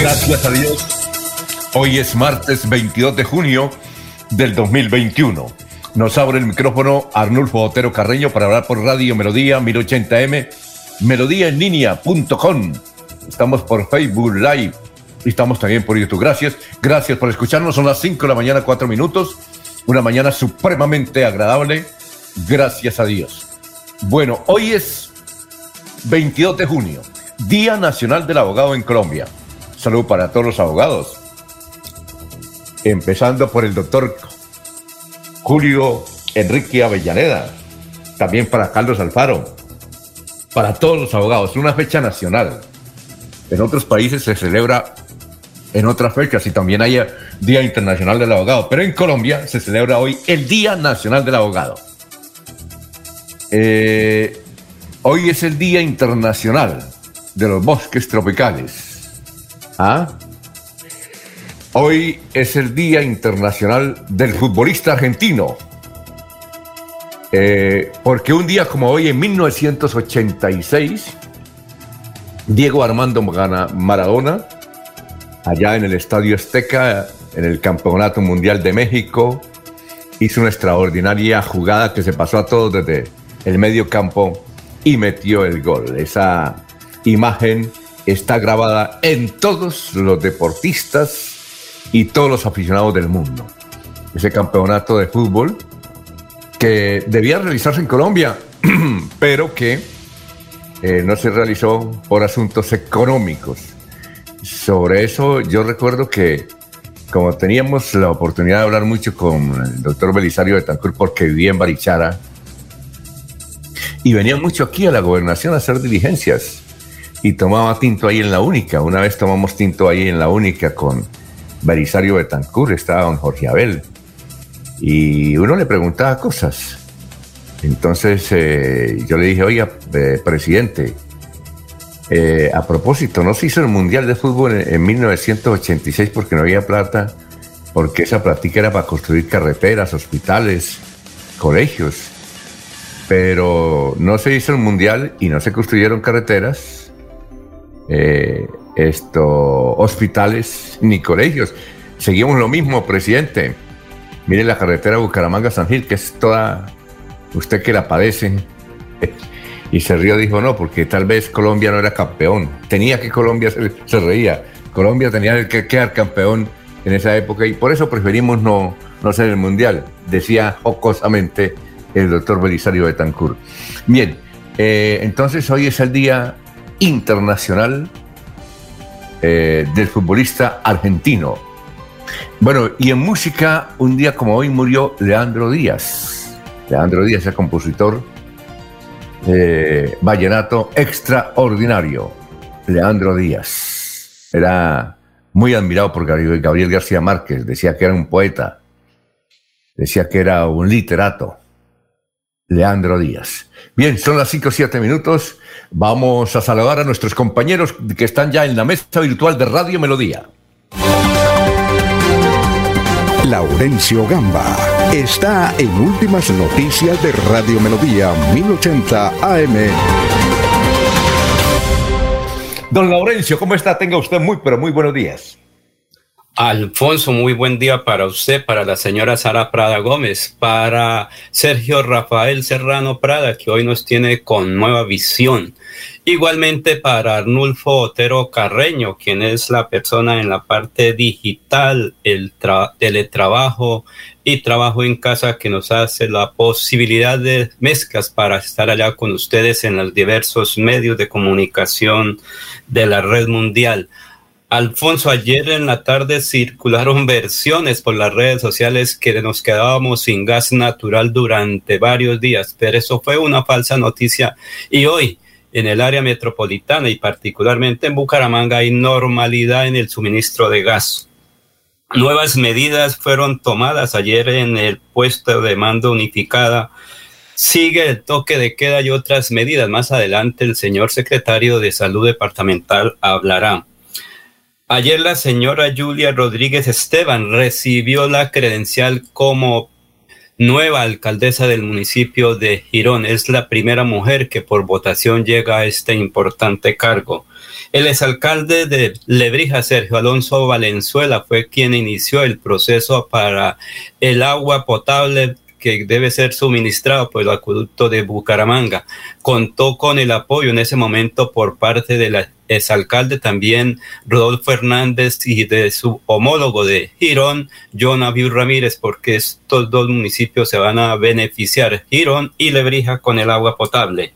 Gracias a Dios. Hoy es martes 22 de junio del 2021. Nos abre el micrófono Arnulfo Otero Carreño para hablar por Radio Melodía 1080m, melodíaenlínea.com. Estamos por Facebook Live y estamos también por YouTube. Gracias, gracias por escucharnos. Son las 5 de la mañana, 4 minutos. Una mañana supremamente agradable. Gracias a Dios. Bueno, hoy es 22 de junio, Día Nacional del Abogado en Colombia. Salud para todos los abogados. Empezando por el doctor Julio Enrique Avellaneda. También para Carlos Alfaro. Para todos los abogados. Una fecha nacional. En otros países se celebra en otras fechas y también hay Día Internacional del Abogado. Pero en Colombia se celebra hoy el Día Nacional del Abogado. Eh, hoy es el Día Internacional de los Bosques Tropicales. ¿Ah? Hoy es el Día Internacional del Futbolista Argentino. Eh, porque un día como hoy, en 1986, Diego Armando Maradona, allá en el Estadio Azteca, en el Campeonato Mundial de México, hizo una extraordinaria jugada que se pasó a todos desde el medio campo y metió el gol. Esa imagen está grabada en todos los deportistas y todos los aficionados del mundo. Ese campeonato de fútbol que debía realizarse en Colombia, pero que eh, no se realizó por asuntos económicos. Sobre eso yo recuerdo que como teníamos la oportunidad de hablar mucho con el doctor Belisario de Tancur porque vivía en Barichara y venía mucho aquí a la gobernación a hacer diligencias y tomaba tinto ahí en la única. Una vez tomamos tinto ahí en la única con Belisario Betancur, estaba don Jorge Abel. Y uno le preguntaba cosas. Entonces eh, yo le dije, oiga, eh, presidente, eh, a propósito, no se hizo el Mundial de Fútbol en, en, 1986 porque no había plata, porque esa práctica era para construir carreteras, hospitales, colegios. Pero no se hizo el Mundial y no se construyeron carreteras eh, esto, hospitales ni colegios. Seguimos lo mismo, presidente. Mire la carretera Bucaramanga-San Gil, que es toda, usted que la padece. Y se rió, dijo, no, porque tal vez Colombia no era campeón. Tenía que Colombia, se, se reía, Colombia tenía que quedar campeón en esa época y por eso preferimos no, no ser el mundial, decía jocosamente el doctor Belisario Betancourt. Bien, eh, entonces hoy es el día internacional eh, del futbolista argentino. Bueno, y en música, un día como hoy murió Leandro Díaz. Leandro Díaz, el compositor eh, vallenato extraordinario. Leandro Díaz. Era muy admirado por Gabriel García Márquez. Decía que era un poeta. Decía que era un literato. Leandro Díaz. Bien, son las 5 o 7 minutos. Vamos a saludar a nuestros compañeros que están ya en la mesa virtual de Radio Melodía. Laurencio Gamba está en Últimas Noticias de Radio Melodía 1080 AM. Don Laurencio, ¿cómo está? Tenga usted muy, pero muy buenos días. Alfonso, muy buen día para usted, para la señora Sara Prada Gómez, para Sergio Rafael Serrano Prada, que hoy nos tiene con nueva visión. Igualmente para Arnulfo Otero Carreño, quien es la persona en la parte digital, el teletrabajo y trabajo en casa que nos hace la posibilidad de mezclas para estar allá con ustedes en los diversos medios de comunicación de la red mundial. Alfonso, ayer en la tarde circularon versiones por las redes sociales que nos quedábamos sin gas natural durante varios días, pero eso fue una falsa noticia y hoy en el área metropolitana y particularmente en Bucaramanga hay normalidad en el suministro de gas. Nuevas medidas fueron tomadas ayer en el puesto de mando unificada. Sigue el toque de queda y otras medidas. Más adelante el señor secretario de Salud Departamental hablará. Ayer la señora Julia Rodríguez Esteban recibió la credencial como nueva alcaldesa del municipio de Girón. Es la primera mujer que por votación llega a este importante cargo. El exalcalde de Lebrija, Sergio Alonso Valenzuela, fue quien inició el proceso para el agua potable que debe ser suministrado por el acueducto de Bucaramanga. Contó con el apoyo en ese momento por parte del exalcalde también Rodolfo Fernández y de su homólogo de Girón, John Ramírez, porque estos dos municipios se van a beneficiar, Girón y Lebrija, con el agua potable.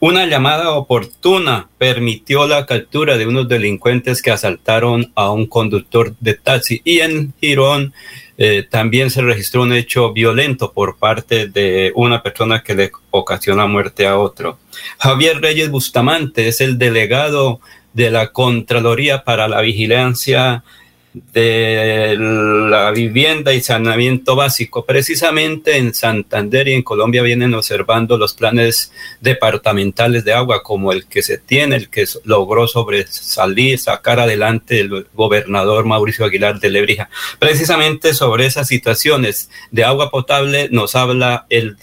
Una llamada oportuna permitió la captura de unos delincuentes que asaltaron a un conductor de taxi y en Girón eh, también se registró un hecho violento por parte de una persona que le ocasiona muerte a otro. Javier Reyes Bustamante es el delegado de la Contraloría para la Vigilancia de la vivienda y saneamiento básico. Precisamente en Santander y en Colombia vienen observando los planes departamentales de agua como el que se tiene, el que logró sobresalir, sacar adelante el gobernador Mauricio Aguilar de Lebrija. Precisamente sobre esas situaciones de agua potable nos habla el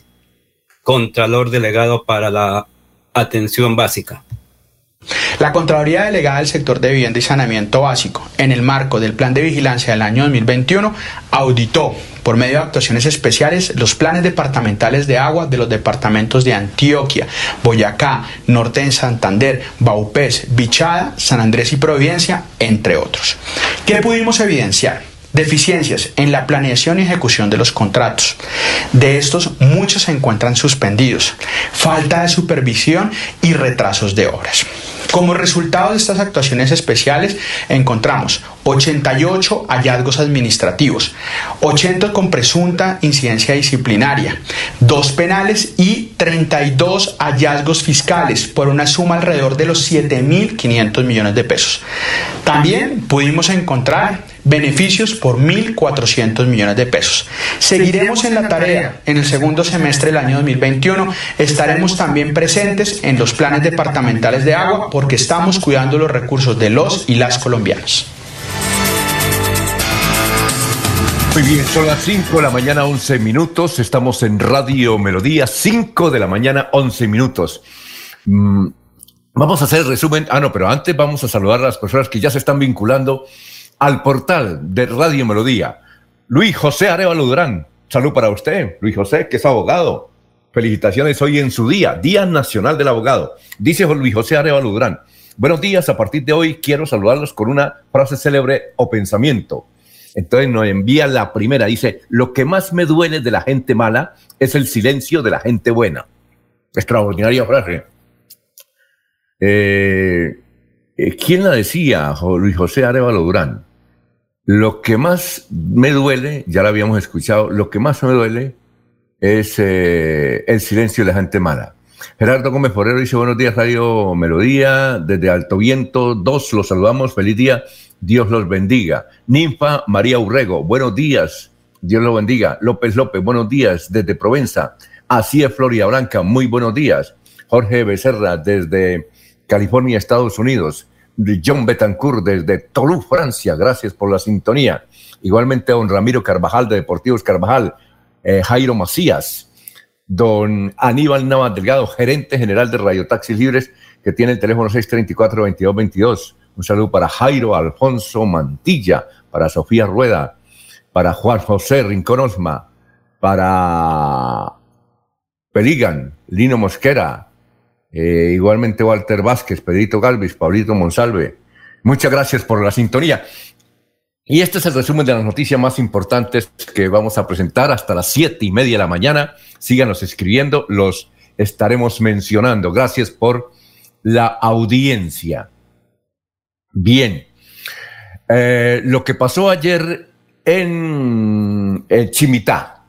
Contralor Delegado para la Atención Básica. La Contraloría Delegada del Sector de Vivienda y Saneamiento Básico, en el marco del Plan de Vigilancia del año 2021, auditó por medio de actuaciones especiales los planes departamentales de agua de los departamentos de Antioquia, Boyacá, Norte en Santander, Baupés, Bichada, San Andrés y Providencia, entre otros. ¿Qué pudimos evidenciar? Deficiencias en la planeación y ejecución de los contratos. De estos, muchos se encuentran suspendidos. Falta de supervisión y retrasos de obras. Como resultado de estas actuaciones especiales, encontramos 88 hallazgos administrativos, 80 con presunta incidencia disciplinaria, dos penales y 32 hallazgos fiscales por una suma alrededor de los 7.500 millones de pesos. También pudimos encontrar beneficios por 1.400 millones de pesos. Seguiremos en la tarea en el segundo semestre del año 2021. Estaremos también presentes en los planes departamentales de agua porque estamos cuidando los recursos de los y las colombianas. Muy bien, son las 5 de la mañana, 11 minutos. Estamos en Radio Melodía, 5 de la mañana, 11 minutos. Mm, vamos a hacer el resumen. Ah, no, pero antes vamos a saludar a las personas que ya se están vinculando al portal de Radio Melodía. Luis José Arevalo Durán, salud para usted, Luis José, que es abogado. Felicitaciones hoy en su día, Día Nacional del Abogado. Dice Luis José Arevalo Durán. Buenos días, a partir de hoy quiero saludarlos con una frase célebre o pensamiento. Entonces nos envía la primera, dice, lo que más me duele de la gente mala es el silencio de la gente buena. Extraordinaria frase. Eh, eh, ¿Quién la decía? Luis José Arevalo Durán. Lo que más me duele, ya lo habíamos escuchado, lo que más me duele es eh, el silencio de la gente mala. Gerardo Gómez Forero dice buenos días Radio Melodía, desde Alto Viento 2 los saludamos, feliz día, Dios los bendiga. Ninfa María Urrego, buenos días, Dios los bendiga. López López, buenos días desde Provenza. Así es Floria Blanca, muy buenos días. Jorge Becerra desde California, Estados Unidos. John Betancourt desde Toulouse, Francia, gracias por la sintonía. Igualmente don Ramiro Carvajal de Deportivos Carvajal, eh, Jairo Macías, don Aníbal Navas Delgado, gerente general de Radio Taxis Libres, que tiene el teléfono 634-2222. Un Un saludo para Jairo Alfonso Mantilla, para Sofía Rueda, para Juan José Rincón Osma, para Peligan, Lino Mosquera, eh, igualmente Walter Vázquez, Pedrito Galvis, Pablito Monsalve. Muchas gracias por la sintonía. Y este es el resumen de las noticias más importantes que vamos a presentar hasta las siete y media de la mañana. Síganos escribiendo, los estaremos mencionando. Gracias por la audiencia. Bien, eh, lo que pasó ayer en, Chimitá,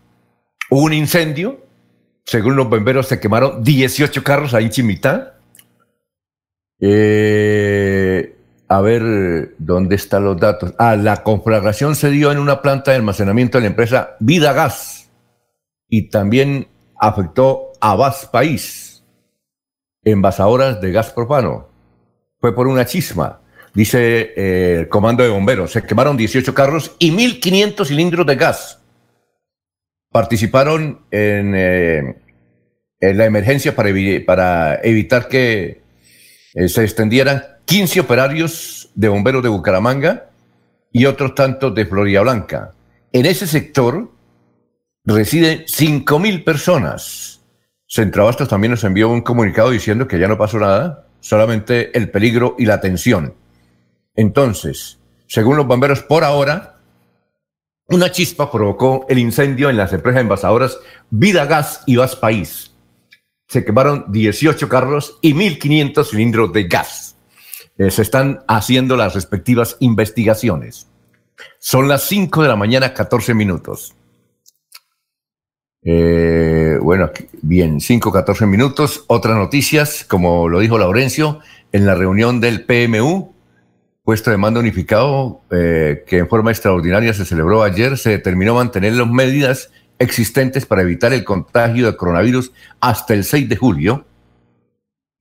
hubo un incendio, según los bomberos se quemaron 18 carros ahí en. Eh, a ver, ¿dónde están los datos? Ah, la conflagración se dio en una planta de almacenamiento de la empresa Vida Gas y también afectó a Vaz País, envasadoras de gas propano. Fue por una chisma, dice eh, el comando de bomberos. Se quemaron 18 carros y 1.500 cilindros de gas. Participaron en, eh, en la emergencia para, para evitar que eh, se extendieran 15 operarios de bomberos de Bucaramanga y otros tantos de Florida Blanca. En ese sector residen 5.000 personas. Centrabastos también nos envió un comunicado diciendo que ya no pasó nada, solamente el peligro y la tensión. Entonces, según los bomberos, por ahora, una chispa provocó el incendio en las empresas envasadoras Vida Gas y Gas País. Se quemaron 18 carros y 1.500 cilindros de gas. Eh, se están haciendo las respectivas investigaciones. Son las 5 de la mañana, 14 minutos. Eh, bueno, bien, 5, 14 minutos. Otras noticias, como lo dijo Laurencio, en la reunión del PMU, puesto de mando unificado, eh, que en forma extraordinaria se celebró ayer, se determinó mantener las medidas existentes para evitar el contagio de coronavirus hasta el 6 de julio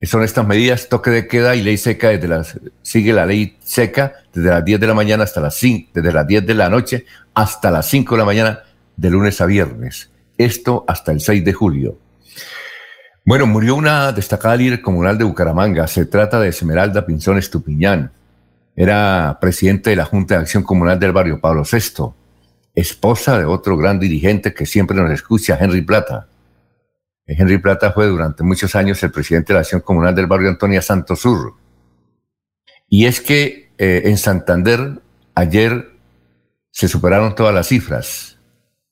son estas medidas, toque de queda y ley seca desde las, sigue la ley seca desde las 10 de la mañana hasta las 5, desde las 10 de la noche hasta las 5 de la mañana de lunes a viernes. Esto hasta el 6 de julio. Bueno, murió una destacada líder comunal de Bucaramanga. Se trata de Esmeralda Pinzón Estupiñán. Era presidente de la Junta de Acción Comunal del barrio Pablo VI, esposa de otro gran dirigente que siempre nos escucha, Henry Plata. Henry Plata fue durante muchos años el presidente de la Acción Comunal del barrio Antonia Santo Sur. Y es que eh, en Santander ayer se superaron todas las cifras.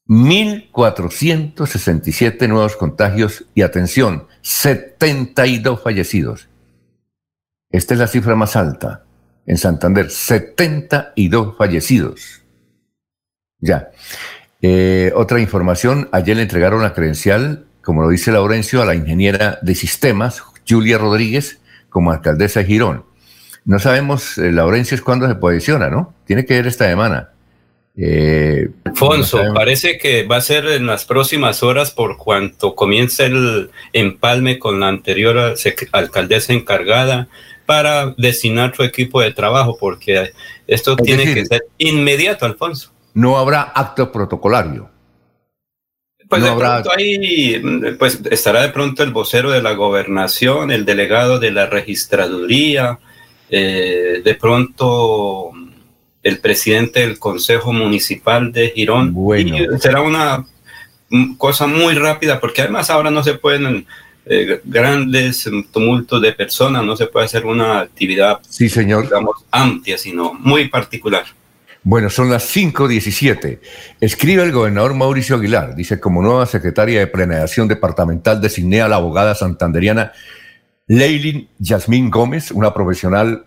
1.467 nuevos contagios y atención, 72 fallecidos. Esta es la cifra más alta en Santander, 72 fallecidos. Ya. Eh, otra información, ayer le entregaron la credencial como lo dice Laurencio, a la ingeniera de sistemas, Julia Rodríguez, como alcaldesa de Girón. No sabemos, eh, Laurencio, es cuándo se posiciona, ¿no? Tiene que ver esta semana. Eh, Alfonso, parece que va a ser en las próximas horas por cuanto comience el empalme con la anterior alcaldesa encargada para designar su equipo de trabajo, porque esto tiene que ser inmediato, Alfonso. No habrá acto protocolario. Pues de pronto ahí pues estará de pronto el vocero de la gobernación, el delegado de la registraduría, eh, de pronto el presidente del Consejo Municipal de Girón. Bueno. será una cosa muy rápida porque además ahora no se pueden eh, grandes tumultos de personas, no se puede hacer una actividad, sí, señor. digamos, amplia, sino muy particular. Bueno, son las 5.17. Escribe el gobernador Mauricio Aguilar, dice, como nueva secretaria de Planeación Departamental designé a la abogada santanderiana Leilin Yasmín Gómez, una profesional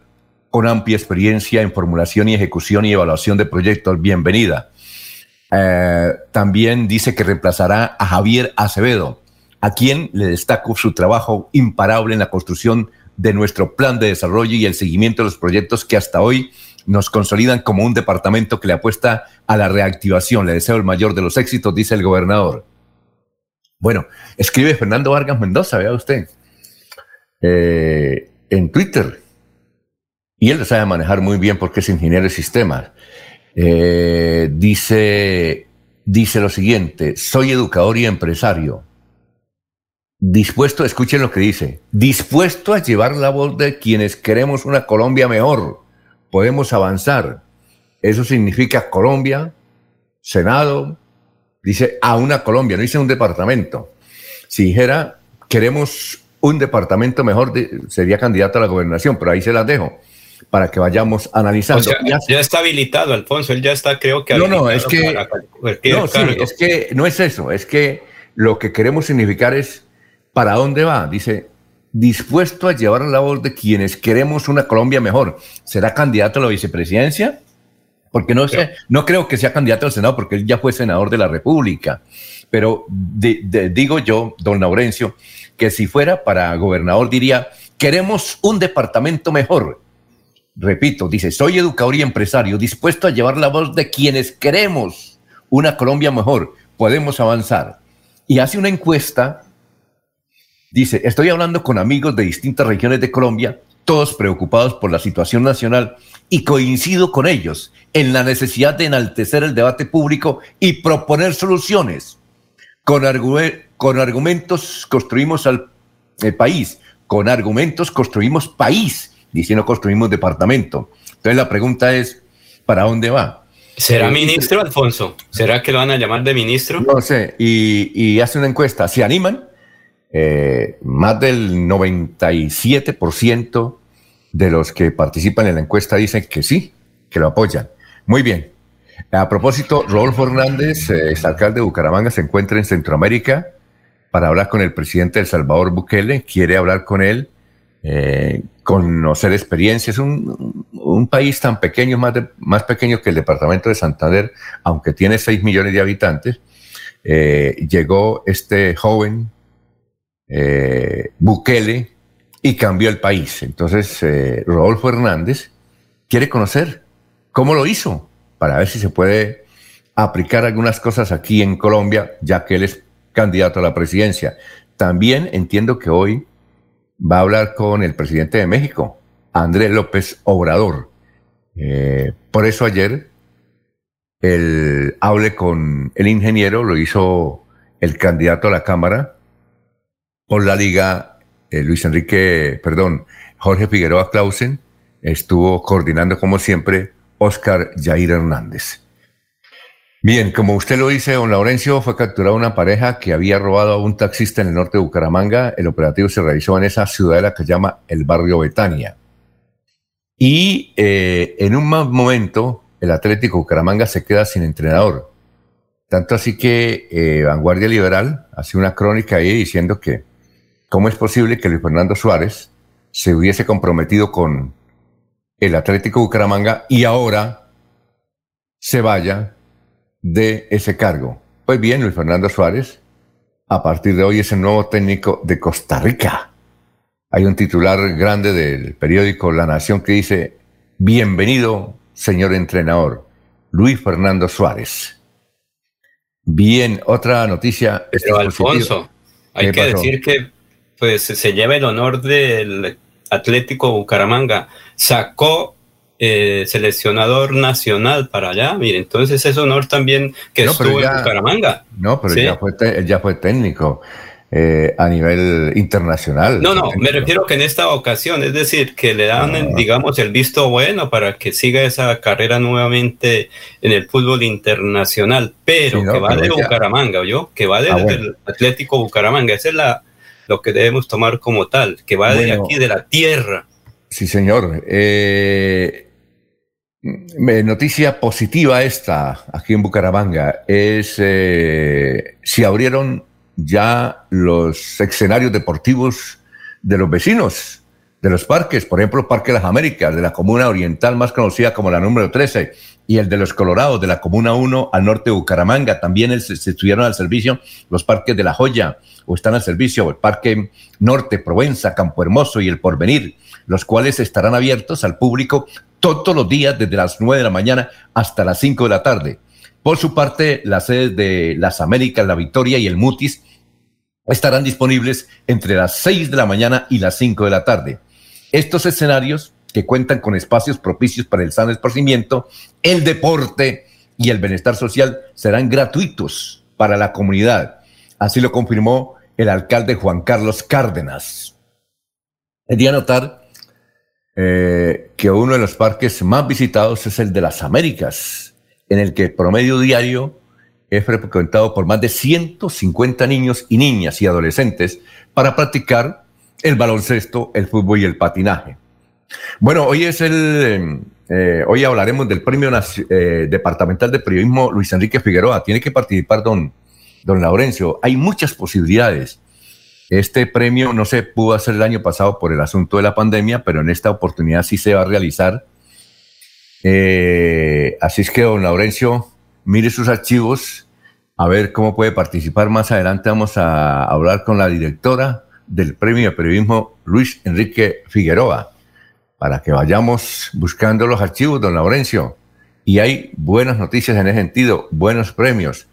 con amplia experiencia en formulación y ejecución y evaluación de proyectos. Bienvenida. Eh, también dice que reemplazará a Javier Acevedo, a quien le destaco su trabajo imparable en la construcción de nuestro plan de desarrollo y el seguimiento de los proyectos que hasta hoy nos consolidan como un departamento que le apuesta a la reactivación. Le deseo el mayor de los éxitos, dice el gobernador. Bueno, escribe Fernando Vargas Mendoza, vea usted, eh, en Twitter. Y él lo sabe manejar muy bien porque es ingeniero de sistemas. Eh, dice, dice lo siguiente, soy educador y empresario. Dispuesto, escuchen lo que dice, dispuesto a llevar la voz de quienes queremos una Colombia mejor podemos avanzar. Eso significa Colombia, Senado, dice a una Colombia, no dice un departamento. Si dijera queremos un departamento mejor, sería candidato a la gobernación, pero ahí se las dejo para que vayamos analizando. ya, está habilitado, Alfonso, él ya está, creo que. No, no, es que. No, sí, es que no es eso, es que lo que queremos significar es para dónde va. Dice, dispuesto a llevar la voz de quienes queremos una Colombia mejor. ¿Será candidato a la vicepresidencia? Porque no, sé, no creo que sea candidato al Senado, porque él ya fue senador de la República. Pero digo yo, don Laurencio, que si fuera para gobernador diría, queremos un departamento mejor. Repito, dice, soy educador y empresario, dispuesto a llevar la voz de quienes queremos una Colombia mejor. Podemos avanzar. Y hace una encuesta Dice, estoy hablando con amigos de distintas regiones de Colombia, todos preocupados por la situación nacional, y coincido con ellos en la necesidad de enaltecer el debate público y proponer soluciones. Con, con argumentos construimos al país, con argumentos construimos país, diciendo construimos departamento. Entonces la pregunta es, ¿para dónde va? ¿Será eh, ministro, Alfonso? ¿Será que lo van a llamar de ministro? No sé, y, y hace una encuesta, ¿se animan? Eh, más del 97% de los que participan en la encuesta dicen que sí, que lo apoyan. Muy bien. A propósito, Rodolfo Hernández, eh, alcalde de Bucaramanga, se encuentra en Centroamérica para hablar con el presidente de El Salvador, Bukele. Quiere hablar con él, eh, conocer experiencias. Un, un país tan pequeño, más, más pequeño que el departamento de Santander, aunque tiene 6 millones de habitantes. llegó este joven eh, Bukele y cambió el país. Entonces, eh, Rodolfo Hernández quiere conocer cómo lo hizo para ver si se puede aplicar algunas cosas aquí en Colombia, ya que él es candidato a la presidencia. También entiendo que hoy va a hablar con el presidente de México, Andrés López Obrador. Eh, por eso ayer el hable con el ingeniero, lo hizo el candidato a la Cámara, por la liga, eh, Luis Enrique, perdón, Jorge Figueroa Clausen, estuvo coordinando como siempre Oscar Jair Hernández. Bien, como usted lo dice, don Laurencio, fue capturada una pareja que había robado a un taxista en el norte de Bucaramanga. El operativo se realizó en esa ciudadela que se llama el barrio Betania. Y eh, en un momento, el Atlético Bucaramanga se queda sin entrenador. Tanto así que eh, Vanguardia Liberal hace una crónica ahí diciendo que ¿Cómo es posible que Luis Fernando Suárez se hubiese comprometido con el Atlético Bucaramanga y ahora se vaya de ese cargo? Pues bien, Luis Fernando Suárez, a partir de hoy es el nuevo técnico de Costa Rica. Hay un titular grande del periódico La Nación que dice, bienvenido, señor entrenador, Luis Fernando Suárez. Bien, otra noticia. Pero Alfonso, hay que decir que pues se lleva el honor del Atlético Bucaramanga. Sacó eh, seleccionador nacional para allá. Mire, entonces es honor también que estuvo en Bucaramanga. No, pero ya, fue ya fue técnico. Eh, a nivel internacional. No, no, me refiero que en esta ocasión, es decir, que le dan, ah. digamos, el visto bueno para que siga esa carrera nuevamente en el fútbol internacional, pero que va de Bucaramanga, ¿yo? Que va del ah, Atlético Bucaramanga. Esa es la, lo que debemos tomar como tal, que va de aquí, de la tierra. Sí, señor. Eh, noticia positiva esta, aquí en Bucaramanga, es eh, si abrieron ya los escenarios deportivos de los vecinos, de los parques, por ejemplo, Parque de las Américas, de la Comuna Oriental, más conocida como la número 13, y el de los Colorados, de la Comuna 1 al norte de Bucaramanga. También se, estuvieron al servicio los parques de La Joya, o están al servicio el Parque Norte, Provenza, Campo Hermoso y el Porvenir, los cuales estarán abiertos al público todos los días desde las 9 de la mañana hasta las 5 de la tarde. Por su parte, las sedes de Las Américas, La Victoria y el Mutis estarán disponibles entre las 6 de la mañana y las 5 de la tarde. Estos escenarios, que cuentan con espacios propicios para el sano esparcimiento, el deporte y el bienestar social, serán gratuitos para la comunidad. Así lo confirmó el alcalde Juan Carlos Cárdenas. El día notar eh, que uno de los parques más visitados es el de las Américas, en el que el promedio diario es frecuentado por más de 150 niños y niñas y adolescentes para practicar el baloncesto, el fútbol y el patinaje. Bueno, hoy es el, eh, hoy hablaremos del Premio eh, Departamental de Periodismo Luis Enrique Figueroa. Tiene que participar don, don Laurencio. Hay muchas posibilidades. Este premio no se pudo hacer el año pasado por el asunto de la pandemia, pero en esta oportunidad sí se va a realizar. Eh, así es que, don Laurencio, mire sus archivos, a ver cómo puede participar. Más adelante vamos a hablar con la directora del Premio de Periodismo, Luis Enrique Figueroa, para que vayamos buscando los archivos, don Laurencio. Y hay buenas noticias en ese sentido, buenos premios.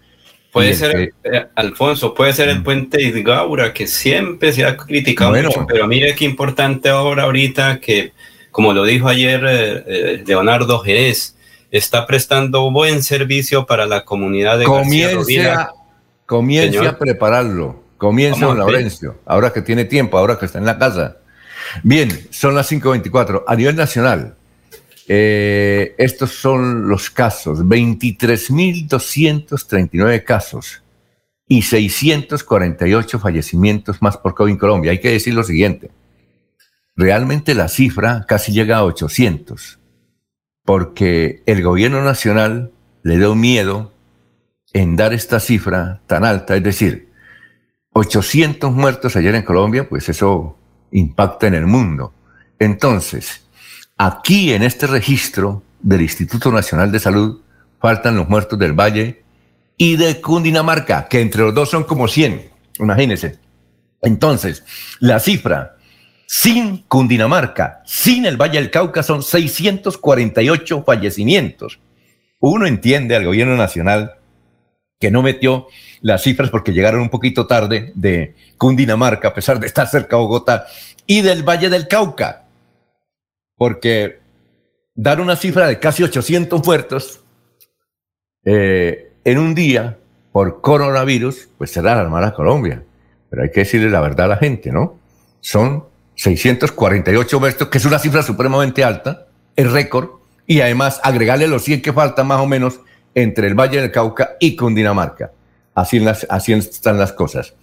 Puede ser, eh, Alfonso, puede ser el mm. puente Isgaura, que siempre se ha criticado mucho, pero mire qué importante ahora ahorita que, como lo dijo ayer eh, eh, Leonardo Jerez, está prestando buen servicio para la comunidad de Comienza, comienza a prepararlo, comienza don Laurencio, ahora que tiene tiempo, ahora que está en la casa. Bien, son las 5.24. A nivel nacional, eh, estos son los casos, 23.239 casos y 648 fallecimientos más por COVID en Colombia. Hay que decir lo siguiente, realmente la cifra casi llega a 800, porque el gobierno nacional le dio miedo en dar esta cifra tan alta, es decir, 800 muertos ayer en Colombia, pues eso impacta en el mundo. Entonces, Aquí en este registro del Instituto Nacional de Salud faltan los muertos del Valle y de Cundinamarca, que entre los dos son como 100, imagínense. Entonces, la cifra sin Cundinamarca, sin el Valle del Cauca, son 648 fallecimientos. Uno entiende al gobierno nacional que no metió las cifras porque llegaron un poquito tarde de Cundinamarca, a pesar de estar cerca de Bogotá, y del Valle del Cauca porque dar una cifra de casi 800 muertos eh, en un día por coronavirus, pues será alarmar a Colombia. Pero hay que decirle la verdad a la gente, ¿no? Son 648 muertos, que es una cifra supremamente alta, es récord, y además agregarle los 100 que faltan más o menos entre el Valle del Cauca y Cundinamarca. Así, están las cosas.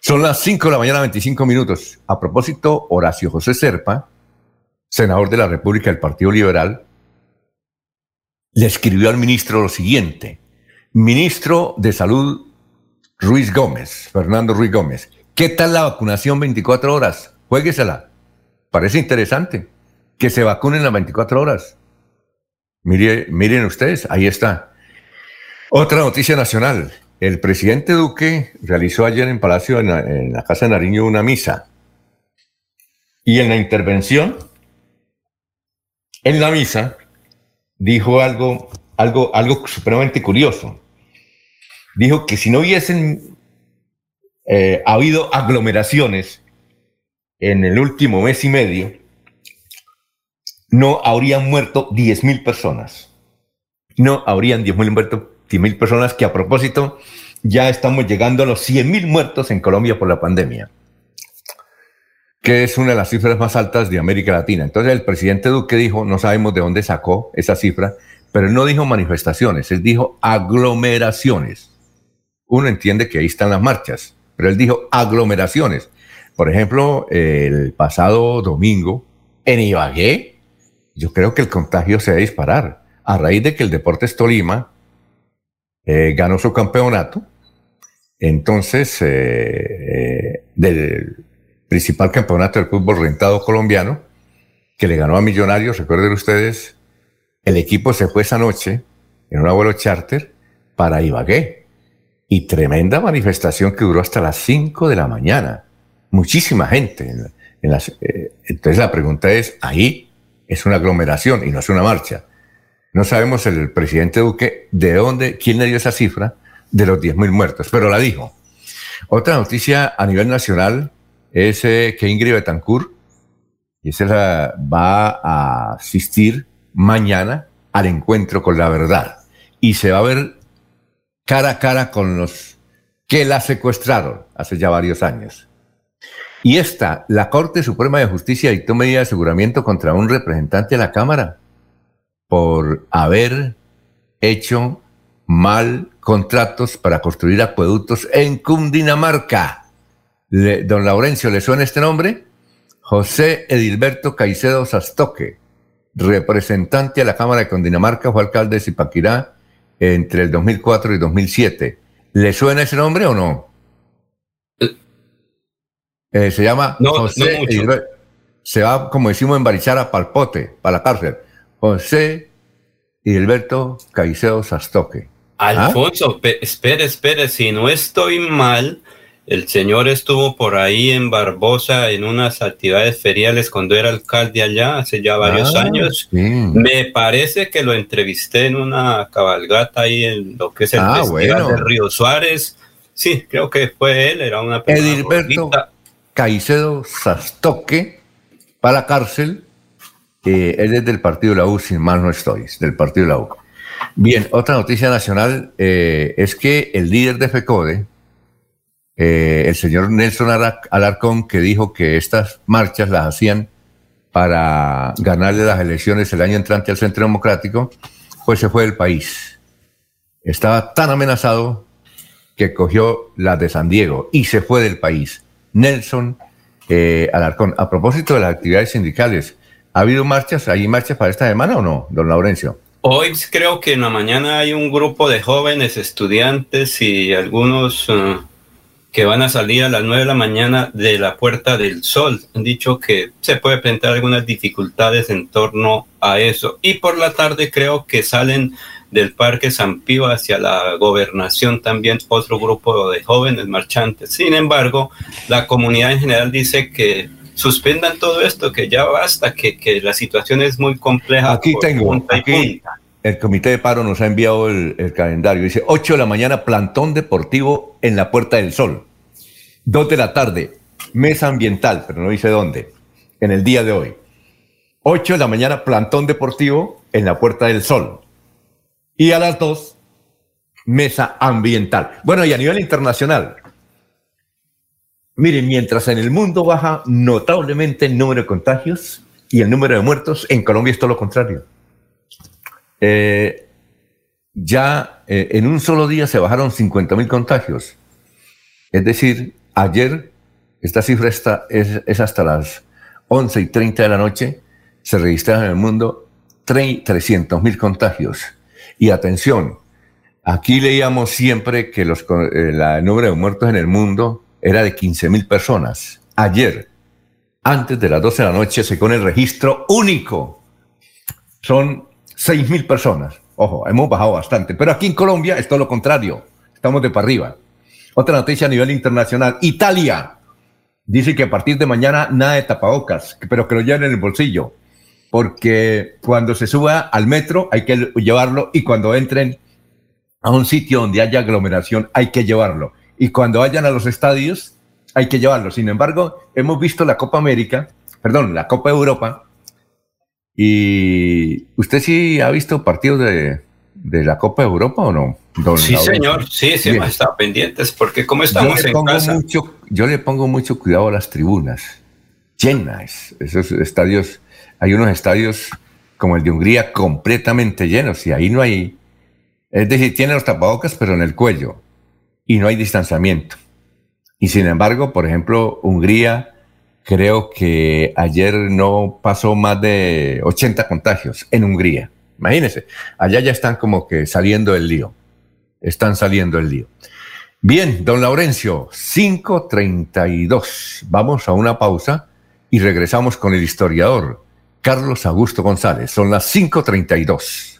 Son las 5 de la mañana, 25 minutos. A propósito, Horacio José Serpa, senador de la República del Partido Liberal, le escribió al ministro lo siguiente. Ministro de Salud Ruiz Gómez, Fernando Ruiz Gómez, ¿qué tal la vacunación 24 horas? Jueguesela. Parece interesante que se vacunen las 24 horas. miren ustedes, ahí está. Otra noticia nacional. El presidente Duque realizó ayer en Palacio, en la, Casa de Nariño, una misa. Y en la intervención en la misa dijo algo, algo, algo supremamente curioso. Dijo que si no hubiesen eh, habido aglomeraciones en el último mes y medio, no habrían muerto 10.000 personas. No habrían 10.000 muerto 10.000 personas que a propósito ya estamos llegando a los 100.000 muertos en Colombia por la pandemia que es una de las cifras más altas de América Latina. Entonces el presidente Duque dijo, no sabemos de dónde sacó esa cifra, pero él no dijo manifestaciones, él dijo aglomeraciones. Uno entiende que ahí están las marchas, pero él dijo aglomeraciones. Por ejemplo, el pasado domingo en Ibagué, yo creo que el contagio se va a disparar a raíz de que el Deportes Tolima eh, ganó su campeonato. Entonces, eh, eh, del principal campeonato del fútbol rentado colombiano, que le ganó a Millonarios, recuerden ustedes, el equipo se fue esa noche en un abuelo charter para Ibagué. Y tremenda manifestación que duró hasta las 5 de la mañana. Muchísima gente. Entonces la pregunta es, ahí es una aglomeración y no es una marcha. No sabemos el presidente Duque de dónde, quién le dio esa cifra de los 10.000 muertos, pero la dijo. Otra noticia a nivel nacional es que Ingrid Betancourt, y ese va a asistir mañana al encuentro con la verdad. Y se va a ver cara a cara con los que la secuestraron hace ya varios años. Y esta, la Corte Suprema de Justicia dictó medida de aseguramiento contra un representante de la Cámara por haber hecho mal contratos para construir acueductos en Cundinamarca. don Laurencio, ¿le suena este nombre? José Edilberto Caicedo Sastoque, representante a la Cámara de Cundinamarca, fue alcalde de Zipaquirá entre el 2004 y 2007. ¿Le suena ese nombre o no? Eh, se llama José Se va, como decimos en Barichara, palpote, para la cárcel. José Edilberto Caicedo Sastoque. ¿Ah? Alfonso, espere, espere, si no estoy mal, el señor estuvo por ahí en Barbosa en unas actividades feriales cuando era alcalde allá hace ya varios ah, años. Me parece que lo entrevisté en una cabalgata ahí en lo que es el ah, Festival de Río Suárez. Sí, creo que fue él, era una persona. Edilberto Caicedo Sastoque para la cárcel. Eh, él es del partido de la U, sin mal no estoy, del partido de la U. Bien, otra noticia nacional eh, es que el líder de FECODE, eh, el señor Nelson Alarcón, que dijo que estas marchas las hacían para ganarle las elecciones el año entrante al Centro Democrático, pues se fue del país. Estaba tan amenazado que cogió la de San Diego y se fue del país. Nelson eh, Alarcón, a propósito de las actividades sindicales, ¿ha habido marchas? ¿Hay marchas para esta semana o no, don Laurencio? Hoy creo que en la mañana hay un grupo de jóvenes estudiantes y algunos uh, que van a salir a las 9 de la mañana de la Puerta del Sol. Han dicho que se puede presentar algunas dificultades en torno a eso. Y por la tarde creo que salen del Parque San Pío hacia la gobernación también otro grupo de jóvenes marchantes. Sin embargo, la comunidad en general dice que suspendan todo esto, que ya basta, que, que la situación es muy compleja. Aquí tengo, aquí el comité de paro nos ha enviado el, calendario. Dice 8 de la mañana, plantón deportivo en la Puerta del Sol. 2 de la tarde, mesa ambiental, pero no dice dónde, en el día de hoy. 8 de la mañana, plantón deportivo en la Puerta del Sol. Y a las 2, mesa ambiental. Bueno, y a nivel internacional, miren, mientras en el mundo baja notablemente el número de contagios y el número de muertos, en Colombia es todo lo contrario. Eh, ya eh, en un solo día se bajaron 50 mil contagios. Es decir, ayer, esta cifra está, es, hasta las 11 y 30 de la noche, se registraron en el mundo 300 mil contagios. Y atención, aquí leíamos siempre que los, eh, el número de muertos en el mundo era de 15 mil personas. Ayer, antes de las 12 de la noche, según el registro único, son seis mil personas. Ojo, hemos bajado bastante. Pero aquí en Colombia es todo lo contrario. Estamos de para arriba. Otra noticia a nivel internacional. Italia dice que a partir de mañana nada de tapabocas, pero que lo lleven en el bolsillo. Porque cuando se suba al metro hay que llevarlo y cuando entren a un sitio donde haya aglomeración hay que llevarlo. Y cuando vayan a los estadios hay que llevarlo. Sin embargo, hemos visto la Copa América, perdón, la Copa Europa, ¿Y usted sí ha visto partidos de, la Copa de Europa o no? sí, señor, sí, sí, hemos estado pendientes, porque como estamos en casa... Mucho, yo le pongo mucho cuidado a las tribunas, llenas, esos estadios, hay unos estadios como el de Hungría completamente llenos, y ahí no hay, es decir, tiene los tapabocas, pero en el cuello, y no hay distanciamiento. Y sin embargo, por ejemplo, Hungría creo que ayer no pasó más de 80 contagios en Hungría. Imagínense, allá ya están como que saliendo del lío. Están saliendo del lío. Bien, don Laurencio, 5.32. Vamos a una pausa y regresamos con el historiador Carlos Augusto González. Son las 5.32.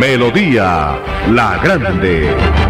Melodía La Grande.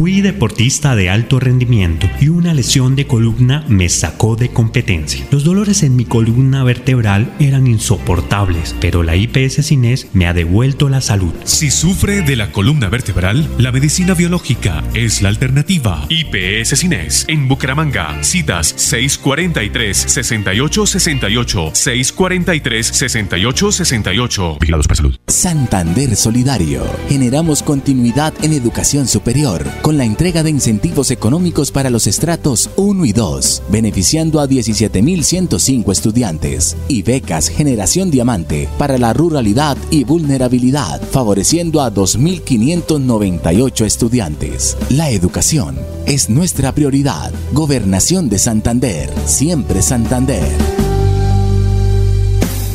Fui deportista de alto rendimiento y una lesión de columna me sacó de competencia. Los dolores en mi columna vertebral eran insoportables, pero la IPS Cines me ha devuelto la salud. Si sufre de la columna vertebral, la medicina biológica es la alternativa. IPS Cines en Bucaramanga. Citas 643-6868, 643-6868. Vigilados para salud. Santander Solidario. Generamos continuidad en educación superior con la entrega de incentivos económicos para los estratos 1 y 2, beneficiando a 17.105 estudiantes, y becas Generación Diamante para la ruralidad y vulnerabilidad, favoreciendo a 2.598 estudiantes. La educación es nuestra prioridad. Gobernación de Santander, siempre Santander.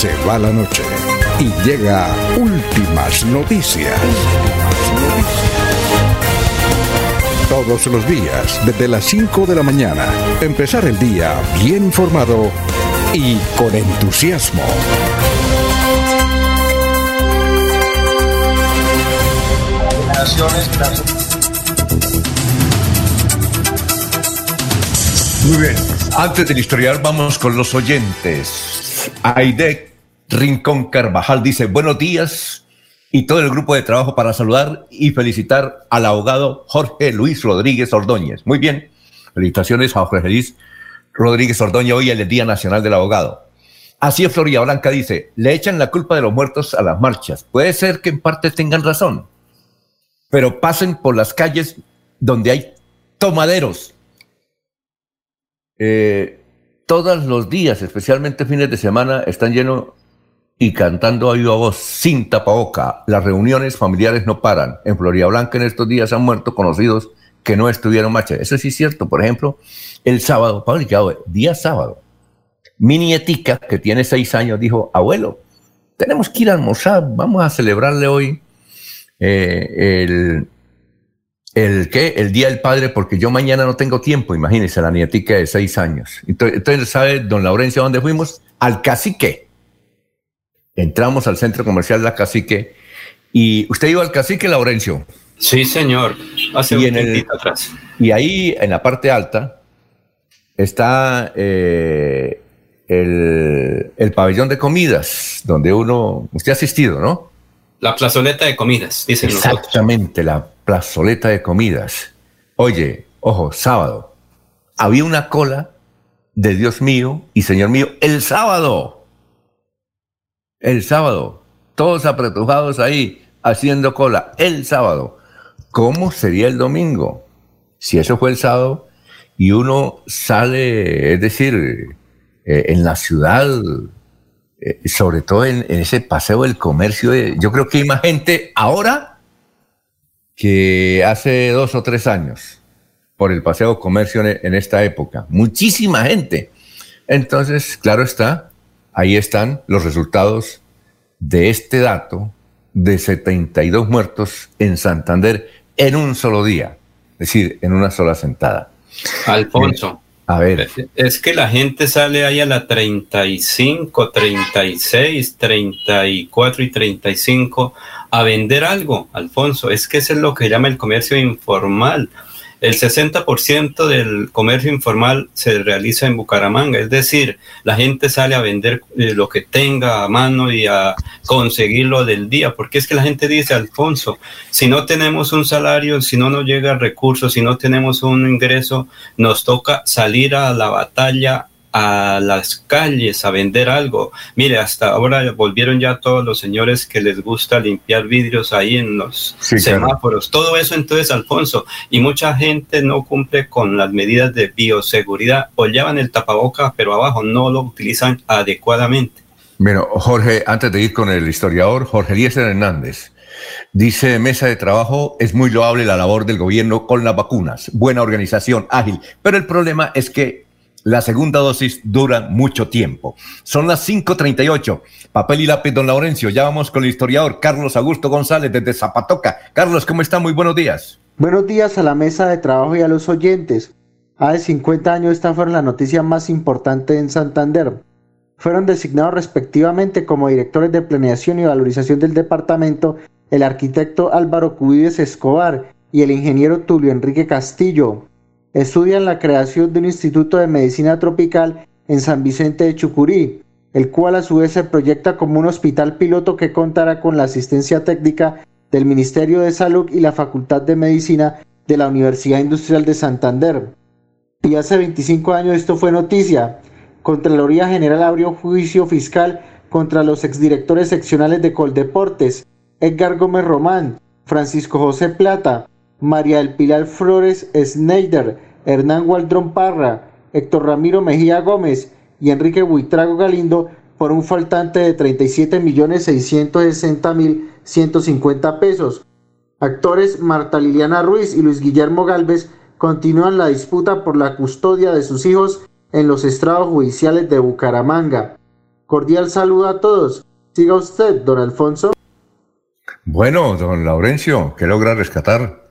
Se va la noche y llega últimas noticias. Todos los días, desde las 5 de la mañana, empezar el día bien informado y con entusiasmo. Muy bien, antes del historial vamos con los oyentes. Aide Rincón Carvajal dice buenos días y todo el grupo de trabajo para saludar y felicitar al abogado Jorge Luis Rodríguez Ordóñez. Muy bien, felicitaciones a Jorge Luis Rodríguez Ordóñez hoy en el Día Nacional del Abogado. Así es, Floria Blanca dice, le echan la culpa de los muertos a las marchas. Puede ser que en parte tengan razón, pero pasen por las calles donde hay tomaderos. Eh, todos los días, especialmente fines de semana, están llenos y cantando a viva voz, sin tapaboca. Las reuniones familiares no paran. En Florida Blanca en estos días han muerto conocidos que no estuvieron marcha. Eso sí es cierto. Por ejemplo, el sábado, Pablo, día sábado, mi nietica, que tiene seis años, dijo, abuelo, tenemos que ir a almorzar, vamos a celebrarle hoy eh, el, el, ¿qué? el Día del Padre, porque yo mañana no tengo tiempo, imagínese, la nietica de seis años. Entonces, entonces ¿sabe, don Laurencio, dónde fuimos? Al cacique. Entramos al centro comercial La Cacique y usted iba al Cacique, Laurencio. Sí, señor. Hace y, un el, atrás. y ahí en la parte alta está eh, el, el, pabellón de comidas, donde uno, usted ha asistido, ¿no? La plazoleta de comidas, dicen Exactamente, la plazoleta de comidas. Oye, ojo, sábado, había una cola de Dios mío y Señor mío el sábado el sábado, todos apretujados ahí, haciendo cola, el sábado. ¿Cómo sería el domingo? Si eso fue el sábado y uno sale, es decir, eh, en la ciudad, eh, sobre todo en, ese paseo del comercio, de, yo creo que hay más gente ahora que hace dos o tres años por el paseo comercio en esta época. Muchísima gente. Entonces, claro está, ahí están los resultados de este dato de 72 muertos en Santander en un solo día, es decir, en una sola sentada. Alfonso. A ver. Es que la gente sale ahí a la 35, 36, 34 y 35 a vender algo, Alfonso. Es que eso es lo que llama el comercio informal. El 60% del comercio informal se realiza en Bucaramanga, es decir, la gente sale a vender eh, lo que tenga a mano y a conseguirlo del día, porque es que la gente dice, Alfonso, si no tenemos un salario, si no nos llega recursos, si no tenemos un ingreso, nos toca salir a la batalla a las calles a vender algo. Mire, hasta ahora volvieron ya todos los señores que les gusta limpiar vidrios ahí en los semáforos. Todo eso entonces, Alfonso, y mucha gente no cumple con las medidas de bioseguridad o llevan el tapaboca, pero abajo no lo utilizan adecuadamente. Bueno, Jorge, antes de ir con el historiador, Jorge Eliezer Hernández. Dice Mesa de Trabajo, es muy loable la labor del gobierno con las vacunas, buena organización, ágil, pero el problema es que la segunda dosis dura mucho tiempo. Son las 5.38. Papel y lápiz, don Laurencio. Ya vamos con el historiador Carlos Augusto González desde Zapatoca. Carlos, ¿cómo está? Muy buenos días. Buenos días a la mesa de trabajo y a los oyentes. Hace 50 años esta fue la noticia más importante en Santander. Fueron designados respectivamente como directores de planeación y valorización del departamento el arquitecto Álvaro Cubides Escobar y el ingeniero Tulio Enrique Castillo estudian la creación de un Instituto de Medicina Tropical en San Vicente de Chucurí, el cual a su vez se proyecta como un hospital piloto que contará con la asistencia técnica del Ministerio de Salud y la Facultad de Medicina de la Universidad Industrial de Santander. Y hace 25 años esto fue noticia. Contraloría General abrió juicio fiscal contra los exdirectores seccionales de Coldeportes, Edgar Gómez Román, Francisco José Plata, María del Pilar Flores Schneider, Hernán Waldrón Parra, Héctor Ramiro Mejía Gómez y Enrique Buitrago Galindo por un faltante de 37.660.150 pesos. Actores Marta Liliana Ruiz y Luis Guillermo Galvez continúan la disputa por la custodia de sus hijos en los estrados judiciales de Bucaramanga. Cordial saludo a todos. Siga usted, don Alfonso. Bueno, don Laurencio, ¿qué logra rescatar?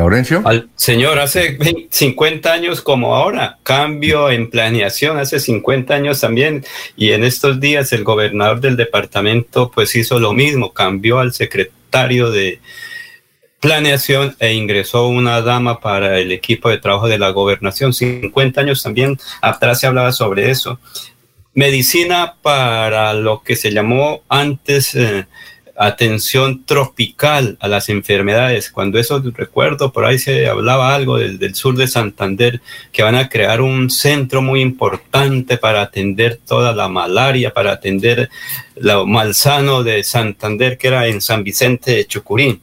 Laurencio. Al, señor, hace 50 años como ahora, cambio en planeación, hace 50 años también, y en estos días el gobernador del departamento pues hizo lo mismo, cambió al secretario de planeación e ingresó una dama para el equipo de trabajo de la gobernación. 50 años también atrás se hablaba sobre eso. Medicina para lo que se llamó antes... Eh, atención tropical a las enfermedades. Cuando eso recuerdo, por ahí se hablaba algo del, sur de Santander, que van a crear un centro muy importante para atender toda la malaria, para atender lo malsano de Santander, que era en San Vicente de Chucurín.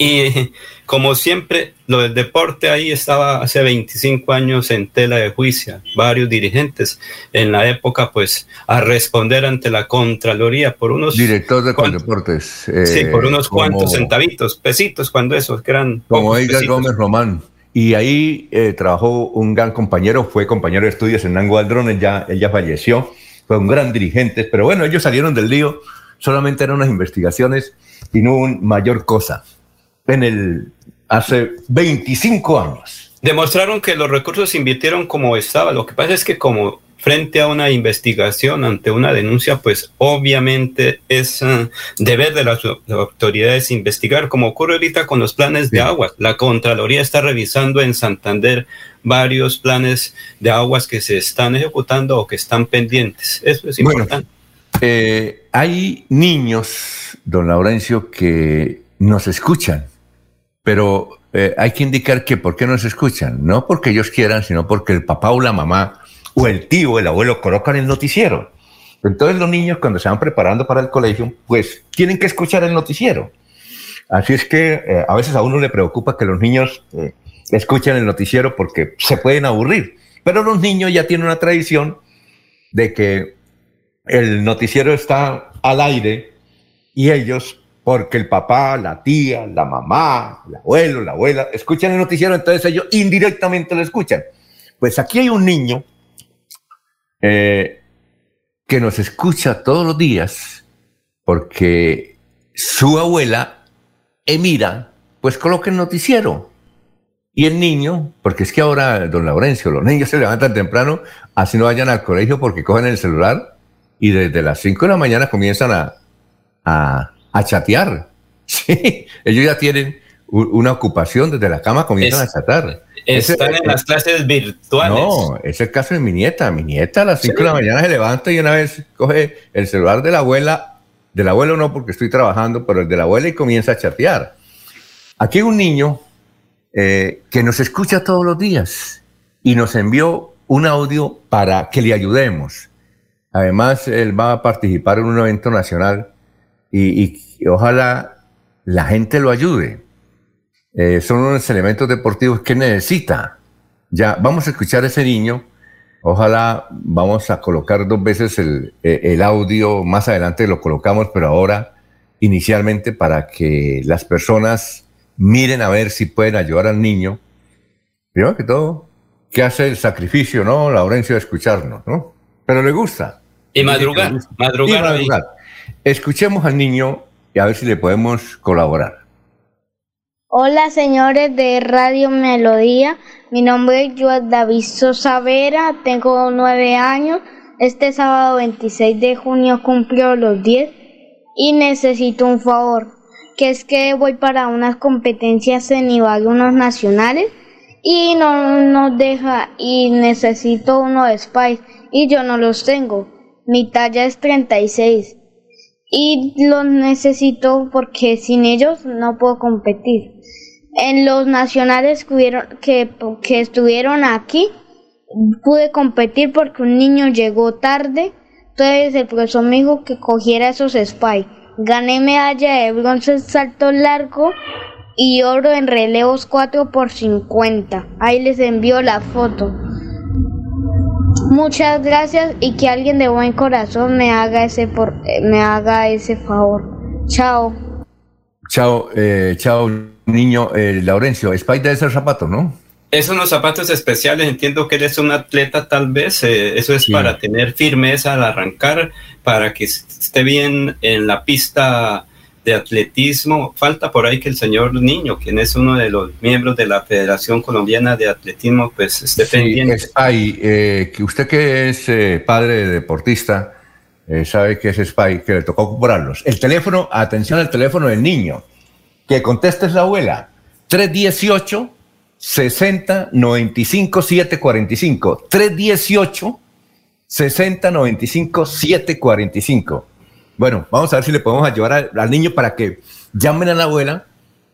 Y como siempre, lo del deporte ahí estaba hace 25 años en tela de juicio, varios dirigentes en la época, pues, a responder ante la Contraloría por unos... Director de Deportes. sí, por unos eh, cuantos centavitos, pesitos, cuando esos, que eran... Como Edgar Gómez Román. Y ahí eh, trabajó un gran compañero, fue compañero de estudios en Nango Aldrón, ella, ella falleció, fue un gran dirigente, pero bueno, ellos salieron del lío, solamente eran unas investigaciones y no un mayor cosa en el hace 25 años. Demostraron que los recursos se invirtieron como estaba. Lo que pasa es que como frente a una investigación, ante una denuncia, pues obviamente es uh, deber de las autoridades investigar, como ocurre ahorita con los planes de aguas. La Contraloría está revisando en Santander varios planes de aguas que se están ejecutando o que están pendientes. Eso es importante. Eh, hay niños, don Laurencio, que nos escuchan pero eh, hay que indicar que por qué no se escuchan, no porque ellos quieran, sino porque el papá o la mamá o el tío, el abuelo colocan el noticiero. Entonces los niños cuando se van preparando para el colegio, pues tienen que escuchar el noticiero. Así es que eh, a veces a uno le preocupa que los niños eh, escuchen el noticiero porque se pueden aburrir. Pero los niños ya tienen una tradición de que el noticiero está al aire y ellos porque el papá, la tía, la mamá, el abuelo, la abuela, escuchan el noticiero, entonces ellos indirectamente lo escuchan. Pues aquí hay un niño eh, que nos escucha todos los días porque su abuela, Emira, pues coloca el noticiero. Y el niño, porque es que ahora, don Laurencio, los niños se levantan temprano, así no vayan al colegio porque cogen el celular y desde las 5 de la mañana comienzan a, a a chatear. Sí, ellos ya tienen una ocupación desde la cama comienzan a chatar. Están en las clases virtuales. No, es el caso de mi nieta. Mi nieta a las 5 de la mañana se levanta y una vez coge el celular de la abuela, del abuelo no porque estoy trabajando, pero el de la abuela y comienza a chatear. Aquí hay un niño eh, que nos escucha todos los días y nos envió un audio para que le ayudemos. Además, él va a participar en un evento nacional y, ojalá la gente lo ayude. Eh, son unos elementos deportivos que necesita. Ya, vamos a escuchar a ese niño. Ojalá vamos a colocar dos veces el, eh, el audio, más adelante lo colocamos, pero ahora inicialmente para que las personas miren a ver si pueden ayudar al niño. Primero que todo, que hace el sacrificio, ¿no? Laurencio de escucharnos, ¿no? Pero le gusta. Y madrugar, madrugar. Escuchemos al niño y a ver si le podemos colaborar. Hola señores de Radio Melodía, mi nombre es Joan David Sosa Vera, tengo nueve años, este sábado 26 de junio cumplió los 10 y necesito un favor, que es que voy para unas competencias en unos nacionales, y no nos deja y necesito uno de Spice y yo no los tengo. Mi talla es 36 y los necesito porque sin ellos no puedo competir. En los nacionales que, que, estuvieron aquí pude competir porque un niño llegó tarde, entonces el profesor me dijo que cogiera esos Spy. Gané medalla de bronce en salto largo y oro en relevos 4 por 50. Ahí les envío la foto. Muchas gracias y que alguien de buen corazón me haga ese por, eh, me haga ese favor. Chao. Chao, eh, chao, niño. Eh, Laurencio, Spike debe ser zapato, ¿no? Es unos zapatos especiales, entiendo que eres un atleta tal vez, eso es para tener firmeza al arrancar, para que esté bien en la pista de atletismo. Falta por ahí que el señor Niño, quien es uno de los miembros de la Federación Colombiana de Atletismo, pues esté pendiente. Spy, eh, que usted que es eh, padre deportista, eh, sabe que es Spy, que le tocó comprarlos. El teléfono, atención al teléfono del niño, que conteste es la abuela, 318 60 95 745 318 60 95 745 bueno, vamos a ver si le podemos ayudar al, niño para que llamen a la abuela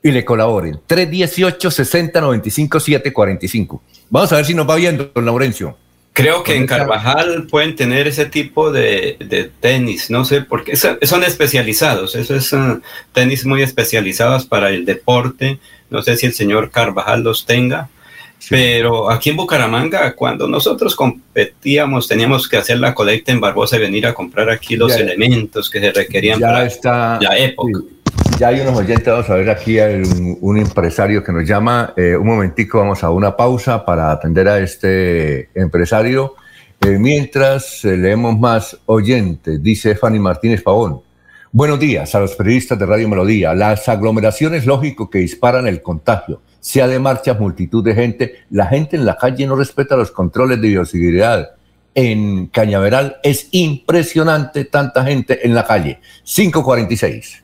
y le colaboren. 318 60 95 745. Vamos a ver si nos va viendo, don Laurencio. Creo que en Carvajal pueden tener ese tipo de, tenis, no sé, porque son especializados, eso es uh, tenis muy especializados para el deporte, no sé si el señor Carvajal los tenga, pero aquí en Bucaramanga, cuando nosotros competíamos, teníamos que hacer la colecta en Barbosa y venir a comprar aquí los elementos que se requerían para la época. Ya hay unos oyentes, vamos a ver aquí hay un, empresario que nos llama. Eh, un momentico, vamos a una pausa para atender a este empresario. Eh, mientras eh, leemos más oyentes, dice Fanny Martínez Pavón. Buenos días a los periodistas de Radio Melodía. Las aglomeraciones, lógico que disparan el contagio sea de marcha, multitud de gente. La gente en la calle no respeta los controles de bioseguridad. En Cañaveral es impresionante tanta gente en la calle. 546.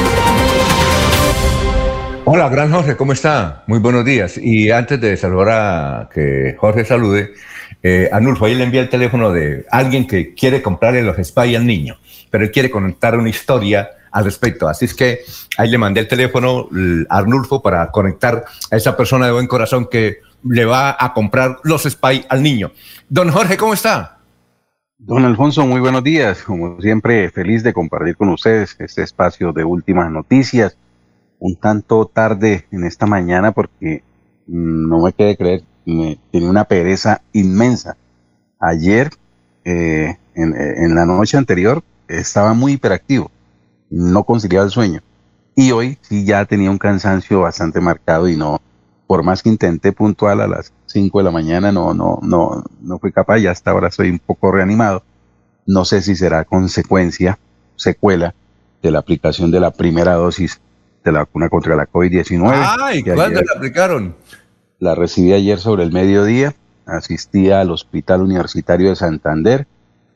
Hola, gran Jorge, ¿cómo está? Muy buenos días. Y antes de saludar a que Jorge salude, eh, Anulfo, ahí le envía el teléfono de alguien que quiere comprarle los spy al niño, pero él quiere contar una historia al respecto. Así es que ahí le mandé el teléfono a Arnulfo para conectar a esa persona de buen corazón que le va a comprar los spy al niño. Don Jorge, ¿cómo está? Don Alfonso, muy buenos días. Como siempre, feliz de compartir con ustedes este espacio de últimas noticias. Un tanto tarde en esta mañana porque mm, no me quede creer, me tenía una pereza inmensa. Ayer, eh, en, en, la noche anterior, estaba muy hiperactivo no conciliaba el sueño. Y hoy sí ya tenía un cansancio bastante marcado y no, por más que intenté puntual a las 5 de la mañana, no, no, no, no fui capaz, ya hasta ahora estoy un poco reanimado. No sé si será consecuencia, secuela de la aplicación de la primera dosis de la vacuna contra la COVID-19. ¡Ay! ¿Cuándo la aplicaron? La recibí ayer sobre el mediodía, asistí al Hospital Universitario de Santander,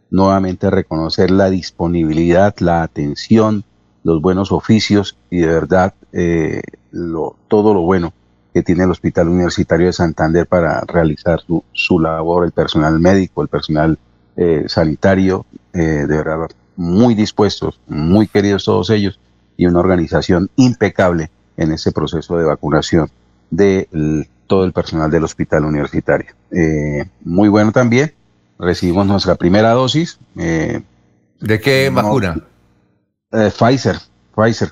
nuevamente reconocer la disponibilidad, la atención, los buenos oficios y de verdad eh, todo lo bueno que tiene el Hospital Universitario de Santander para realizar su, labor, el personal médico, el personal eh, sanitario, eh, de verdad muy dispuestos, muy queridos todos ellos y una organización impecable en ese proceso de vacunación de todo el personal del hospital universitario. muy bueno también recibimos nuestra primera dosis. Eh, ¿De qué vacuna? Eh, Pfizer, Pfizer.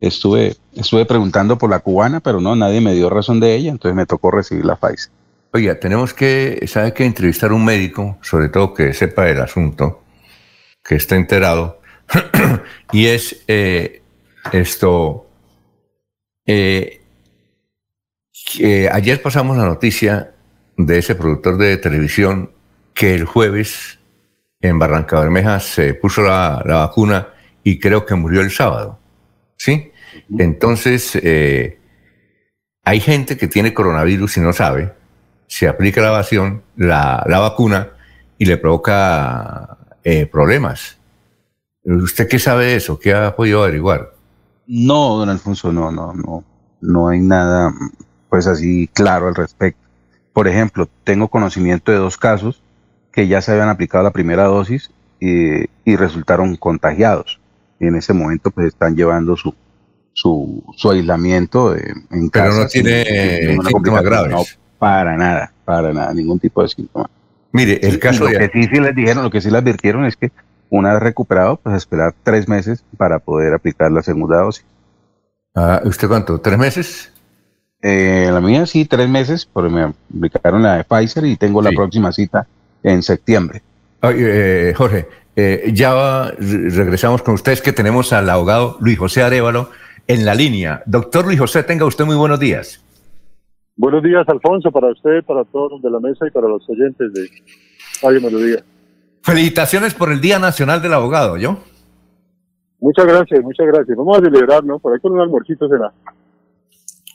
Estuve, estuve preguntando por la cubana, pero no, nadie me dio razón de ella, entonces me tocó recibir la Pfizer. Oiga, tenemos que, ¿sabe que entrevistar a un médico, sobre todo que sepa el asunto, que esté enterado, y es eh, esto, ayer pasamos la noticia de ese productor de televisión que el jueves en Barranca Bermeja se puso la, vacuna y creo que murió el sábado. ¿Sí? Entonces, eh, hay gente que tiene coronavirus y no sabe, se aplica la, vación, la, vacuna y le provoca eh, problemas. ¿Usted qué sabe de eso? ¿Qué ha podido averiguar? No, don Alfonso, no, no, no, no hay nada pues así claro al respecto. Por ejemplo, tengo conocimiento de dos casos que ya se habían aplicado la primera dosis y, resultaron contagiados. Y en ese momento pues están llevando su, su, su aislamiento en casa. Pero no tiene síntomas graves. No, para nada, para nada, ningún tipo de síntoma. Mire, el caso lo que sí, sí les dijeron, lo que sí les advirtieron es que una vez recuperado, pues esperar tres meses para poder aplicar la segunda dosis. Ah, ¿Usted cuánto? ¿Tres meses? Eh, la mía sí, tres meses, porque me aplicaron la de Pfizer y tengo la próxima cita en septiembre. Eh, Jorge, eh, ya regresamos con ustedes que tenemos al abogado Luis José Arevalo en la línea. Doctor Luis José, tenga usted muy buenos días. Buenos días, Alfonso, para usted, para todos los de la mesa y para los oyentes de Radio Melodía. Felicitaciones por el Día Nacional del Abogado, ¿yo? Muchas gracias, muchas gracias. Vamos a celebrar, ¿no? Por ahí con un almuercito será.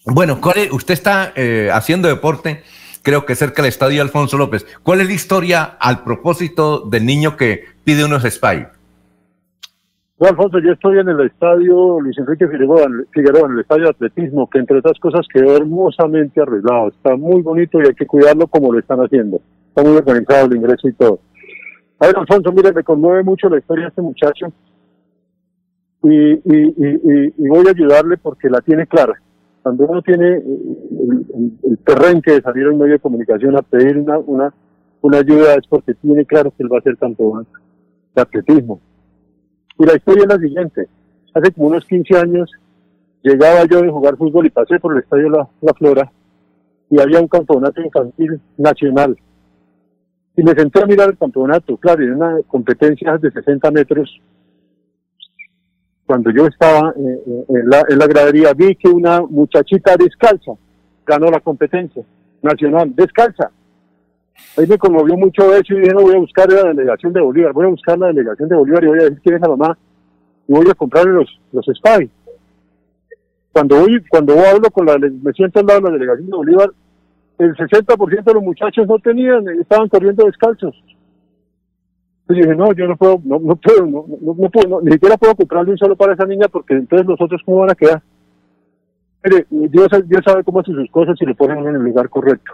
Bueno, usted está eh, haciendo deporte creo que cerca del estadio Alfonso López. ¿Cuál es la historia al propósito del niño que pide unos spy? No, Alfonso, yo estoy en el estadio Luis Enrique Figueroa, en el estadio de atletismo, que entre otras cosas quedó hermosamente arreglado. Está muy bonito y hay que cuidarlo como lo están haciendo. Está muy organizado el ingreso y todo. A ver, Alfonso, mire, me conmueve mucho la historia de este muchacho y, voy a ayudarle porque la tiene clara cuando uno tiene el, el, terrenque de salir a medio de comunicación a pedir una, una, una ayuda es porque tiene claro que él va a ser campeón de atletismo. Y la historia es la siguiente. Hace como unos 15 años llegaba yo de jugar fútbol y pasé por el estadio La, la Flora y había un campeonato infantil nacional. Y me senté a mirar el campeonato, claro, en una competencia de 60 metros cuando yo estaba eh, eh, en, la, gradería, vi que una muchachita descalza ganó la competencia nacional, descalza. Ahí me conmovió mucho eso y dije, no, voy a buscar la delegación de Bolívar, voy a buscar la delegación de Bolívar y voy a decir quién es la mamá y voy a comprarle los, los spy. Cuando voy, cuando hablo con la, me siento al lado de la delegación de Bolívar, el 60% de los muchachos no tenían, estaban corriendo descalzos. Entonces dije, no, yo no puedo, no, no puedo, no, no, no puedo, ni siquiera puedo comprarle un solo para esa niña porque entonces los otros cómo van a quedar. Mire, Dios, Dios sabe cómo hace sus cosas y le ponen en el lugar correcto.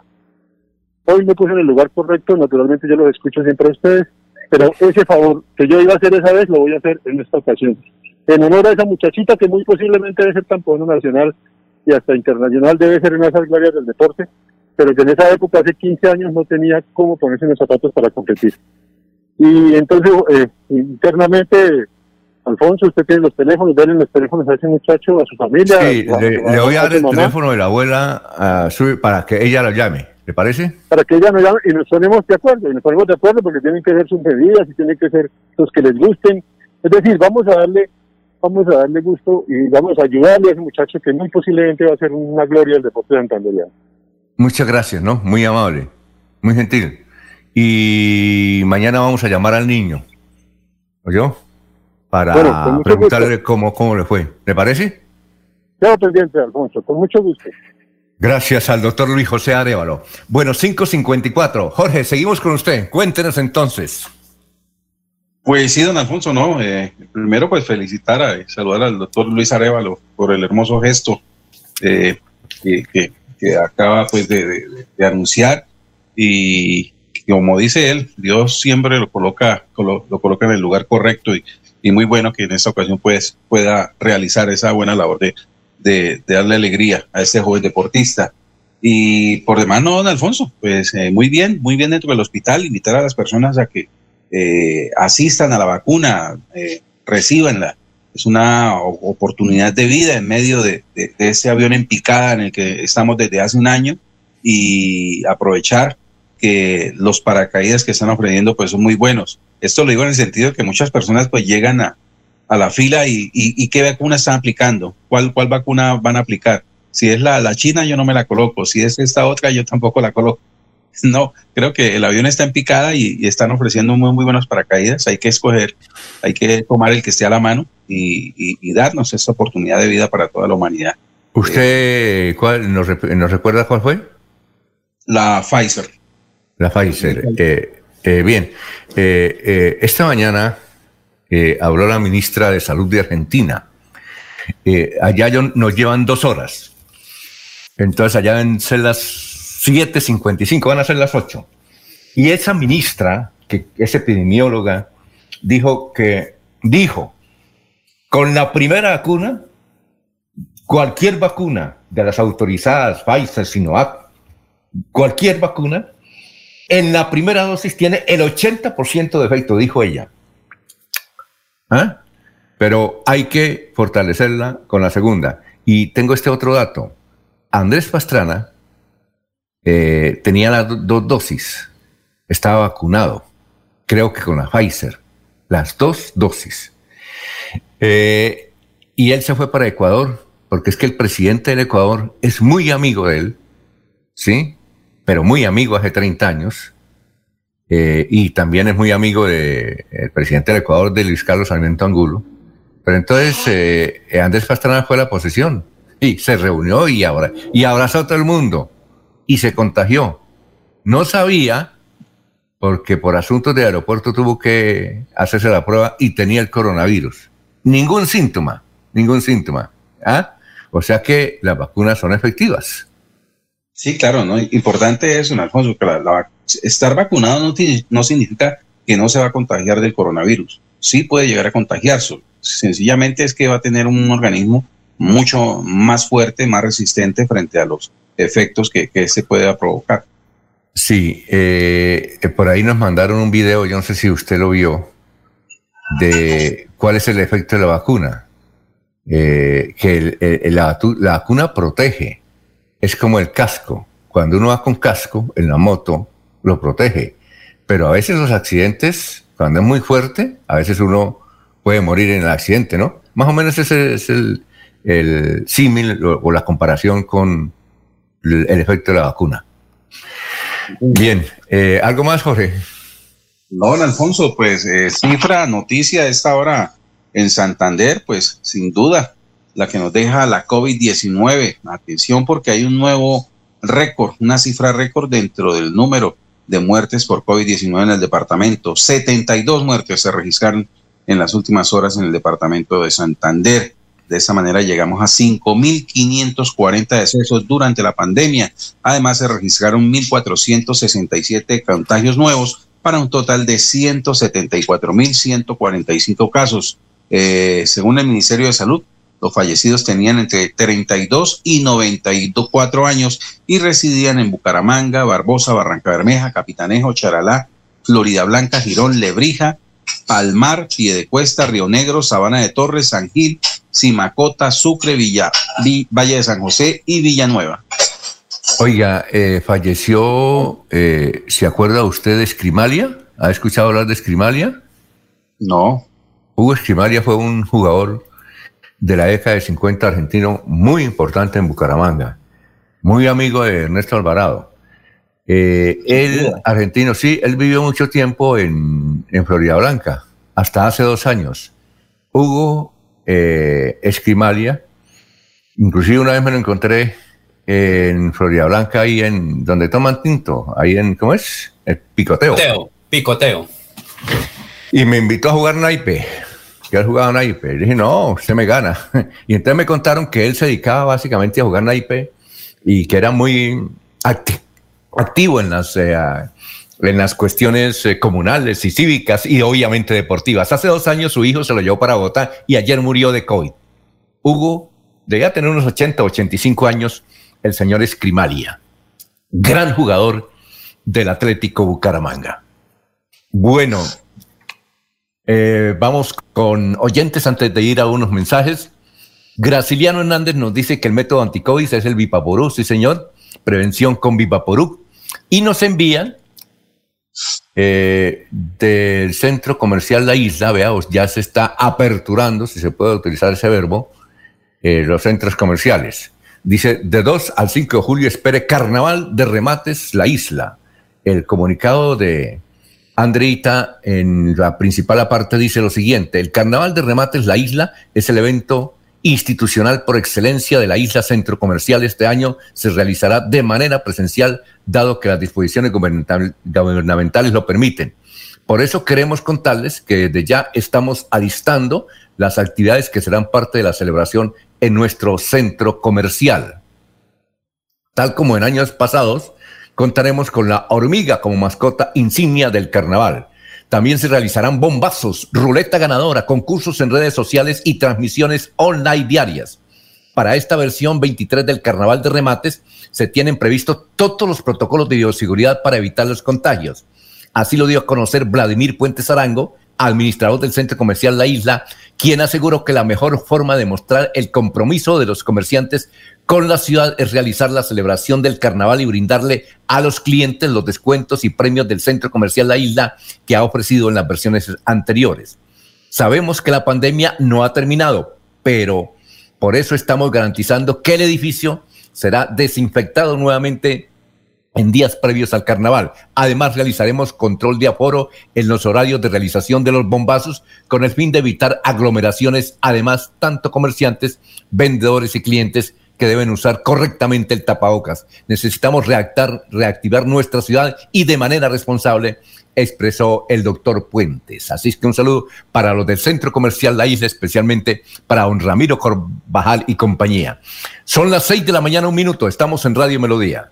Hoy me puse en el lugar correcto, naturalmente yo los escucho siempre a ustedes, pero ese favor que yo iba a hacer esa vez lo voy a hacer en esta ocasión. En honor a esa muchachita que muy posiblemente debe ser campeona nacional y hasta internacional, debe ser una de esas glorias del deporte, pero que en esa época, hace 15 años, no tenía cómo ponerse en los zapatos para competir. Y entonces, eh, internamente, Alfonso, usted tiene los teléfonos, denle los teléfonos a ese muchacho, a su familia. Sí, a- le, a- le voy a dar el mamá, teléfono de la abuela su- para que ella lo llame. ¿Le parece? Para que ella nos llame y nos ponemos de acuerdo, y nos ponemos de acuerdo porque tienen que ser sus medidas y tienen que ser los que les gusten. Es decir, vamos a darle vamos a darle gusto y vamos a ayudarle a ese muchacho que muy posiblemente va a ser una gloria del deporte santanderiano. Muchas gracias, ¿no? Muy amable, muy gentil. Y mañana vamos a llamar al niño, ¿oyó? Para Bueno, preguntarle cómo, cómo le fue. ¿Le parece? Quedo pendiente, Alfonso, con mucho gusto. Gracias al doctor Luis José Arevalo. Bueno, 5.54. Jorge, seguimos con usted. Cuéntenos entonces. Pues sí, don Alfonso, no. eh, primero, pues felicitar a, y saludar al doctor Luis Arevalo por el hermoso gesto eh, que, que- acaba pues de, anunciar y como dice él, Dios siempre lo coloca, colo- lo coloca en el lugar correcto y, muy bueno que en esta ocasión pues pueda realizar esa buena labor de darle alegría a este joven deportista. Y por demás, no, don Alfonso, pues eh, muy bien, muy bien dentro del hospital, invitar a las personas a que eh, asistan a la vacuna, eh, recibanla. Es una oportunidad de vida en medio de ese avión en picada en el que estamos desde hace un año y aprovechar que los paracaídas que están ofreciendo pues son muy buenos. Esto lo digo en el sentido de que muchas personas pues llegan a, a la fila y, y, y qué vacuna están aplicando, cuál, cuál vacuna van a aplicar. Si es la, la china, yo no me la coloco. Si es esta otra, yo tampoco la coloco. No, creo que el avión está en picada y, y están ofreciendo muy, muy buenos paracaídas. Hay que escoger, hay que tomar el que esté a la mano y, y- y darnos esta oportunidad de vida para toda la humanidad. ¿Usted cuál, nos, recuerda cuál fue? La Pfizer. La Pfizer. Eh, eh, bien, eh, eh, esta mañana eh, habló la ministra de Salud de Argentina. Eh, allá yo- nos llevan dos horas. Entonces allá van a ser las 7.55, van a ser las 8. Y esa ministra, que es epidemióloga, dijo que, dijo, con la primera vacuna, cualquier vacuna de las autorizadas, Pfizer, Sinovac, cualquier vacuna, en la primera dosis tiene el 80% de efecto, dijo ella. ¿Ah? Pero hay que fortalecerla con la segunda. Y tengo este otro dato. Andrés Pastrana eh, tenía las do- dos dosis, estaba vacunado, creo que con la Pfizer, las dos dosis. Eh, y él se fue para Ecuador, porque es que el presidente del Ecuador es muy amigo de él, ¿sí? Pero muy amigo hace 30 años. Eh, y también es muy amigo del presidente del Ecuador, de Luis Carlos Sarmiento Angulo. Pero entonces eh, Andrés Pastrana fue a la posesión y se reunió y, ahora, y abrazó a todo el mundo y se contagió. No sabía, porque por asuntos de aeropuerto tuvo que hacerse la prueba y tenía el coronavirus. Ningún síntoma, ningún síntoma. ¿ah? O sea que las vacunas son efectivas. Sí, claro, ¿no? Importante es, Alfonso, que la- estar vacunado no, no significa que no se va a contagiar del coronavirus. Sí puede llegar a contagiarse. Sencillamente es que va a tener un organismo mucho más fuerte, más resistente frente a los efectos que, que se pueda provocar. Sí, eh, por ahí nos mandaron un video, yo no sé si usted lo vio, de cuál es el efecto de la vacuna. Eh, que la, la vacuna protege, es como el casco. Cuando uno va con casco en la moto, lo protege. Pero a veces los accidentes, cuando es muy fuerte, a veces uno puede morir en el accidente, ¿no? Más o menos ese es el, el símil o, o la comparación con el, efecto de la vacuna. Bien, eh, ¿algo más, Jorge? No, don Alfonso, pues eh, cifra, noticia de esta hora en Santander, pues sin duda, la que nos deja la COVID-19. Atención porque hay un nuevo récord, una cifra récord dentro del número de muertes por COVID-19 en el departamento. 72 muertes se registraron en las últimas horas en el departamento de Santander. De esa manera llegamos a 5.540 decesos durante la pandemia. Además, se registraron 1.467 contagios nuevos para un total de 174.145 casos. Eh, según el Ministerio de Salud, los fallecidos tenían entre 32 y 94 años y residían en Bucaramanga, Barbosa, Barranca Bermeja, Capitanejo, Charalá, Florida Blanca, Girón, Lebrija, Palmar, Piedecuesta, Río Negro, Sabana de Torres, San Gil, Simacota, Sucre, Villa, Valle de San José y Villanueva. Oiga, eh, falleció, eh, ¿se acuerda usted de Escrimalia? ¿Ha escuchado hablar de Escrimalia? No. Hugo Escrimalia fue un jugador de la década de 50 argentino muy importante en Bucaramanga, muy amigo de Ernesto Alvarado. Eh, él, argentino, sí, él vivió mucho tiempo en, en Florida Blanca, hasta hace dos años. Hugo eh, Escrimalia, inclusive una vez me lo encontré en Florida Blanca, ahí en donde toman tinto, ahí en, ¿cómo es? El picoteo. Picoteo. picoteo. Y me invitó a jugar naipe que él jugaba naipe. Y dije, no, usted me gana. Y entonces me contaron que él se dedicaba básicamente a jugar naipe y que era muy activo en las, eh, en las cuestiones eh, comunales y cívicas y obviamente deportivas. Hace dos años su hijo se lo llevó para Bogotá y ayer murió de COVID. Hugo debía tener unos 80, 85 años, el señor Escrimalia, gran jugador del Atlético Bucaramanga. Bueno, eh, vamos con oyentes antes de ir a unos mensajes. Graciliano Hernández nos dice que el método anticovid es el Vipaporú, sí señor, prevención con Vipaporú. Y nos envían eh, del centro comercial La Isla, veamos, ya se está aperturando, si se puede utilizar ese verbo, eh, los centros comerciales. Dice, de 2 al 5 de julio espere Carnaval de Remates La Isla. El comunicado de Andreita, en la principal parte, dice lo siguiente: el Carnaval de Remates La Isla es el evento institucional por excelencia de la isla centro comercial. Este año se realizará de manera presencial, dado que las disposiciones gubernamentales lo permiten. Por eso queremos contarles que desde ya estamos alistando las actividades que serán parte de la celebración en nuestro centro comercial. Tal como en años pasados, contaremos con la hormiga como mascota insignia del carnaval. También se realizarán bombazos, ruleta ganadora, concursos en redes sociales y transmisiones online diarias. Para esta versión 23 del Carnaval de Remates se tienen previstos todos los protocolos de bioseguridad para evitar los contagios. Así lo dio a conocer Vladimir Puentes Arango, administrador del Centro Comercial La Isla, quien aseguró que la mejor forma de mostrar el compromiso de los comerciantes con la ciudad es realizar la celebración del carnaval y brindarle a los clientes los descuentos y premios del Centro Comercial La Isla que ha ofrecido en las versiones anteriores. Sabemos que la pandemia no ha terminado, pero por eso estamos garantizando que el edificio será desinfectado nuevamente en días previos al carnaval. Además, realizaremos control de aforo en los horarios de realización de los bombazos con el fin de evitar aglomeraciones. Además, tanto comerciantes, vendedores y clientes que deben usar correctamente el tapabocas. Necesitamos reactar, reactivar nuestra ciudad y de manera responsable, expresó el doctor Puentes. Así que un saludo para los del Centro Comercial La Isla, especialmente para don Ramiro Corbajal y compañía. Son las seis de la mañana, un minuto. Estamos en Radio Melodía.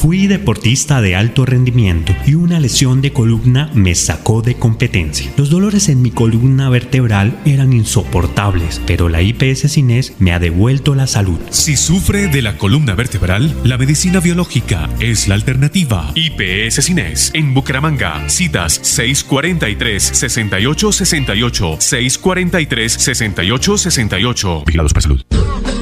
Fui deportista de alto rendimiento y una lesión de columna me sacó de competencia. Los dolores en mi columna vertebral eran insoportables, pero la IPS Cines me ha devuelto la salud. Si sufre de la columna vertebral, la medicina biológica es la alternativa. IPS Cines en Bucaramanga. Citas 643-6868, 643-6868. Vigilados para salud.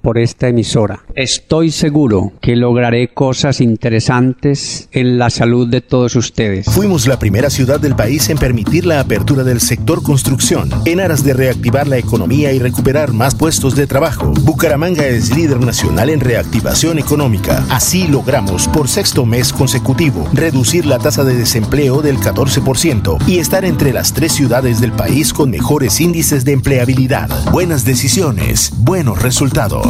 por esta emisora. Estoy seguro que lograré cosas interesantes en la salud de todos ustedes. Fuimos la primera ciudad del país en permitir la apertura del sector construcción, en aras de reactivar la economía y recuperar más puestos de trabajo. Bucaramanga es líder nacional en reactivación económica. Así logramos, por sexto mes consecutivo, reducir la tasa de desempleo del 14% y estar entre las tres ciudades del país con mejores índices de empleabilidad. Buenas decisiones, buenos resultados.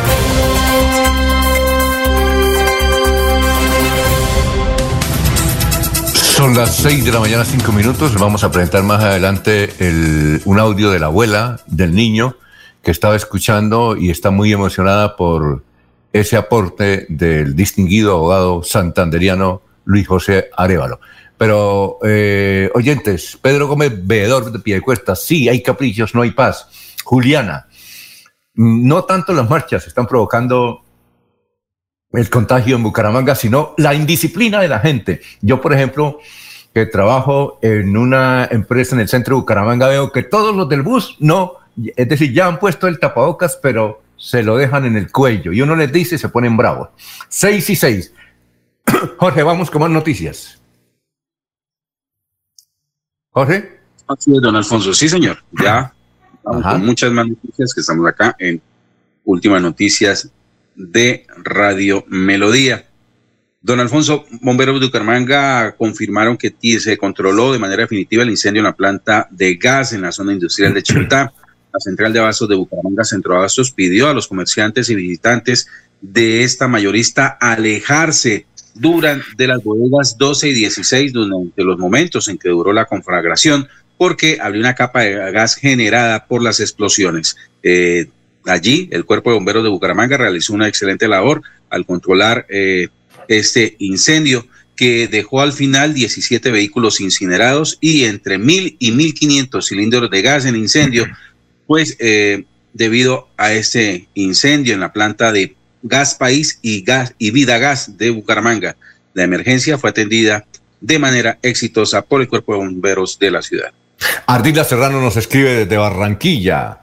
Son las 6 de la mañana, 5 minutos. Vamos a presentar más adelante el, un audio de la abuela, del niño, que estaba escuchando y está muy emocionada por ese aporte del distinguido abogado santanderiano Luis José Arevalo. Pero, eh, oyentes, Pedro Gómez, veedor de Piedecuesta, sí, hay caprichos, no hay paz. Juliana, no tanto las marchas están provocando el contagio en Bucaramanga, sino la indisciplina de la gente. Yo, por ejemplo, que trabajo en una empresa en el centro de Bucaramanga, veo que todos los del bus no, es decir, ya han puesto el tapabocas, pero se lo dejan en el cuello y uno les dice y se ponen bravos. Seis y seis. Jorge, vamos con más noticias. Jorge. Así es, don Alfonso. Sí, señor. Ya vamos con muchas más noticias que estamos acá en Últimas Noticias de Radio Melodía. Don Alfonso, bomberos de Bucaramanga confirmaron que se controló de manera definitiva el incendio en la planta de gas en la zona industrial de Chiltá. La central de abastos de Bucaramanga, Centro Abastos, pidió a los comerciantes y visitantes de esta mayorista alejarse durante las bodegas 12 y 16 durante los momentos en que duró la conflagración, porque había una capa de gas generada por las explosiones. Eh, allí, el Cuerpo de Bomberos de Bucaramanga realizó una excelente labor al controlar eh, este incendio que dejó al final 17 vehículos incinerados y entre mil y 1.500 cilindros de gas en incendio, pues eh, debido a este incendio en la planta de Gas País y, gas, y Vida Gas de Bucaramanga. La emergencia fue atendida de manera exitosa por el Cuerpo de Bomberos de la ciudad. Ardila Serrano nos escribe desde Barranquilla.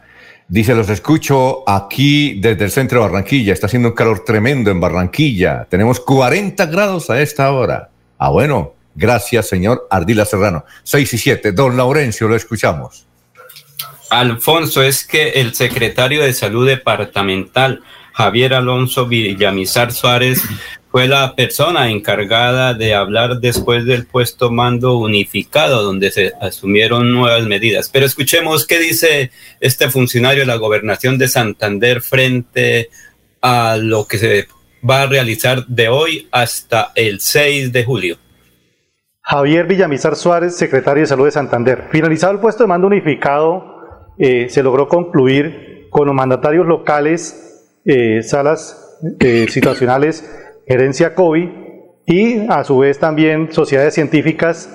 Dice, los escucho aquí desde el centro de Barranquilla. Está haciendo un calor tremendo en Barranquilla. Tenemos 40 grados a esta hora. Ah, bueno, gracias, señor Ardila Serrano. 6 y 7. Don Laurencio, lo escuchamos. Alfonso, es que el secretario de Salud Departamental, Javier Alonso Villamizar Suárez, fue la persona encargada de hablar después del puesto mando unificado, donde se asumieron nuevas medidas. Pero escuchemos qué dice este funcionario de la gobernación de Santander frente a lo que se va a realizar de hoy hasta el 6 de julio. Javier Villamizar Suárez, secretario de Salud de Santander. Finalizado el puesto de mando unificado, eh, se logró concluir con los mandatarios locales, eh, salas eh, situacionales gerencia COVID y a su vez también sociedades científicas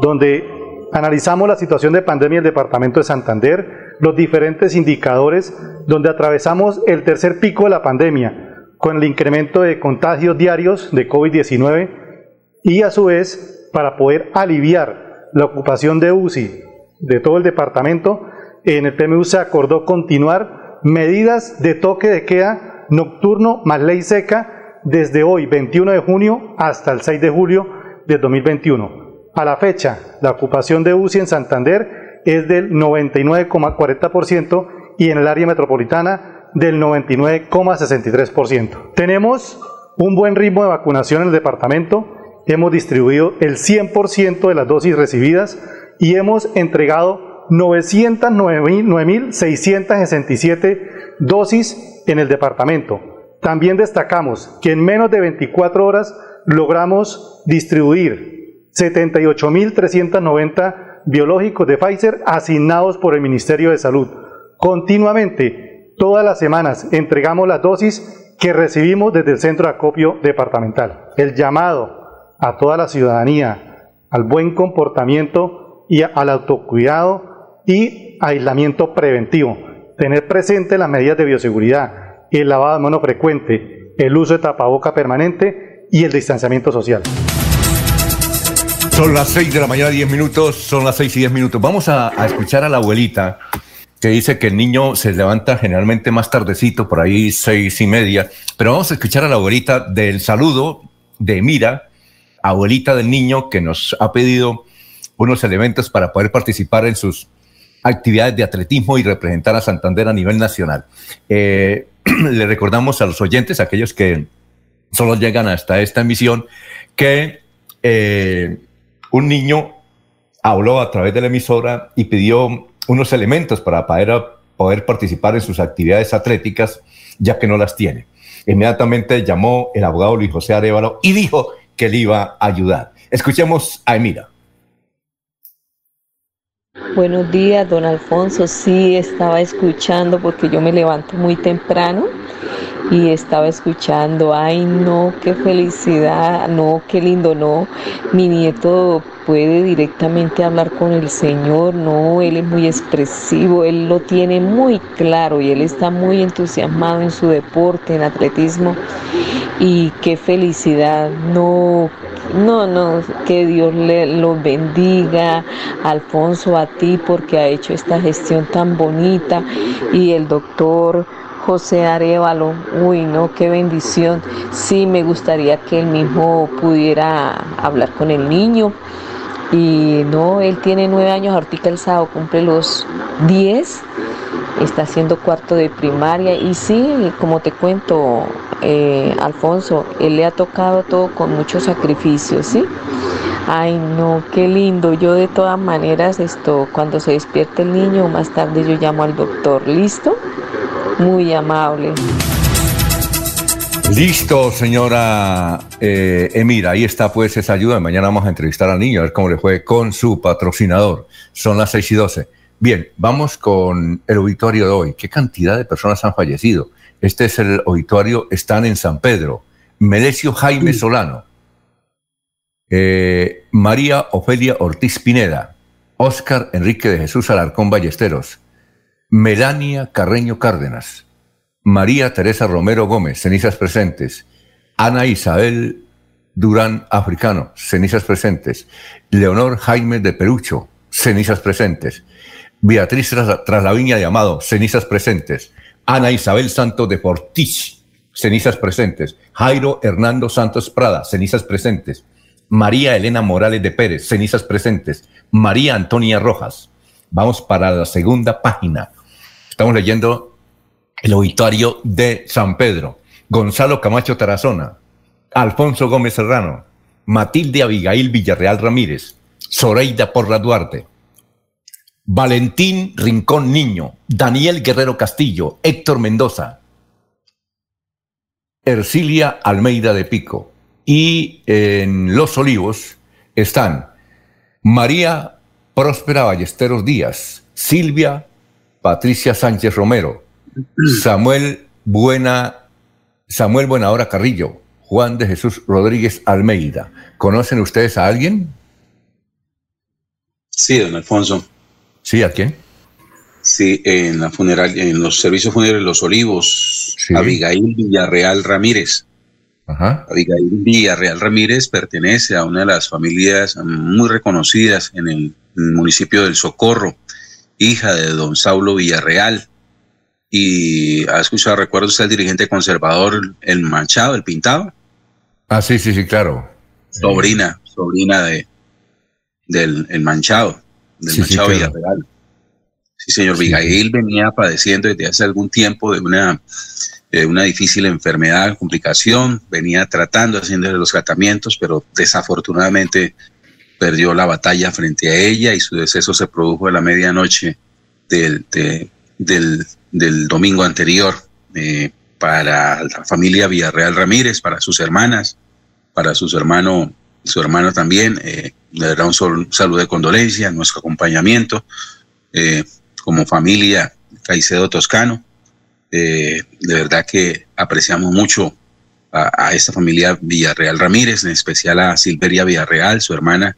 donde analizamos la situación de pandemia en el departamento de Santander, los diferentes indicadores donde atravesamos el tercer pico de la pandemia con el incremento de contagios diarios de COVID-19 y a su vez para poder aliviar la ocupación de UCI de todo el departamento, en el PMU se acordó continuar medidas de toque de queda nocturno más ley seca desde hoy, 21 de junio, hasta el 6 de julio de 2021. A la fecha, la ocupación de UCI en Santander es del 99,40% y en el área metropolitana del 99,63%. Tenemos un buen ritmo de vacunación en el departamento, hemos distribuido el 100% de las dosis recibidas y hemos entregado 909.667 dosis en el departamento también destacamos que en menos de 24 horas logramos distribuir 78.390 biológicos de Pfizer asignados por el Ministerio de Salud. Continuamente, todas las semanas, entregamos las dosis que recibimos desde el centro de acopio departamental. El llamado a toda la ciudadanía al buen comportamiento y al autocuidado y aislamiento preventivo. Tener presente las medidas de bioseguridad el lavado de mano frecuente, el uso de tapaboca permanente y el distanciamiento social. Son las 6 de la mañana, 10 minutos, son las 6 y 10 minutos. Vamos a, escuchar a la abuelita que dice que el niño se levanta generalmente más tardecito, por ahí seis y media, pero vamos a escuchar a la abuelita del saludo de Mira, abuelita del niño que nos ha pedido unos elementos para poder participar en sus actividades de atletismo y representar a Santander a nivel nacional. Eh, le recordamos a los oyentes, aquellos que solo llegan hasta esta emisión, que eh, un niño habló a través de la emisora y pidió unos elementos para poder, participar en sus actividades atléticas, ya que no las tiene. Inmediatamente llamó el abogado Luis José Arevalo y dijo que le iba a ayudar. Escuchemos a Emira. Buenos días, don Alfonso. Sí, estaba escuchando porque yo me levanto muy temprano y estaba escuchando, ay no, qué felicidad, no, qué lindo, no. Mi nieto puede directamente hablar con el Señor, no, él es muy expresivo, él lo tiene muy claro y él está muy entusiasmado en su deporte, en atletismo. Y qué felicidad, no, no, no, que Dios le lo bendiga, Alfonso, a ti, porque ha hecho esta gestión tan bonita y el doctor José Arevalo, uy, no, qué bendición. Sí, me gustaría que él mismo pudiera hablar con el niño. Y no, él tiene nueve años, ahorita el sábado cumple los diez, está haciendo cuarto de primaria y sí, como te cuento, eh, Alfonso, él le ha tocado todo con mucho sacrificio, ¿sí? Ay, no, qué lindo. Yo de todas maneras, esto, cuando se despierte el niño, más tarde yo llamo al doctor. ¿Listo? Muy amable. Listo, señora eh, Emira, ahí está pues esa ayuda. Mañana vamos a entrevistar al niño, a ver cómo le fue con su patrocinador. Son las 6 y 12. Bien, vamos con el auditorio de hoy. ¿Qué cantidad de personas han fallecido? Este es el auditorio, están en San Pedro. Melesio Jaime Solano, eh, María Ofelia Ortiz Pineda, Óscar Enrique de Jesús Alarcón Ballesteros, Melania Carreño Cárdenas, María Teresa Romero Gómez, cenizas presentes, Ana Isabel Durán Africano, cenizas presentes, Leonor Jaime de Perucho, cenizas presentes, Beatriz tras, la viña de Amado, cenizas presentes, Ana Isabel Santos de Portich, cenizas presentes. Jairo Hernando Santos Prada, cenizas presentes. María Elena Morales de Pérez, cenizas presentes. María Antonia Rojas. Vamos para la segunda página. Estamos leyendo el obituario de San Pedro. Gonzalo Camacho Tarazona, Alfonso Gómez Serrano, Matilde Abigail Villarreal Ramírez, Zoreida Porra Duarte, Valentín Rincón Niño, Daniel Guerrero Castillo, Héctor Mendoza, Ercilia Almeida de Pico. Y en Los Olivos están María Próspera Ballesteros Díaz, Silvia Patricia Sánchez Romero, Samuel Buena, Samuel Buenahora Carrillo, Juan de Jesús Rodríguez Almeida. ¿Conocen ustedes a alguien? Sí, don Alfonso. ¿Sí? ¿A quién? Sí, en la funeral, en los servicios funerarios Los Olivos, Abigail Villarreal Ramírez. Abigail Villarreal Ramírez pertenece a una de las familias muy reconocidas en el, municipio del Socorro, hija de don Saulo Villarreal. Y ha escuchado, recuerdo usted el dirigente conservador, el Manchado, el Pintado. Ah, sí, sí, sí, claro. Sobrina, sobrina de del el Manchado, del Manchado Villarreal. Sí, señor Abigail venía padeciendo desde hace algún tiempo de una eh, una difícil enfermedad, complicación, venía tratando, haciéndole los tratamientos, pero desafortunadamente perdió la batalla frente a ella y su deceso se produjo a la medianoche del, del, domingo anterior eh, para la familia Villarreal Ramírez, para sus hermanas, para sus hermanos, su hermano también. Eh, le dará un, saludo de condolencia, nuestro acompañamiento como familia Caicedo Toscano eh, de verdad que apreciamos mucho a, esta familia Villarreal Ramírez, en especial a Silveria Villarreal, su hermana,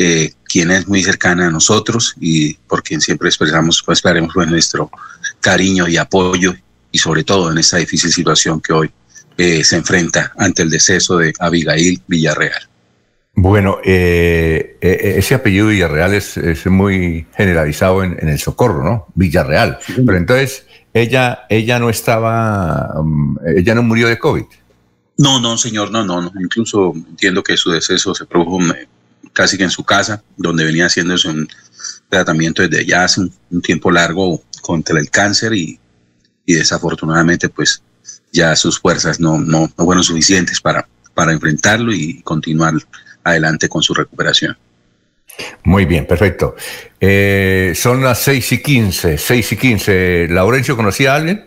eh, quien es muy cercana a nosotros y por quien siempre expresamos, pues esperemos pues, nuestro cariño y apoyo y sobre todo en esta difícil situación que hoy eh, se enfrenta ante el deceso de Abigail Villarreal. Bueno, ese apellido Villarreal es, muy generalizado en, en, el Socorro, ¿no? Villarreal. Pero entonces, ella, ella no estaba, um, ella no murió de COVID. No, no, señor, no, no, no. Incluso entiendo que su deceso se produjo eh, casi que en su casa, donde venía haciéndose un tratamiento desde ya hace un, tiempo largo contra el cáncer y, desafortunadamente pues ya sus fuerzas no, no, no fueron suficientes para, para enfrentarlo y continuar adelante con su recuperación. Muy bien, perfecto. Eh, son las seis y quince, seis y quince. ¿Laurencio conocía a alguien?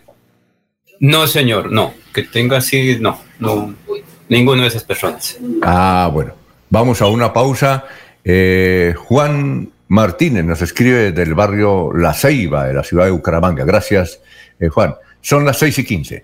No, señor, no. Que tenga así, no, no. Ninguno de esas personas. Ah, bueno. Vamos a una pausa. Eh, Juan Martínez nos escribe del barrio La Ceiba, de la ciudad de Bucaramanga. Gracias, eh, Juan. Son las seis y quince.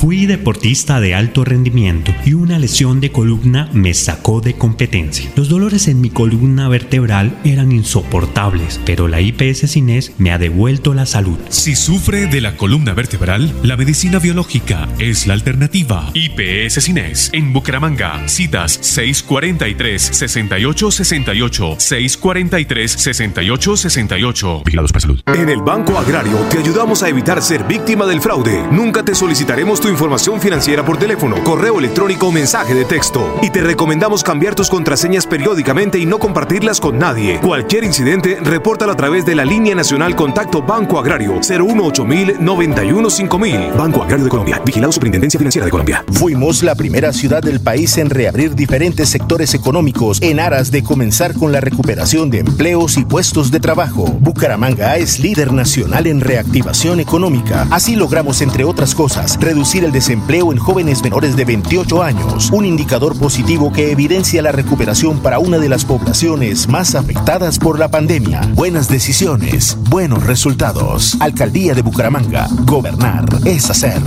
Fui deportista de alto rendimiento y una lesión de columna me sacó de competencia. Los dolores en mi columna vertebral eran insoportables, pero la IPS Cines me ha devuelto la salud. Si sufre de la columna vertebral, la medicina biológica es la alternativa. IPS Cines en Bucaramanga. Citas 643 6868 643 6868. Vigilados para salud. En el Banco Agrario te ayudamos a evitar ser víctima del fraude. Nunca te solicitaremos tu información financiera por teléfono, correo electrónico o mensaje de texto. Y te recomendamos cambiar tus contraseñas periódicamente y no compartirlas con nadie. Cualquier incidente, repórtalo a través de la línea nacional Contacto Banco Agrario 018 91 5000. Banco Agrario de Colombia. Vigilado Superintendencia Financiera de Colombia. Fuimos la primera ciudad del país en reabrir diferentes sectores económicos en aras de comenzar con la recuperación de empleos y puestos de trabajo. Bucaramanga es líder nacional en reactivación económica. Así logramos, entre otras cosas, reducir el desempleo en jóvenes menores de 28 años, un indicador positivo que evidencia la recuperación para una de las poblaciones más afectadas por la pandemia. Buenas decisiones, buenos resultados. Alcaldía de Bucaramanga. Gobernar es hacer.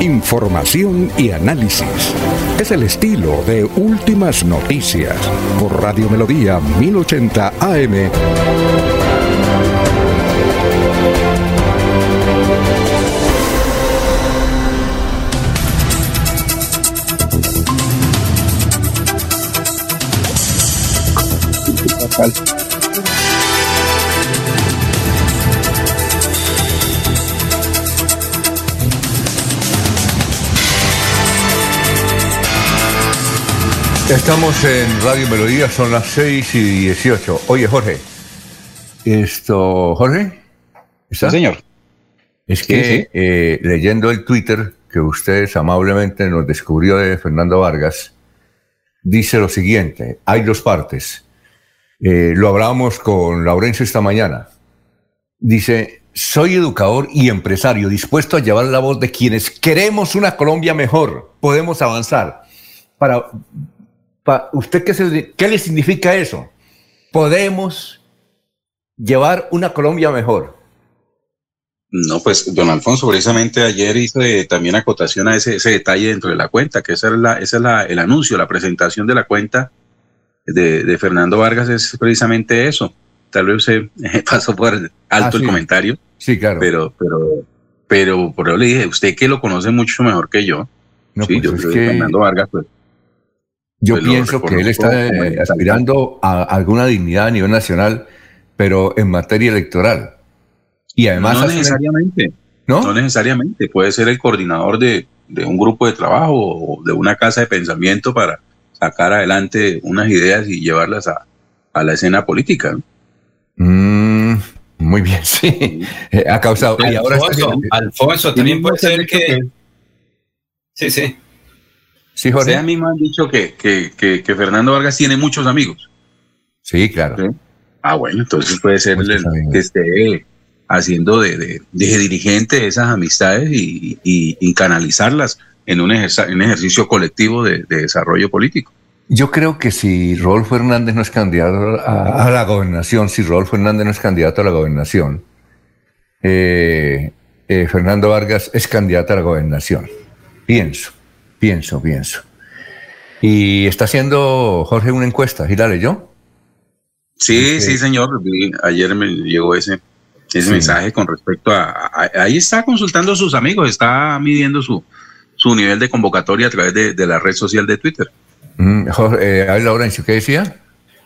Información y análisis. Es el estilo de Últimas Noticias por Radio Melodía 1080 AM. Estamos en Radio Melodía, son las 6 y 18. Oye, Jorge. Esto, Jorge. ¿Está? señor. Es que eh, leyendo el Twitter que ustedes amablemente nos descubrió de Fernando Vargas, dice lo siguiente, hay dos partes. Eh, lo hablábamos con Laurencio esta mañana. Dice, soy educador y empresario dispuesto a llevar la voz de quienes queremos una Colombia mejor. Podemos avanzar. Para, ¿Usted qué, qué le significa eso? Podemos llevar una Colombia mejor. No, pues don Alfonso, precisamente ayer hice también acotación a ese, detalle dentro de la cuenta, que ese es, la, ese es el anuncio, la presentación de la cuenta de, Fernando Vargas es precisamente eso. Tal vez se pasó por alto ah, el comentario. Sí, claro. Pero, pero, pero por eso le dije, usted que lo conoce mucho mejor que yo. No, sí, pues yo Fernando Vargas, pues yo pues pienso que él está eh, aspirando a alguna dignidad a nivel nacional, pero en materia electoral. Y además... No, necesariamente. ¿no? necesariamente. Puede ser el coordinador de, un grupo de trabajo o de una casa de pensamiento para sacar adelante unas ideas y llevarlas a, la escena política. Mm, muy bien, sí. ha causado... y ahora Alfonso también puede ser que... Sí, sí. Sí, Jorge. mí me han dicho que, que, Fernando Vargas tiene muchos amigos. Sí, claro. Ah, bueno, entonces puede ser el, que esté haciendo de, dirigente esas amistades y, canalizarlas en un, ejercicio colectivo de, desarrollo político. Yo creo que si Rodolfo Hernández no es candidato a, la gobernación, si Rodolfo Hernández no es candidato a la gobernación, eh, eh, Fernando Vargas es candidato a la gobernación. Pienso. Pienso, pienso. Y está haciendo Jorge una encuesta, ¿y la leyó? Sí, sí, señor. Ayer me llegó ese, ese mensaje con respecto a, Ahí está consultando a sus amigos, está midiendo su, su nivel de convocatoria a través de, la red social de Twitter. Mm, Jorge, eh, Laurencio, ¿qué decía?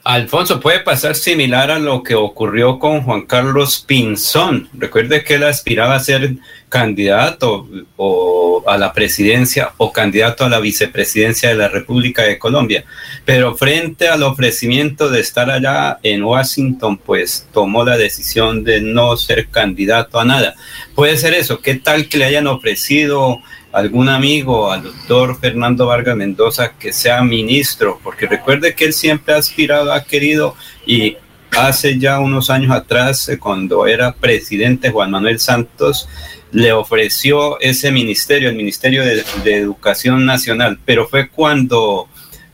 Alfonso, puede pasar similar a lo que ocurrió con Juan Carlos Pinzón. Recuerde que él aspiraba a ser candidato o a la presidencia o candidato a la vicepresidencia de la República de Colombia. Pero frente al ofrecimiento de estar allá en Washington, pues tomó la decisión de no ser candidato a nada. Puede ser eso. ¿Qué tal que le hayan ofrecido algún amigo, al doctor Fernando Vargas Mendoza, que sea ministro, porque recuerde que él siempre ha aspirado, ha querido y hace ya unos años atrás, eh, cuando era presidente Juan Manuel Santos, le ofreció ese ministerio, el Ministerio de, de Educación Nacional, pero fue cuando,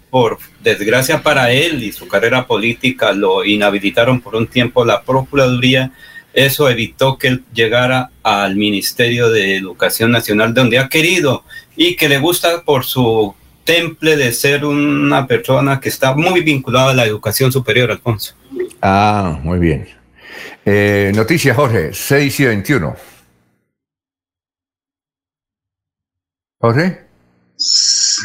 por desgracia para él y su carrera política, lo inhabilitaron por un tiempo la Procuraduría eso evitó que él llegara al Ministerio de Educación Nacional, donde ha querido y que le gusta por su temple de ser una persona que está muy vinculada a la educación superior, Alfonso. Ah, muy bien. Eh, noticias, Jorge, 6 y 21. Jorge. Sí,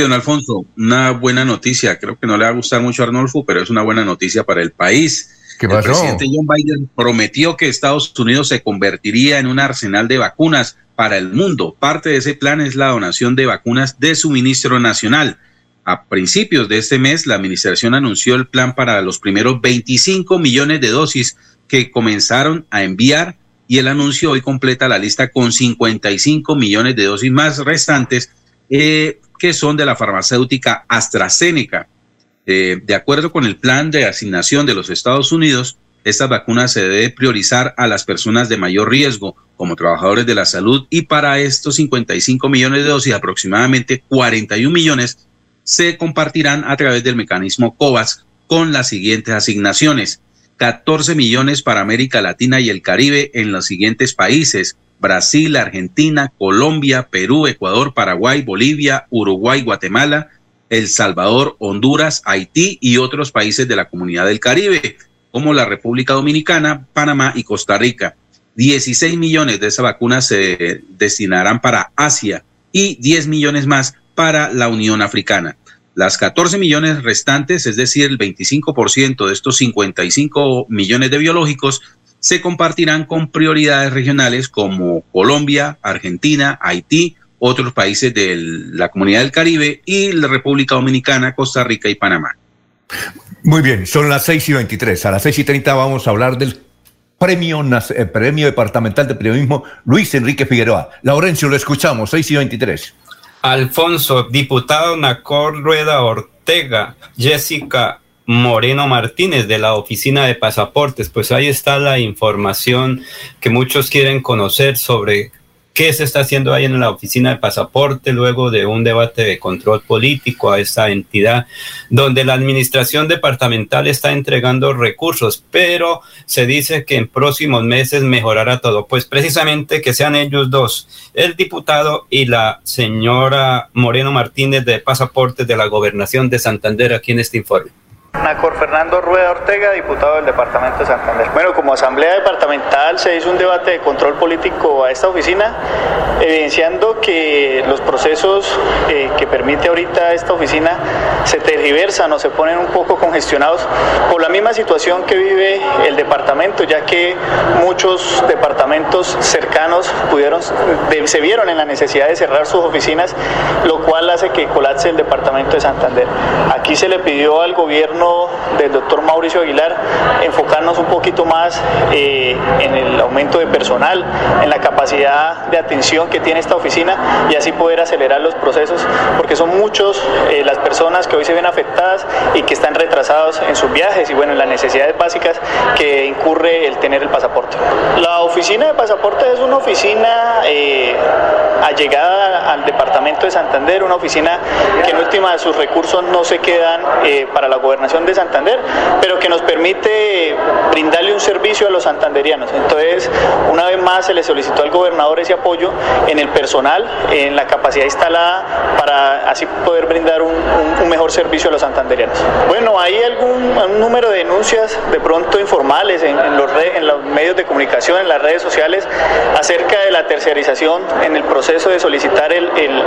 don Alfonso, una buena noticia. Creo que no le va a gustar mucho a Arnolfo, pero es una buena noticia para el país. El presidente John Biden prometió que Estados Unidos se convertiría en un arsenal de vacunas para el mundo. Parte de ese plan es la donación de vacunas de suministro nacional. A principios de este mes, la administración anunció el plan para los primeros 25 millones de dosis que comenzaron a enviar y el anuncio hoy completa la lista con 55 millones de dosis más restantes eh, que son de la farmacéutica AstraZeneca. Eh, de acuerdo con el plan de asignación de los Estados Unidos, estas vacunas se debe priorizar a las personas de mayor riesgo, como trabajadores de la salud, y para estos 55 millones de dosis, aproximadamente 41 millones se compartirán a través del mecanismo COVAX con las siguientes asignaciones. 14 millones para América Latina y el Caribe en los siguientes países, Brasil, Argentina, Colombia, Perú, Ecuador, Paraguay, Bolivia, Uruguay, Guatemala, El Salvador, Honduras, Haití y otros países de la comunidad del Caribe, como la República Dominicana, Panamá y Costa Rica. 16 millones de esas vacunas se destinarán para Asia y 10 millones más para la Unión Africana. Las 14 millones restantes, es decir, el 25% de estos 55 millones de biológicos, se compartirán con prioridades regionales como Colombia, Argentina, Haití, otros países de la Comunidad del Caribe y la República Dominicana, Costa Rica y Panamá. Muy bien, son las 6 y 23. A las 6 y 30 vamos a hablar del premio, eh, premio departamental de periodismo Luis Enrique Figueroa. Laurencio, lo escuchamos, 6 y 23. Alfonso, diputado Nacor Rueda Ortega, Jessica Moreno Martínez de la Oficina de Pasaportes. Pues ahí está la información que muchos quieren conocer sobre qué se está haciendo ahí en la oficina de pasaporte luego de un debate de control político a esta entidad donde la administración departamental está entregando recursos, pero se dice que en próximos meses mejorará todo. Pues precisamente que sean ellos dos, el diputado y la señora Moreno Martínez de Pasaportes de la Gobernación de Santander aquí en este informe. Nacor Fernando Rueda Ortega, diputado del Departamento de Santander. Bueno, como Asamblea Departamental se hizo un debate de control político a esta oficina, evidenciando que los procesos eh, que permite ahorita esta oficina se tergiversan o se ponen un poco congestionados por la misma situación que vive el departamento, ya que muchos departamentos cercanos pudieron, se vieron en la necesidad de cerrar sus oficinas, lo cual hace que colapse el departamento de Santander. Aquí se le pidió al gobierno del doctor Mauricio Aguilar enfocarnos un poquito más eh, en el aumento de personal, en la capacidad de atención que tiene esta oficina y así poder acelerar los procesos, porque son muchos eh, las personas que hoy se ven afectadas y que están retrasados en sus viajes y bueno, en las necesidades básicas que incurre el tener el pasaporte. La oficina de pasaporte es una oficina eh, allegada al departamento de Santander, una oficina que en última de sus recursos no se quedan para la gobernación de Santander, pero que nos permite brindarle un servicio a los santanderianos. Entonces, una vez más se le solicitó al gobernador ese apoyo en el personal, en la capacidad instalada, para así poder brindar un, mejor servicio a los santanderianos. Bueno, hay algún número de denuncias de pronto informales en, los, en los medios de comunicación, en las redes sociales, acerca de la tercerización en el proceso de solicitar el, el,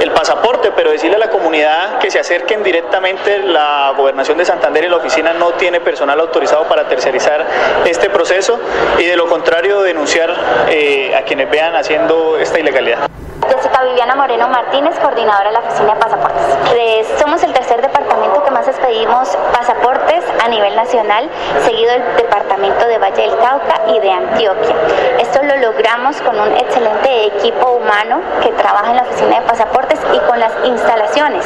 el pasaporte, pero decirle a la comunidad que se acerquen directamente la Gobernación de Santander y la oficina no tiene personal autorizado para tercerizar este proceso y de lo contrario denunciar eh, a quienes vean haciendo esta ilegalidad. Jessica Viviana Moreno Martínez, coordinadora de la Oficina de Pasaportes. Somos el tercer departamento que más expedimos pasaportes a nivel nacional, seguido del departamento de Valle del Cauca y de Antioquia. Esto lo logramos con un excelente equipo humano que trabaja en la Oficina de Pasaportes y con las instalaciones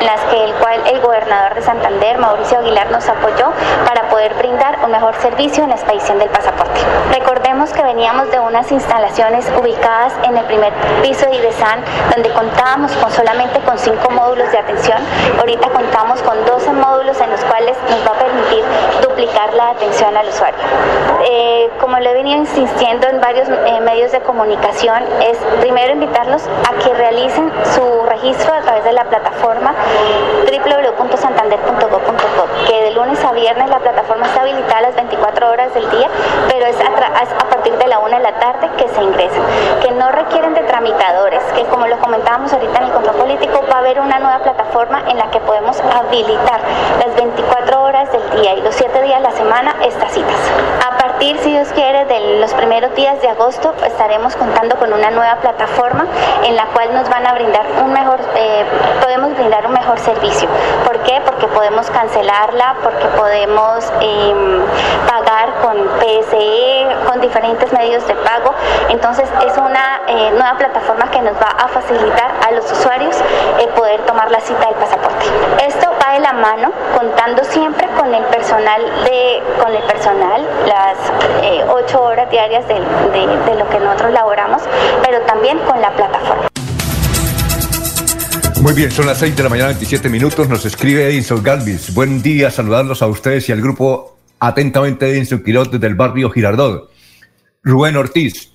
en las que el cual el gobernador de Santander, Mauricio Aguilar, nos apoyó para poder brindar un mejor servicio en la expedición del pasaporte. Recordemos que veníamos de unas instalaciones ubicadas en el primer piso de IDESAN, donde contábamos con solamente con cinco módulos de atención. Ahorita contamos con 12 módulos en los cuales nos va a permitir duplicar la atención al usuario. Eh, como lo he venido insistiendo en varios eh, medios de comunicación, es primero invitarlos a que realicen su registro a través de la plataforma www.santander.gov.co, que de lunes a viernes la plataforma está habilitada las 24 horas del día, pero es a, a partir de la 1 de la tarde que se ingresan, que no requieren de que como lo comentábamos ahorita en el control político, va a haber una nueva plataforma en la que podemos habilitar las 24 horas del día y los 7 días de la semana estas citas. A partir, si Dios quiere, de los primeros días de agosto estaremos contando con una nueva plataforma en la cual nos van a brindar un mejor, eh, podemos brindar un mejor servicio. ¿Por qué? Porque podemos cancelarla, porque podemos em, pagar con PSE, con diferentes medios de pago. Entonces es una eh, nueva plataforma que nos va a facilitar a los usuarios el poder tomar la cita del pasaporte. Esto va de la mano, contando siempre con el personal de, con el personal, las eh, ocho horas diarias de, lo que nosotros laboramos, pero también con la plataforma. Muy bien, son las 6 de la mañana, 27 minutos. Nos escribe Edinson Galvis. Buen día, saludarlos a ustedes y al grupo atentamente Edinson Quirot desde el barrio Girardot. Rubén Ortiz,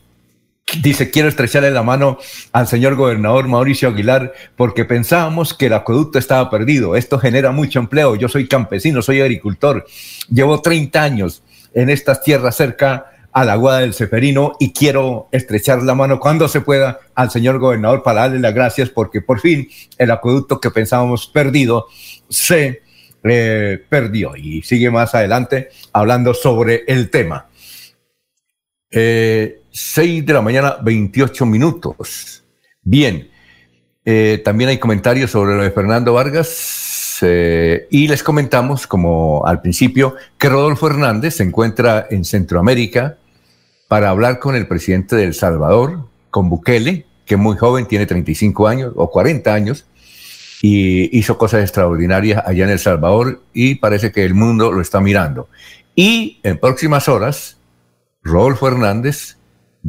Dice, quiero estrecharle la mano al señor gobernador Mauricio Aguilar porque pensábamos que el acueducto estaba perdido. Esto genera mucho empleo. Yo soy campesino, soy agricultor. Llevo 30 años en estas tierras cerca a la Guada del Ceferino y quiero estrechar la mano cuando se pueda al señor gobernador para darle las gracias porque por fin el acueducto que pensábamos perdido se eh, perdió. Y sigue más adelante hablando sobre el tema. Eh, 6 de la mañana, 28 minutos. Bien, eh, también hay comentarios sobre lo de Fernando Vargas eh, y les comentamos, como al principio, que Rodolfo Hernández se encuentra en Centroamérica para hablar con el presidente de El Salvador, con Bukele, que es muy joven, tiene 35 años o 40 años, y hizo cosas extraordinarias allá en El Salvador y parece que el mundo lo está mirando. Y en próximas horas, Rodolfo Hernández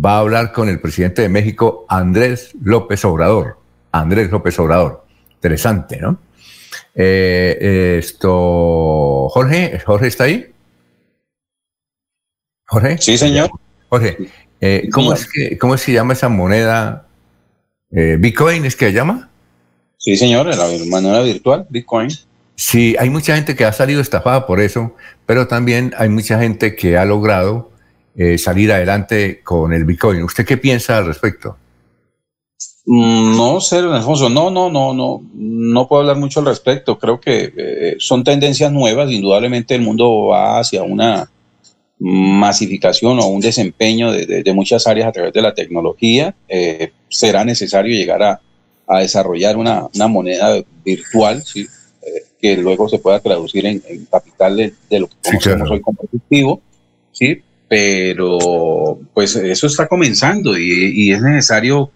va a hablar con el presidente de México, Andrés López Obrador. Andrés López Obrador. Interesante, ¿no? Eh, esto, Jorge, ¿Jorge está ahí? ¿Jorge? Sí, señor. Jorge, eh, ¿cómo, Es que, ¿cómo se llama esa moneda? Eh, ¿Bitcoin es que se llama? Sí, señor, la moneda virtual, Bitcoin. Sí, hay mucha gente que ha salido estafada por eso, pero también hay mucha gente que ha logrado eh, salir adelante con el Bitcoin. ¿Usted qué piensa al respecto? Mm, no sé, Alfonso, no, no, no, no, no puedo hablar mucho al respecto. Creo que eh, son tendencias nuevas. Indudablemente el mundo va hacia una masificación o un desempeño de, muchas áreas a través de la tecnología. Eh, será necesario llegar a, desarrollar una, moneda virtual, ¿sí? que luego se pueda traducir en, capital de, lo que conocemos hoy como productivo, ¿sí? Pero pues eso está comenzando y, es necesario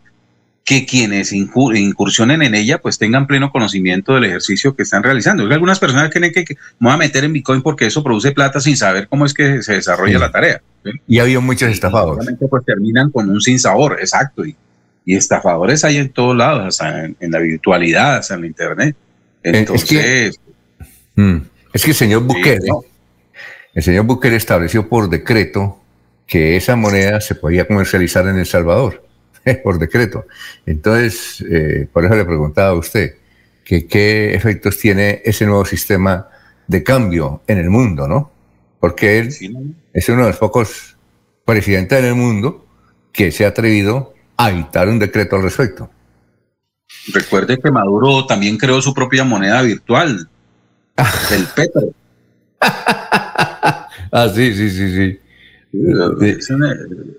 que quienes incursionen en ella pues tengan pleno conocimiento del ejercicio que están realizando. Hay algunas personas creen que, que me voy a meter en Bitcoin porque eso produce plata sin saber cómo es que se desarrolla la tarea. Y ha habido muchos estafadores. pues terminan con un sinsabor, exacto. Y, y estafadores hay en todos lados, hasta en, la virtualidad, hasta en la internet. Entonces... Es que, mm, es que el señor Bukele, el señor Bukele estableció por decreto que esa moneda se podía comercializar en El Salvador, por decreto. Entonces, eh, por eso le preguntaba a usted que qué efectos tiene ese nuevo sistema de cambio en el mundo, ¿no? Porque él es uno de los pocos presidentes en el mundo que se ha atrevido a dictar un decreto al respecto. Recuerde que Maduro también creó su propia moneda virtual, el petro. ah, sí, sí, sí, sí.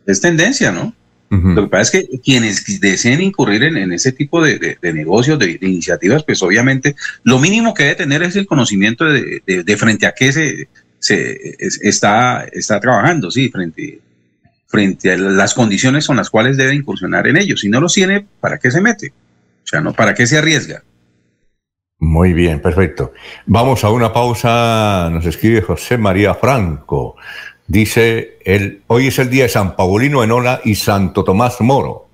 Es, tendencia, ¿no? Lo que pasa es que quienes deseen incurrir en, ese tipo de, negocios, de, iniciativas, pues obviamente lo mínimo que debe tener es el conocimiento de, frente a qué se, se está, está trabajando, sí, frente, frente a las condiciones con las cuales debe incursionar en ellos. Si no lo tiene, ¿para qué se mete? O sea, ¿no? ¿para qué se arriesga? Muy bien, perfecto. Vamos a una pausa. Nos escribe José María Franco. Dice, el, hoy es el día de San Paulino Enola y Santo Tomás Moro.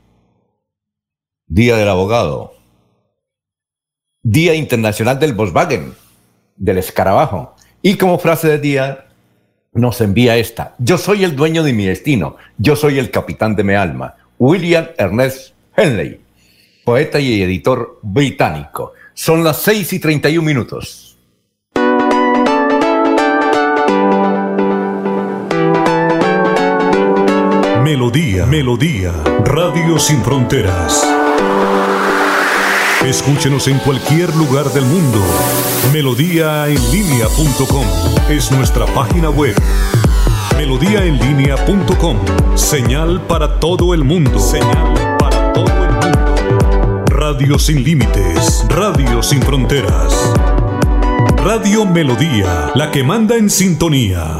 Día del abogado. Día Internacional del Volkswagen, del escarabajo. Y como frase de día nos envía esta. Yo soy el dueño de mi destino. Yo soy el capitán de mi alma. William Ernest Henley, poeta y editor británico. Son las 6 y 31 minutos. Melodía, Melodía, Radio Sin Fronteras. Escúchenos en cualquier lugar del mundo. Melodíaenlínea.com es nuestra página web. Melodíaenlínea.com. Señal para todo el mundo. Señal para todo el mundo. Radio sin límites. Radio sin fronteras. Radio Melodía, la que manda en sintonía.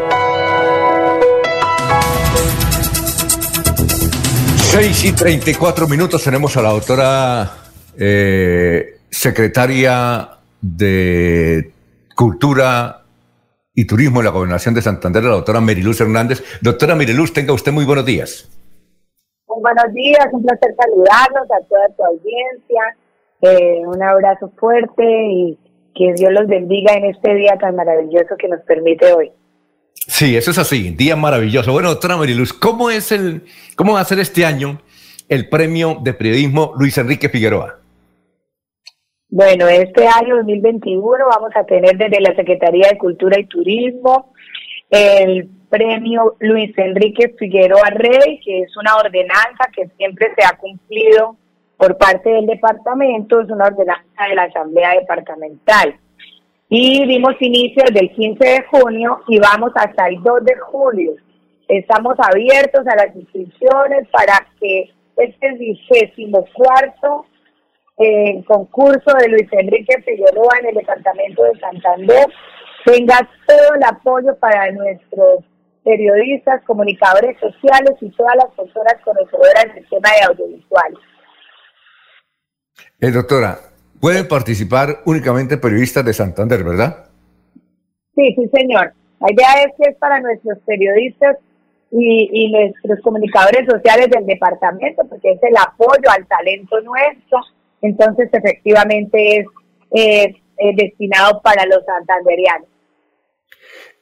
6 y 34 minutos tenemos a la doctora eh, secretaria de Cultura y Turismo de la Gobernación de Santander, la doctora Meriluz Hernández. Doctora Meriluz, tenga usted muy buenos días. Muy buenos días, un placer saludarlos a toda tu audiencia. Eh, un abrazo fuerte y que Dios los bendiga en este día tan maravilloso que nos permite hoy. Sí, eso es así, día maravilloso. Bueno, doctora Mariluz, ¿cómo es el, cómo va a ser este año el premio de periodismo Luis Enrique Figueroa? Bueno, este año 2021 vamos a tener desde la Secretaría de Cultura y Turismo el premio Luis Enrique Figueroa Rey, que es una ordenanza que siempre se ha cumplido por parte del departamento, es una ordenanza de la Asamblea Departamental y dimos inicio desde el 15 de junio y vamos hasta el 2 de julio. Estamos abiertos a las inscripciones para que este vigésimo cuarto eh, concurso de Luis Enrique Figueroa en el departamento de Santander tenga todo el apoyo para nuestros periodistas, comunicadores sociales y todas las personas conocedoras del tema de audiovisuales. Eh, doctora, pueden participar únicamente periodistas de Santander, ¿verdad? Sí, sí, señor. La idea es que es para nuestros periodistas y, nuestros comunicadores sociales del departamento, porque es el apoyo al talento nuestro. Entonces, efectivamente, es eh, eh, destinado para los santanderianos.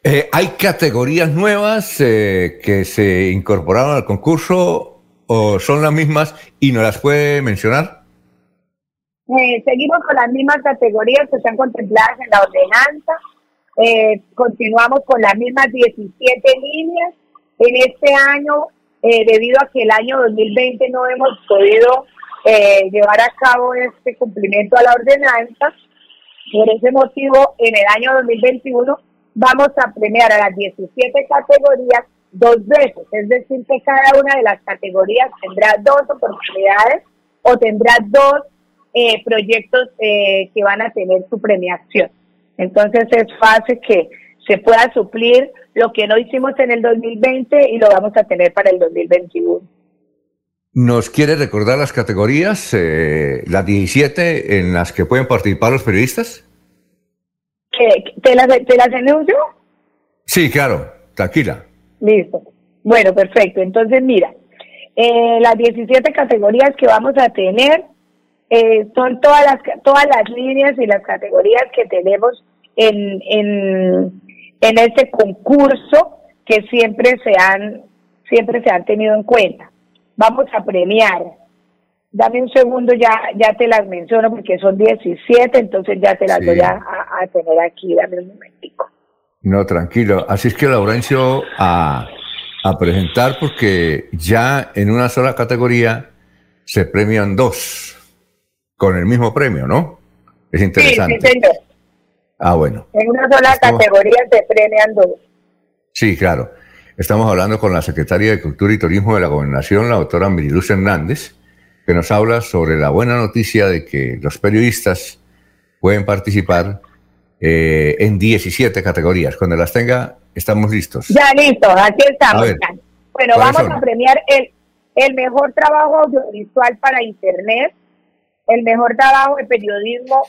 Eh, ¿Hay categorías nuevas que se incorporaron al concurso o son las mismas y no las puede mencionar? Eh, seguimos con las mismas categorías que están contempladas en la ordenanza. Eh, continuamos con las mismas 17 líneas. En este año, eh, debido a que el año 2020 no hemos podido llevar a cabo este cumplimiento a la ordenanza, por ese motivo, en el año 2021 vamos a premiar a las 17 categorías dos veces, es decir, que cada una de las categorías tendrá dos oportunidades o tendrá dos eh, proyectos eh, que van a tener su premiación. Entonces es fácil que se pueda suplir lo que no hicimos en el 2020 y lo vamos a tener para el 2021. ¿Nos quiere recordar las categorías, eh, las 17 en las que pueden participar los periodistas? ¿Te las, te las enuncio? Sí, claro, tranquila. Listo. Bueno, perfecto. Entonces, mira, las 17 categorías que vamos a tener eh, son todas las todas las líneas y las categorías que tenemos en, en, en este concurso que siempre se han siempre se han tenido en cuenta. Vamos a premiar. Dame un segundo, ya ya te las menciono porque son 17, entonces ya te las voy a, a, tener aquí. Dame un momentico. No, tranquilo. Así es que Laurencio a, a presentar porque ya en una sola categoría se premian dos con el mismo premio, ¿no? Es interesante. Sí, sí, señor. Ah, bueno. En una sola categoría se premian dos. Sí, claro. Estamos hablando con la secretaria de Cultura y Turismo de la Gobernación, la doctora Miriluz Hernández, que nos habla sobre la buena noticia de que los periodistas pueden participar eh, en 17 categorías. Cuando las tenga, estamos listos. Ya listo, aquí estamos. Bueno, vamos a premiar el, el mejor trabajo audiovisual para Internet, el mejor trabajo de periodismo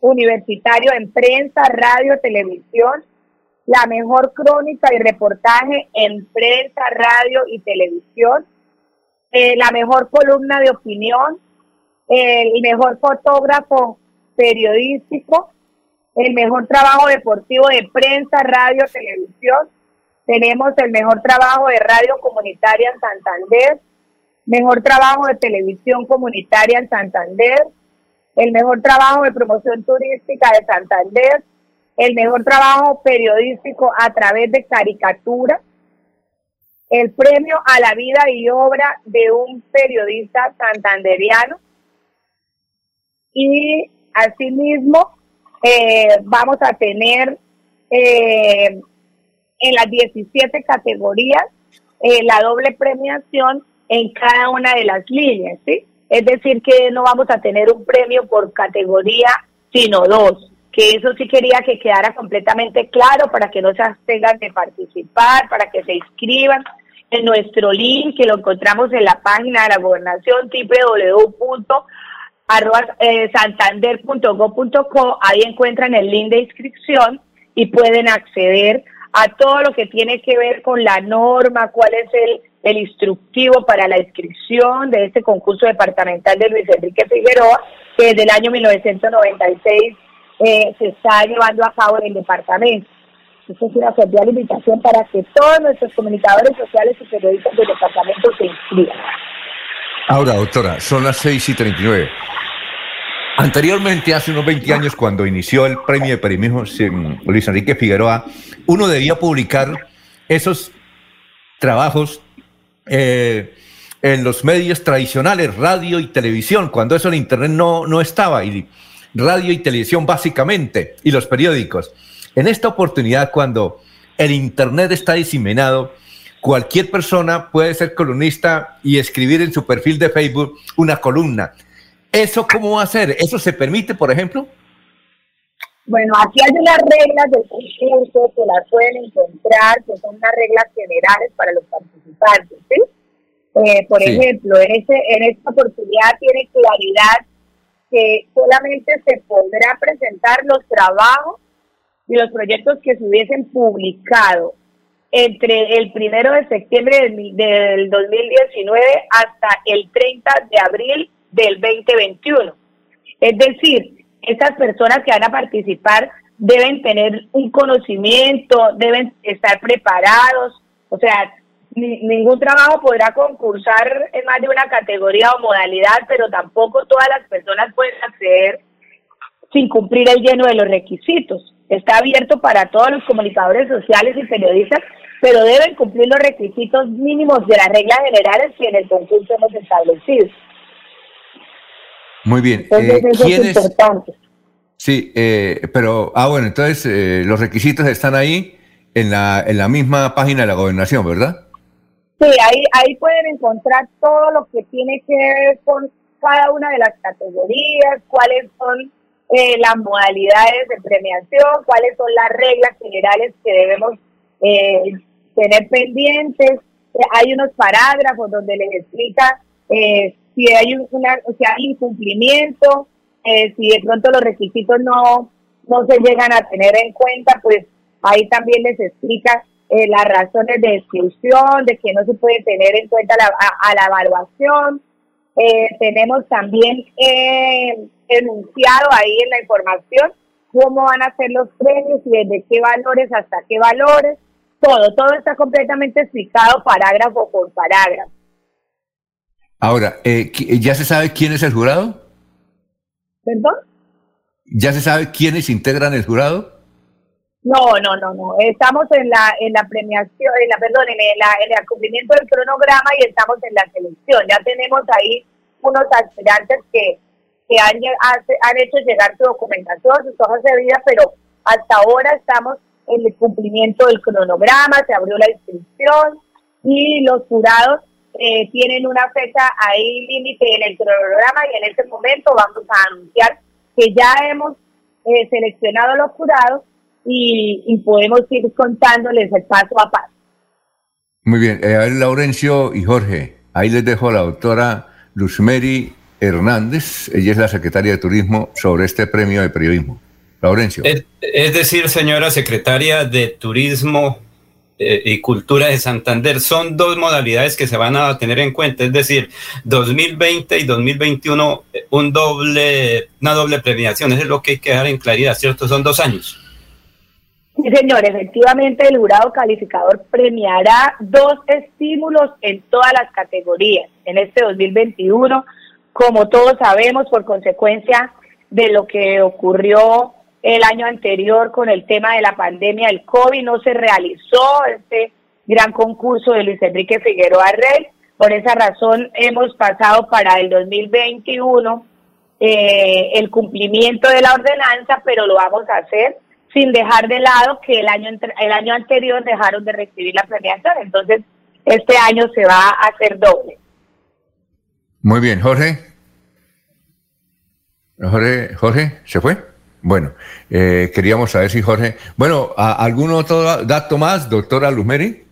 universitario en prensa, radio, televisión, la mejor crónica y reportaje en prensa, radio y televisión, eh, la mejor columna de opinión, el mejor fotógrafo periodístico, el mejor trabajo deportivo de prensa, radio, televisión. Tenemos el mejor trabajo de radio comunitaria en Santander, mejor trabajo de televisión comunitaria en Santander, el mejor trabajo de promoción turística de Santander, el mejor trabajo periodístico a través de caricatura, el premio a la vida y obra de un periodista santanderiano. Y asimismo eh, vamos a tener eh, en las 17 categorías eh, la doble premiación en cada una de las líneas, ¿sí? Es decir, que no vamos a tener un premio por categoría, sino dos. Que eso sí quería que quedara completamente claro para que no se abstengan de participar, para que se inscriban en nuestro link que lo encontramos en la página de la gobernación www.santander.go.co. Ahí encuentran el link de inscripción y pueden acceder a todo lo que tiene que ver con la norma, cuál es el el instructivo para la inscripción de este concurso departamental de Luis Enrique Figueroa, que desde el año 1996 eh, se está llevando a cabo en el departamento. Esta es una cordial invitación para que todos nuestros comunicadores sociales y periodistas del departamento se inscriban. Ahora, doctora, son las 6 y 39. Anteriormente, hace unos 20 años, cuando inició el premio de periodismo Luis Enrique Figueroa, uno debía publicar esos trabajos eh, en los medios tradicionales, radio y televisión, cuando eso en Internet no, no estaba, y radio y televisión básicamente, y los periódicos. En esta oportunidad, cuando el Internet está diseminado, cualquier persona puede ser columnista y escribir en su perfil de Facebook una columna. ¿Eso cómo va a ser? ¿Eso se permite, por ejemplo? Bueno, aquí hay unas reglas del concurso que las pueden encontrar, que son unas reglas generales para los participantes, ¿sí? Eh, por ejemplo, en, este, en esta oportunidad tiene claridad que solamente se podrá presentar los trabajos y los proyectos que se hubiesen publicado entre el primero de septiembre del, del 2019 hasta el 30 de abril del 2021. Es decir, estas personas que van a participar deben tener un conocimiento, deben estar preparados, o sea, ningún trabajo podrá concursar en más de una categoría o modalidad, pero tampoco todas las personas pueden acceder sin cumplir el lleno de los requisitos. Está abierto para todos los comunicadores sociales y periodistas, pero deben cumplir los requisitos mínimos de las reglas generales que en el concurso hemos establecido. Muy bien. Eh, Sí, eh, pero, ah, bueno, entonces eh, los requisitos están ahí en la, en la misma página de la gobernación, ¿verdad? Sí, ahí, ahí pueden encontrar todo lo que tiene que ver con cada una de las categorías, cuáles son las modalidades de premiación, cuáles son las reglas generales que debemos tener pendientes. hay unos parágrafos donde les explica si hay, una, si hay incumplimiento, eh, si de pronto los requisitos no, no se llegan a tener en cuenta, pues ahí también les explica eh, las razones de exclusión, de que no se puede tener en cuenta la, a, la evaluación. Eh, tenemos también enunciado ahí en la información cómo van a ser los premios y desde qué valores hasta qué valores. Todo, todo está completamente explicado parágrafo por parágrafo. Ahora, eh, ¿ya se sabe quién es el jurado? ¿Perdón? ¿Ya se sabe quiénes integran el jurado? No, no, no, no. Estamos en la en la premiación, en la perdón, en, el cumplimiento del cronograma y estamos en la selección. Ya tenemos ahí unos aspirantes que, que han, han hecho llegar su documentación, sus hojas de vida, pero hasta ahora estamos el cumplimiento del cronograma, se abrió la inscripción y los jurados eh, tienen una fecha ahí límite en el cronograma y en este momento vamos a anunciar que ya hemos eh, seleccionado a los jurados y, podemos ir contándoles el paso a paso. Muy bien, eh, a ver, Laurencio y Jorge, ahí les dejo a la doctora Luzmeri Hernández, ella es la secretaria de Turismo sobre este premio de periodismo. Laurencio. Es, decir, señora secretaria de Turismo y Cultura de Santander, son dos modalidades que se van a tener en cuenta, es decir, 2020 y 2021, un doble, una doble premiación, eso es lo que hay que dejar en claridad, ¿cierto? Son dos años. Sí, señor, efectivamente el jurado calificador premiará dos estímulos en todas las categorías en este 2021, como todos sabemos, por consecuencia de lo que ocurrió el año anterior con el tema de la pandemia del COVID, no se realizó este gran concurso de Luis Enrique Figueroa Rey. Por esa razón hemos pasado para el 2021 eh, el cumplimiento de la ordenanza, pero lo vamos a hacer sin dejar de lado que el año, el año anterior dejaron de recibir la premiación. Entonces, este año se va a hacer doble. Muy bien, Jorge. Jorge, Jorge, ¿se fue? Bueno, eh, queríamos saber si Jorge. Bueno, ¿algún otro dato más, doctora Luzmeri?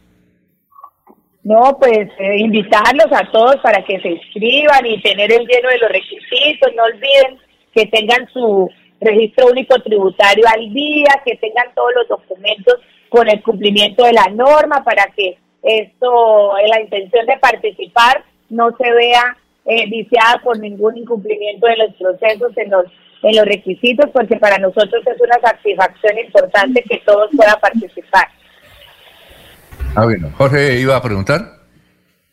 No, pues eh, invitarlos a todos para que se inscriban y tener el lleno de los requisitos. No olviden que tengan su registro único tributario al día, que tengan todos los documentos con el cumplimiento de la norma para que esto, la intención de participar no se vea eh, viciada por ningún incumplimiento de los procesos en los en los requisitos, porque para nosotros es una satisfacción importante que todos puedan participar. Ah, bueno. Jorge iba a preguntar.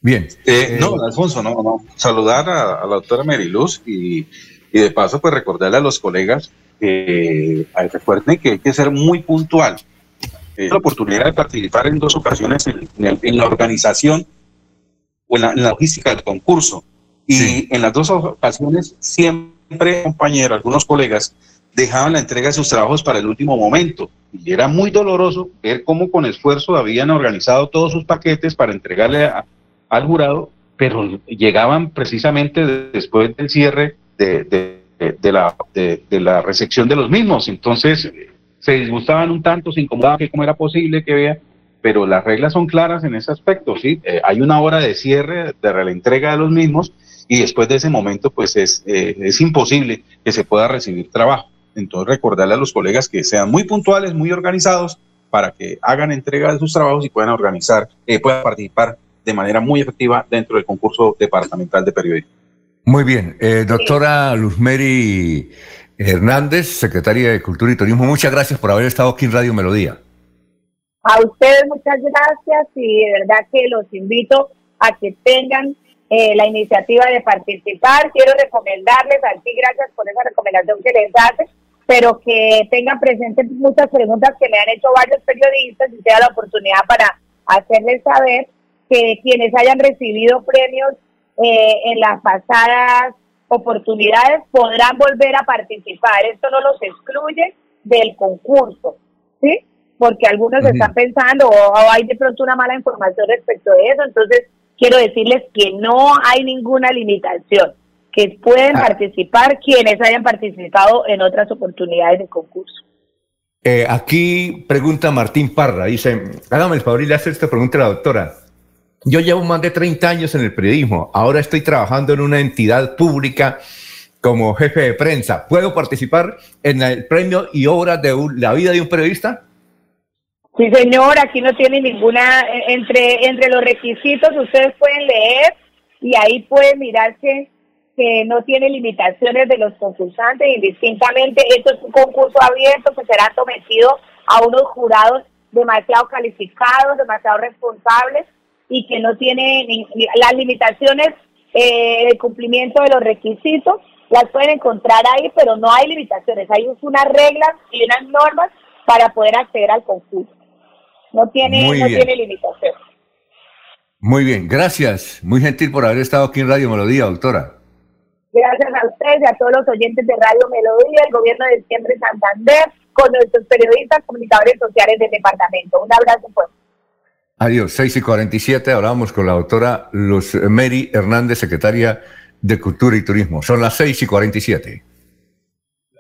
Bien. Eh, no, Alfonso, no, no. Saludar a, la doctora Meriluz y, y de paso, pues recordarle a los colegas que recuerden que hay que ser muy puntual. Eh, la oportunidad de participar en dos ocasiones en, la organización o en la, logística del concurso. Y en las dos ocasiones siempre, compañeros, algunos colegas, dejaban la entrega de sus trabajos para el último momento. Y era muy doloroso ver cómo con esfuerzo habían organizado todos sus paquetes para entregarle al jurado, pero llegaban precisamente después del cierre de de, la, de, la recepción de los mismos. Entonces se disgustaban un tanto, se incomodaban que cómo era posible que vea, pero las reglas son claras en ese aspecto, ¿sí? Eh, hay una hora de cierre de la entrega de los mismos y después de ese momento pues es, eh, es imposible que se pueda recibir trabajo. Entonces recordarle a los colegas que sean muy puntuales, muy organizados para que hagan entrega de sus trabajos y puedan organizar, eh, puedan participar de manera muy efectiva dentro del concurso departamental de periodismo. Muy bien. Eh, doctora Luzmeri Hernández, secretaria de Cultura y Turismo, muchas gracias por haber estado aquí en Radio Melodía. A ustedes muchas gracias y de verdad que los invito a que tengan eh, la iniciativa de participar. Quiero recomendarles, a ti gracias por esa recomendación que les hace, pero que tengan presentes muchas preguntas que me han hecho varios periodistas y sea la oportunidad para hacerles saber que quienes hayan recibido premios eh, en las pasadas oportunidades podrán volver a participar. Esto no los excluye del concurso, ¿sí? Porque algunos están pensando o, hay de pronto una mala información respecto de eso. Entonces, quiero decirles que no hay ninguna limitación, que pueden ah. participar quienes hayan participado en otras oportunidades de concurso. Eh, aquí pregunta Martín Parra, dice, hágame el favor y le hace esta pregunta a la doctora. Yo llevo más de 30 años en el periodismo. Ahora estoy trabajando en una entidad pública como jefe de prensa. ¿Puedo participar en el premio y obra de la vida de un periodista? Sí, señor, aquí no tiene ninguna, eh, entre, entre los requisitos ustedes pueden leer y ahí pueden mirar que, que no tiene limitaciones de los concursantes, indistintamente, esto es un concurso abierto que será sometido a unos jurados demasiado calificados, demasiado responsables, y que no tiene las limitaciones eh, de cumplimiento de los requisitos, las pueden encontrar ahí, pero no hay limitaciones, hay unas reglas y unas normas para poder acceder al concurso. No tiene, no tiene limitación. Muy bien, gracias. Muy gentil por haber estado aquí en Radio Melodía, doctora. Gracias a ustedes y a todos los oyentes de Radio Melodía, el gobierno de Siempre Santander con nuestros periodistas, comunicadores sociales del departamento. Un abrazo fuerte. Adiós, 6 y 47. Hablamos con la doctora Luz Mary Hernández, secretaria de Cultura y Turismo. Son las 6 y 47.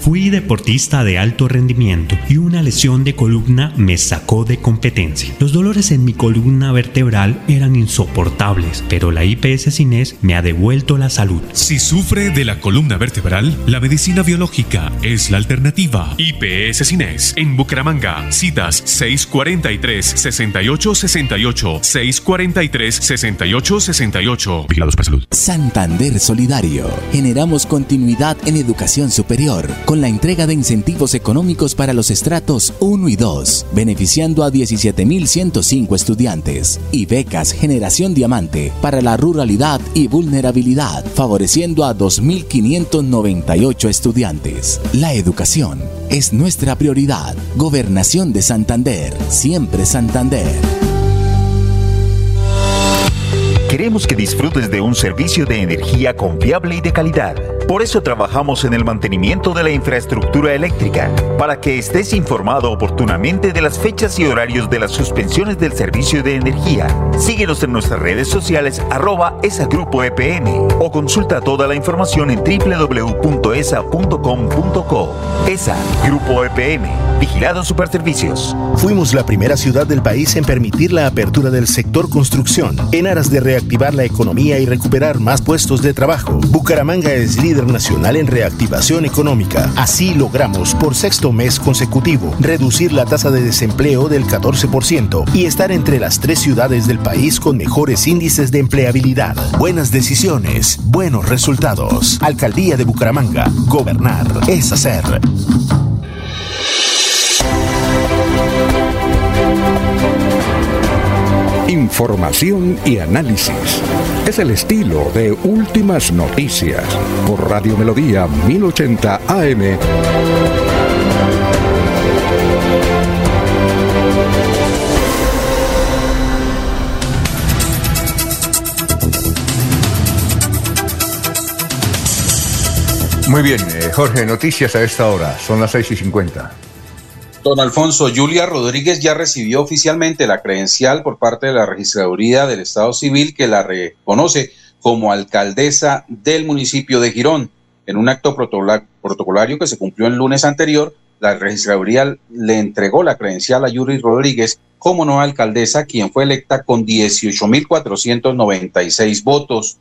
Fui deportista de alto rendimiento y una lesión de columna me sacó de competencia. Los dolores en mi columna vertebral eran insoportables, pero la IPS Cines me ha devuelto la salud. Si sufre de la columna vertebral, la medicina biológica es la alternativa. IPS Cines en Bucaramanga. Citas 643-6868, 643-6868. Vigilados para salud. Santander Solidario. Generamos continuidad en educación superior con la entrega de incentivos económicos para los estratos 1 y 2, beneficiando a 17.105 estudiantes, y becas Generación Diamante para la ruralidad y vulnerabilidad, favoreciendo a 2.598 estudiantes. La educación es nuestra prioridad. Gobernación de Santander, siempre Santander. Queremos que disfrutes de un servicio de energía confiable y de calidad. Por eso trabajamos en el mantenimiento de la infraestructura eléctrica, para que estés informado oportunamente de las fechas y horarios de las suspensiones del servicio de energía. Síguenos en nuestras redes sociales arroba esa grupo EPN o consulta toda la información en www.esa.com.co. ESA Grupo EPN, Vigilado Superservicios. Fuimos la primera ciudad del país en permitir la apertura del sector construcción en aras de reactivar la economía y recuperar más puestos de trabajo. Bucaramanga es líder nacional en reactivación económica. Así logramos por sexto mes consecutivo reducir la tasa de desempleo del 14% y estar entre las tres ciudades del país con mejores índices de empleabilidad. Buenas decisiones, buenos resultados. Alcaldía de Bucaramanga. Gobernar es hacer. Información y análisis. Es el estilo de Últimas Noticias por Radio Melodía 1080 AM. Muy bien, eh, Jorge, noticias a esta hora. Son las 6 y 50. Don Alfonso, Julia Rodríguez ya recibió oficialmente la credencial por parte de la Registraduría del Estado Civil que la reconoce como alcaldesa del municipio de Girón. En un acto protocolario que se cumplió el lunes anterior, la Registraduría le entregó la credencial a Yuri Rodríguez como nueva alcaldesa, quien fue electa con 18.496 votos.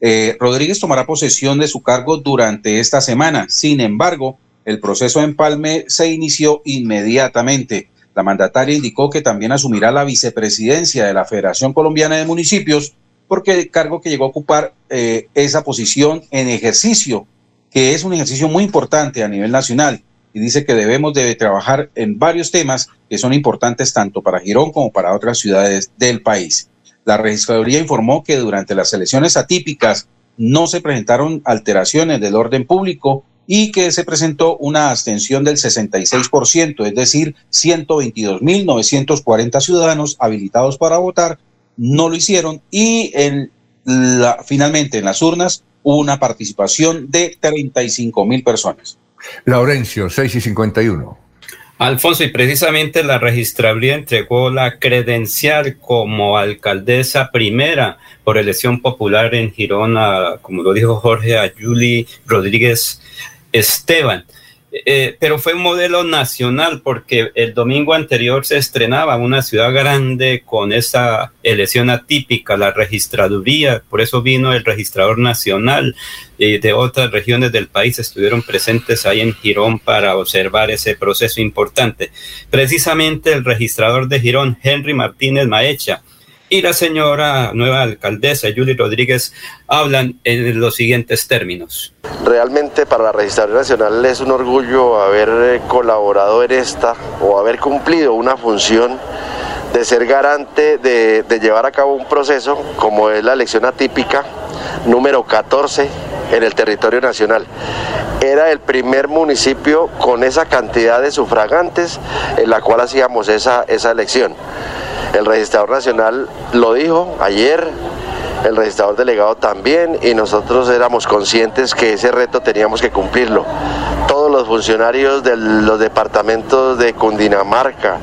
Eh, Rodríguez tomará posesión de su cargo durante esta semana. Sin embargo, el proceso de empalme se inició inmediatamente. La mandataria indicó que también asumirá la vicepresidencia de la Federación Colombiana de Municipios porque el cargo que llegó a ocupar eh, esa posición en ejercicio, que es un ejercicio muy importante a nivel nacional y dice que debemos de trabajar en varios temas que son importantes tanto para Girón como para otras ciudades del país. La registraduría informó que durante las elecciones atípicas no se presentaron alteraciones del orden público y que se presentó una abstención del 66%, es decir, 122.940 ciudadanos habilitados para votar no lo hicieron y en la, finalmente en las urnas hubo una participación de 35.000 personas. Laurencio, 6 y 51. Alfonso, y precisamente la registraduría entregó la credencial como alcaldesa primera por elección popular en Girón, como lo dijo Jorge, a Julie Rodríguez Esteban. Eh, pero fue un modelo nacional porque el domingo anterior se estrenaba una ciudad grande con esa elección atípica, la registraduría, por eso vino el registrador nacional eh, de otras regiones del país, estuvieron presentes ahí en Girón para observar ese proceso importante. Precisamente el registrador de Girón, Henry Martínez Maecha, y la señora nueva alcaldesa, Julie Rodríguez, hablan en los siguientes términos. Realmente para la Registraduría Nacional es un orgullo haber eh, colaborado en esta o haber cumplido una función de ser garante de, llevar a cabo un proceso como es la elección atípica número 14 en el territorio nacional. Era el primer municipio con esa cantidad de sufragantes en la cual hacíamos esa, esa elección. El registrador nacional lo dijo ayer, el registrador delegado también, y nosotros éramos conscientes que ese reto teníamos que cumplirlo. Todos los funcionarios de los departamentos de Cundinamarca,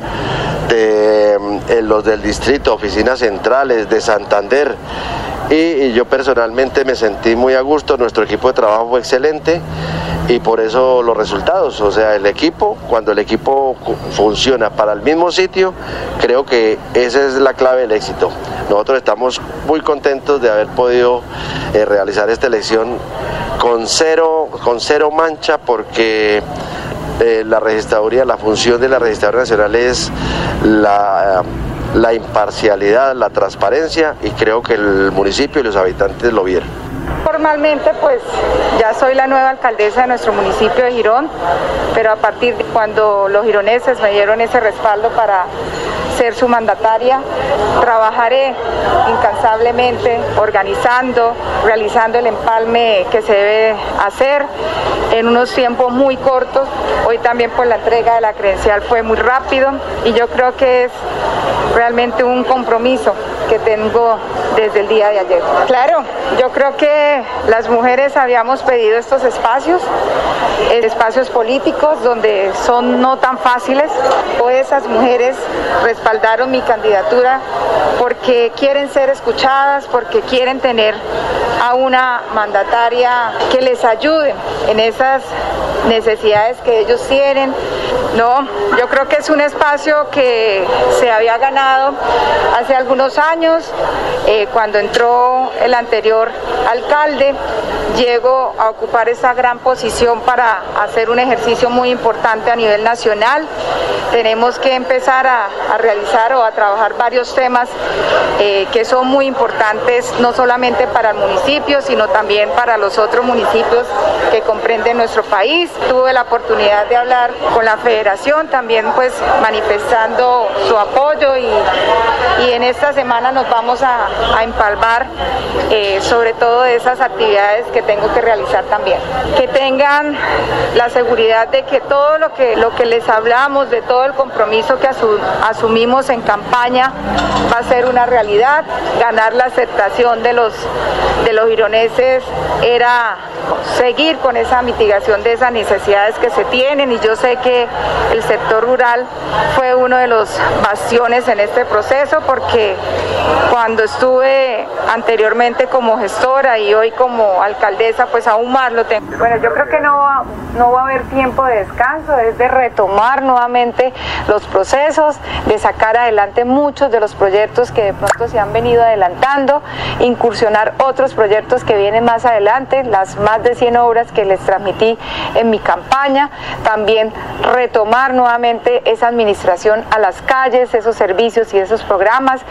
de eh, los del distrito, oficinas centrales, de Santander, y, yo personalmente me sentí muy a gusto, nuestro equipo de trabajo fue excelente y por eso los resultados, o sea, el equipo, cuando el equipo funciona para el mismo sitio, creo que esa es la clave del éxito. Nosotros estamos muy contentos de haber podido eh, realizar esta elección con cero, con cero mancha porque eh, la registraduría, la función de la registraduría nacional es la, la imparcialidad, la transparencia y creo que el municipio y los habitantes lo vieron. Formalmente, pues ya soy la nueva alcaldesa de nuestro municipio de Girón, pero a partir de cuando los gironeses me dieron ese respaldo para ser su mandataria, trabajaré incansablemente organizando, realizando el empalme que se debe hacer en unos tiempos muy cortos. Hoy también por la entrega de la credencial fue muy rápido y yo creo que es realmente un compromiso que tengo desde el día de ayer. Claro, yo creo que las mujeres habíamos pedido estos espacios, eh, espacios políticos donde son no tan fáciles. Hoy esas mujeres respaldaron mi candidatura porque quieren ser escuchadas, porque quieren tener a una mandataria que les ayude en esas necesidades que ellos tienen. No, yo creo que es un espacio que se había ganado hace algunos años, eh, cuando entró el anterior alcalde, llego a ocupar esa gran posición para hacer un ejercicio muy importante a nivel nacional. Tenemos que empezar a, a realizar o a trabajar varios temas eh, que son muy importantes, no solamente para el municipio, sino también para los otros municipios que comprenden nuestro país. Tuve la oportunidad de hablar con la federación, también pues manifestando su apoyo y, y en esta semana nos vamos a, a empalmar eh, sobre todo de esas actividades que tengo que realizar también. Que tengan la seguridad de que todo lo que, lo que les hablamos, de todo el compromiso que asu- asumimos en campaña va a ser una realidad. Ganar la aceptación de los, de los gironeses era seguir con esa mitigación de esas necesidades que se tienen y yo sé que el sector rural fue uno de los bastiones en este proceso porque cuando estuve anteriormente como gestora y hoy como alcaldesa pues aún más lo tengo. Bueno, yo creo que no va, no va a haber tiempo de descanso, es de retomar nuevamente los procesos, de sacar adelante muchos de los proyectos que de pronto se han venido adelantando, incursionar otros proyectos que vienen más adelante, las más de 100 obras que les transmití en mi campaña, también retomar nuevamente esa administración a las calles, esos servicios y esos programas.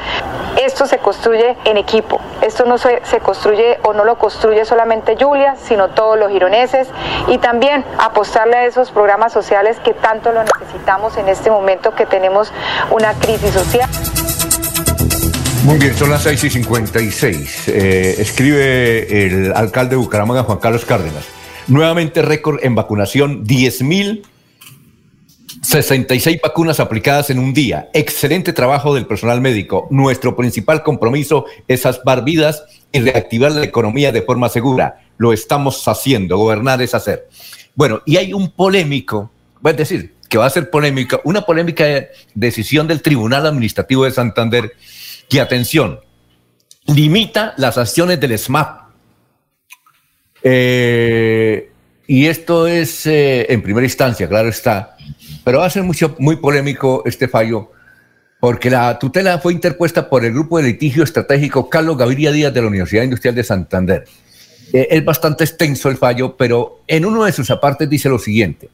Esto se construye en equipo, esto no se, se construye o no lo construye solamente Julia, sino todos los gironeses y también apostarle a esos programas sociales que tanto lo necesitamos en este momento que tenemos una crisis social. Muy bien, son las 6 y 56. Eh, escribe el alcalde de Bucaramanga, Juan Carlos Cárdenas. Nuevamente récord en vacunación, 10.066 vacunas aplicadas en un día. Excelente trabajo del personal médico. Nuestro principal compromiso es salvar vidas y reactivar la economía de forma segura. Lo estamos haciendo. Gobernar es hacer. Bueno, y hay un polémico, es decir, que va a ser polémica, una polémica decisión del Tribunal Administrativo de Santander que, atención, limita las acciones del SMAP. Eh, y esto es eh, en primera instancia, claro está, pero va a ser mucho, muy polémico este fallo, porque la tutela fue interpuesta por el grupo de litigio estratégico Carlos Gaviria Díaz de la Universidad Industrial de Santander. Eh, es bastante extenso el fallo, pero en uno de sus apartes dice lo siguiente.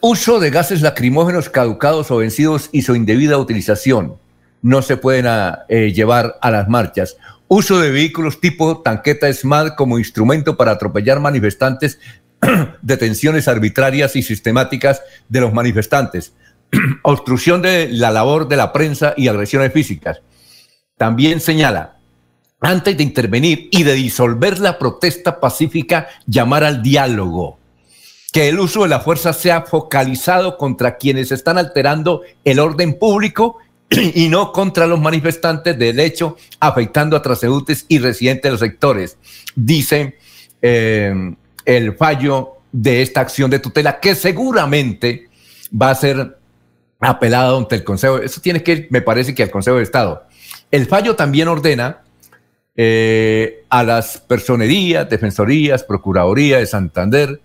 Uso de gases lacrimógenos caducados o vencidos y su indebida utilización no se pueden a, eh, llevar a las marchas. Uso de vehículos tipo tanqueta SMART como instrumento para atropellar manifestantes, detenciones arbitrarias y sistemáticas de los manifestantes. obstrucción de la labor de la prensa y agresiones físicas. También señala, antes de intervenir y de disolver la protesta pacífica, llamar al diálogo. Que el uso de la fuerza sea focalizado contra quienes están alterando el orden público y no contra los manifestantes del hecho, afectando a transeúntes y residentes de los sectores. Dice eh, el fallo de esta acción de tutela, que seguramente va a ser apelado ante el Consejo. Eso tiene que ir, me parece que al Consejo de Estado. El fallo también ordena eh, a las personerías, defensorías, procuraduría de Santander,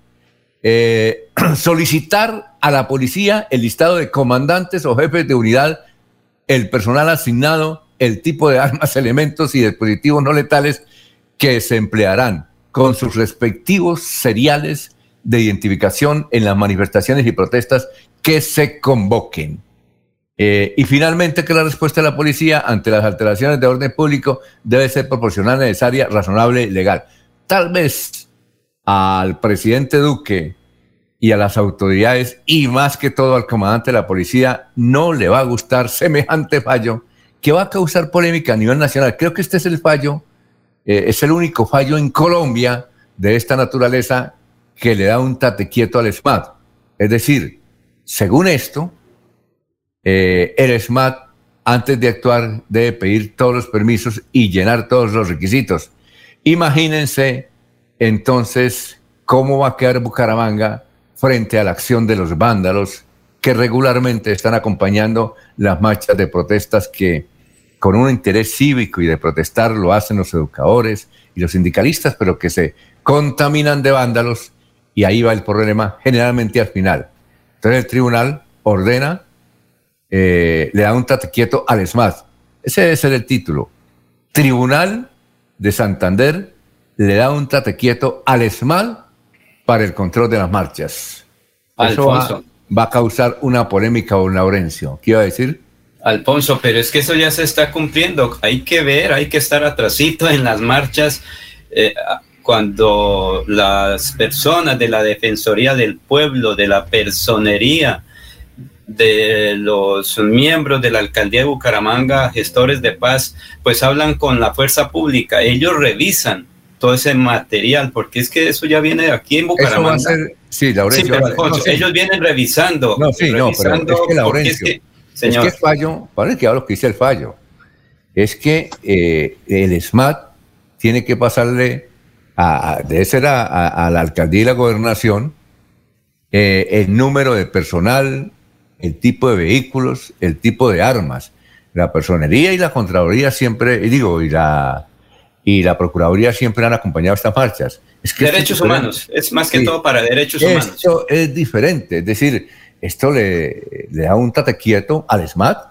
eh, solicitar a la policía el listado de comandantes o jefes de unidad, el personal asignado, el tipo de armas, elementos y dispositivos no letales que se emplearán con sus respectivos seriales de identificación en las manifestaciones y protestas que se convoquen. Eh, y finalmente que la respuesta de la policía ante las alteraciones de orden público debe ser proporcional, necesaria, razonable y legal. Tal vez al presidente Duque y a las autoridades y más que todo al comandante de la policía no le va a gustar semejante fallo que va a causar polémica a nivel nacional. Creo que este es el fallo, eh, es el único fallo en Colombia de esta naturaleza que le da un tate quieto al SMAT. Es decir, según esto, eh, el SMAT, antes de actuar, debe pedir todos los permisos y llenar todos los requisitos. Imagínense entonces cómo va a quedar Bucaramanga frente a la acción de los vándalos que regularmente están acompañando las marchas de protestas que con un interés cívico y de protestar lo hacen los educadores y los sindicalistas, pero que se contaminan de vándalos y ahí va el problema generalmente al final. Entonces el tribunal ordena, eh, le da un tate quieto al SMAT. Ese debe ser el título. Tribunal de Santander le da un tate quieto al SMAT para el control de las marchas. Eso va, va, a causar una polémica, don Laurencio. ¿Qué iba a decir? Alfonso, pero es que eso ya se está cumpliendo. Hay que ver, hay que estar atrasito en las marchas. Eh, cuando las personas de la Defensoría del Pueblo, de la Personería, de los miembros de la alcaldía de Bucaramanga, gestores de paz, pues hablan con la fuerza pública. Ellos revisan todo ese material, porque es que eso ya viene aquí en Bucaramanga. sí, Laurencio, ellos vienen revisando. No, sí, no, pero es que Laurencio, es que, señor, es que el fallo, para que hablo que dice el fallo, es que eh, el SMAT tiene que pasarle de ser a, la alcaldía y la gobernación eh, el número de personal, el tipo de vehículos, el tipo de armas. La personería y la Contraloría siempre, digo, y la, y la Procuraduría siempre han acompañado estas marchas. Es que derechos humanos, es más que todo para derechos humanos. Esto es diferente, es decir, esto le, le da un tate quieto al SMAT,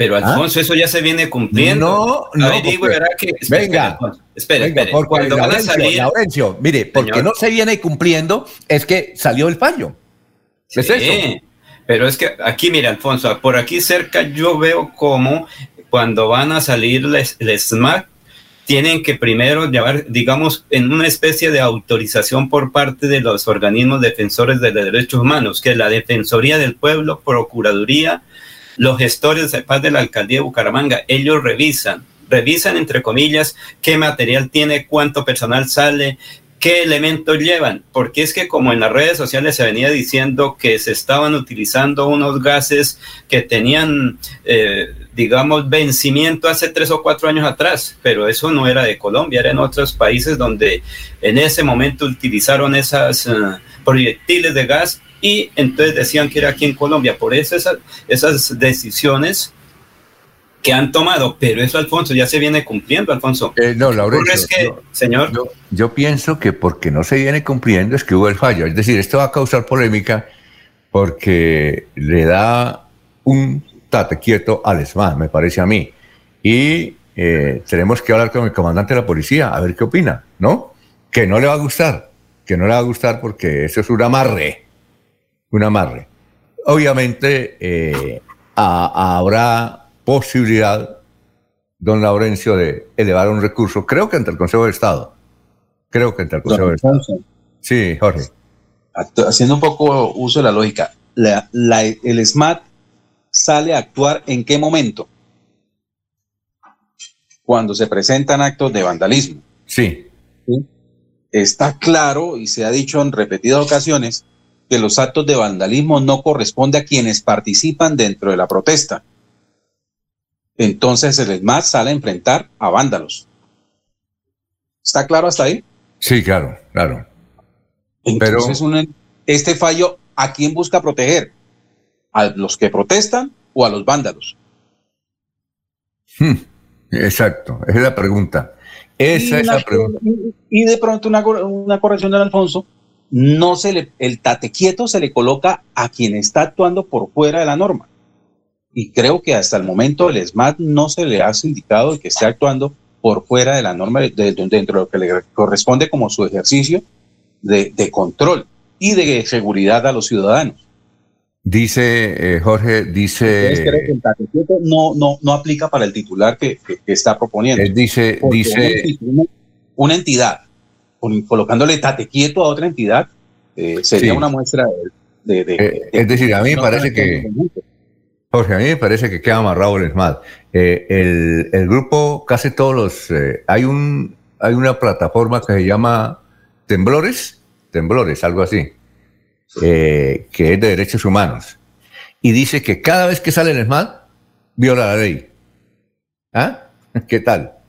pero ¿Ah? Alfonso, eso ya se viene cumpliendo. No, no. digo, que, venga, espera, espera. Cuando van a salir. Laurencio, mire, porque no se viene cumpliendo es que salió el fallo. Es eso. Pero es que aquí, mire, Alfonso, por aquí cerca yo veo como cuando van a salir el SMAC, tienen que primero llevar, digamos, en una especie de autorización por parte de los organismos defensores de derechos humanos, que es la Defensoría del Pueblo, Procuraduría, los gestores de paz de la alcaldía de Bucaramanga, ellos revisan, revisan entre comillas qué material tiene, cuánto personal sale, qué elementos llevan, porque es que como en las redes sociales se venía diciendo que se estaban utilizando unos gases que tenían, eh, digamos, vencimiento hace tres o cuatro años atrás, pero eso no era de Colombia, era en otros países donde en ese momento utilizaron esas eh, proyectiles de gas y entonces decían que era aquí en Colombia. Por eso esas, esas decisiones que han tomado, pero eso, Alfonso, ya se viene cumpliendo, Alfonso. Eh, no, Laurencio, es que, señor. Yo, pienso que porque no se viene cumpliendo es que hubo el fallo. Es decir, esto va a causar polémica porque le da un tate quieto al ESMA, me parece a mí. Y eh, tenemos que hablar con el comandante de la policía, a ver qué opina, ¿no? Que no le va a gustar, que no le va a gustar porque eso es un amarre un amarre. Obviamente eh, habrá posibilidad, don Laurencio, de elevar un recurso, creo que ante el Consejo de Estado. Creo que ante el Consejo de Estado. Sí, Jorge. Haciendo un poco uso de la lógica, el SMAT sale a actuar en qué momento? Cuando se presentan actos de vandalismo. Sí. Está claro y se ha dicho en repetidas ocasiones que los actos de vandalismo no corresponden a quienes participan dentro de la protesta. Entonces el ESMAD sale a enfrentar a vándalos. ¿Está claro hasta ahí? Sí, claro, claro. Entonces, este fallo, ¿a quién busca proteger? ¿A los que protestan o a los vándalos? Hmm, exacto, esa es la pregunta. Esa y es la pregunta. Y de pronto una, una corrección del Alfonso, no se le, el tate quieto se le coloca a quien está actuando por fuera de la norma. Y creo que hasta el momento el SMAT no se le ha indicado que esté actuando por fuera de la norma dentro de lo que le corresponde como su ejercicio de, control y de seguridad a los ciudadanos. Dice eh, Jorge, dice. creo que el tate quieto no, no, no aplica para el titular que, está proponiendo. Él dice, dice. Una, entidad, colocándole tate quieto a otra entidad, eh, sería una muestra de, eh, Es decir, a mí me parece que. Jorge, a mí me parece que queda amarrado el SMAD. el, el, grupo, casi todos los. hay, un, hay una plataforma que se llama Temblores, Temblores, algo así, eh, que es de derechos humanos. Y dice que cada vez que sale el SMAD, viola la ley. ¿Ah? ¿Qué tal?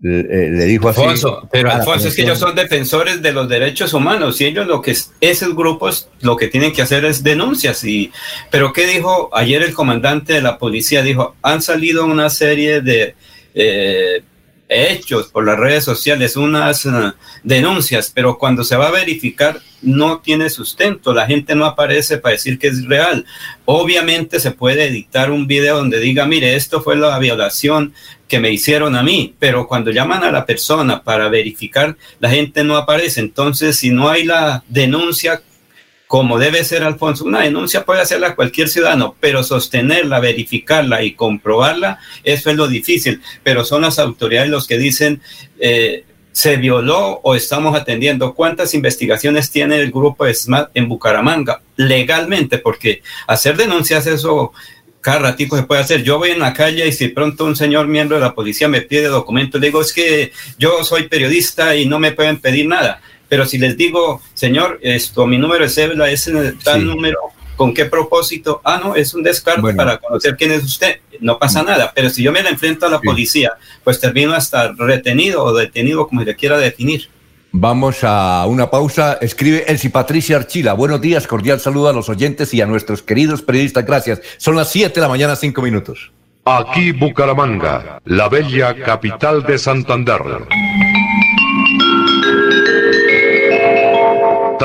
Le, dijo así. Alfonso, pero Alfonso, es que ellos son defensores de los derechos humanos y ellos lo que es, esos grupos lo que tienen que hacer es denuncias. Y, pero ¿qué dijo ayer el comandante de la policía? Dijo, han salido una serie de eh, hechos por las redes sociales, unas eh, denuncias, pero cuando se va a verificar no tiene sustento, la gente no aparece para decir que es real. Obviamente se puede editar un video donde diga, mire, esto fue la violación que me hicieron a mí, pero cuando llaman a la persona para verificar, la gente no aparece. Entonces, si no hay la denuncia como debe ser, Alfonso. Una denuncia puede hacerla cualquier ciudadano, pero sostenerla, verificarla y comprobarla, eso es lo difícil. Pero son las autoridades los que dicen, eh, se violó o estamos atendiendo. ¿Cuántas investigaciones tiene el grupo SMAT en Bucaramanga legalmente? Porque hacer denuncias, eso cada ratico se puede hacer. Yo voy en la calle y si pronto un señor miembro de la policía me pide documentos, le digo, es que yo soy periodista y no me pueden pedir nada pero si les digo, señor, esto, mi número de cédula es tal número, ¿con qué propósito? Ah, no, es un descargo para conocer quién es usted. No pasa nada, pero si yo me la enfrento a la policía, pues termino hasta retenido o detenido, como le quiera definir. Vamos a una pausa. Escribe Elsie Patricia Archila. Buenos días, cordial saludo a los oyentes y a nuestros queridos periodistas. Gracias. Son las 7 de la mañana, 5 minutos. Aquí Bucaramanga, la bella capital de Santander.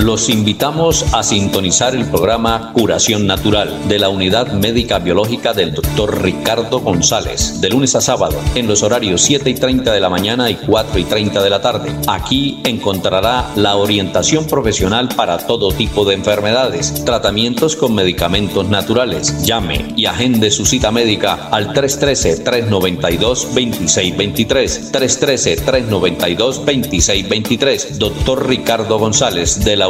Los invitamos a sintonizar el programa Curación Natural de la Unidad Médica Biológica del Dr. Ricardo González, de lunes a sábado, en los horarios 7 y 30 de la mañana y 4 y 30 de la tarde. Aquí encontrará la orientación profesional para todo tipo de enfermedades, tratamientos con medicamentos naturales. Llame y agende su cita médica al 313-392-2623. 313-392-2623. Doctor Ricardo González de la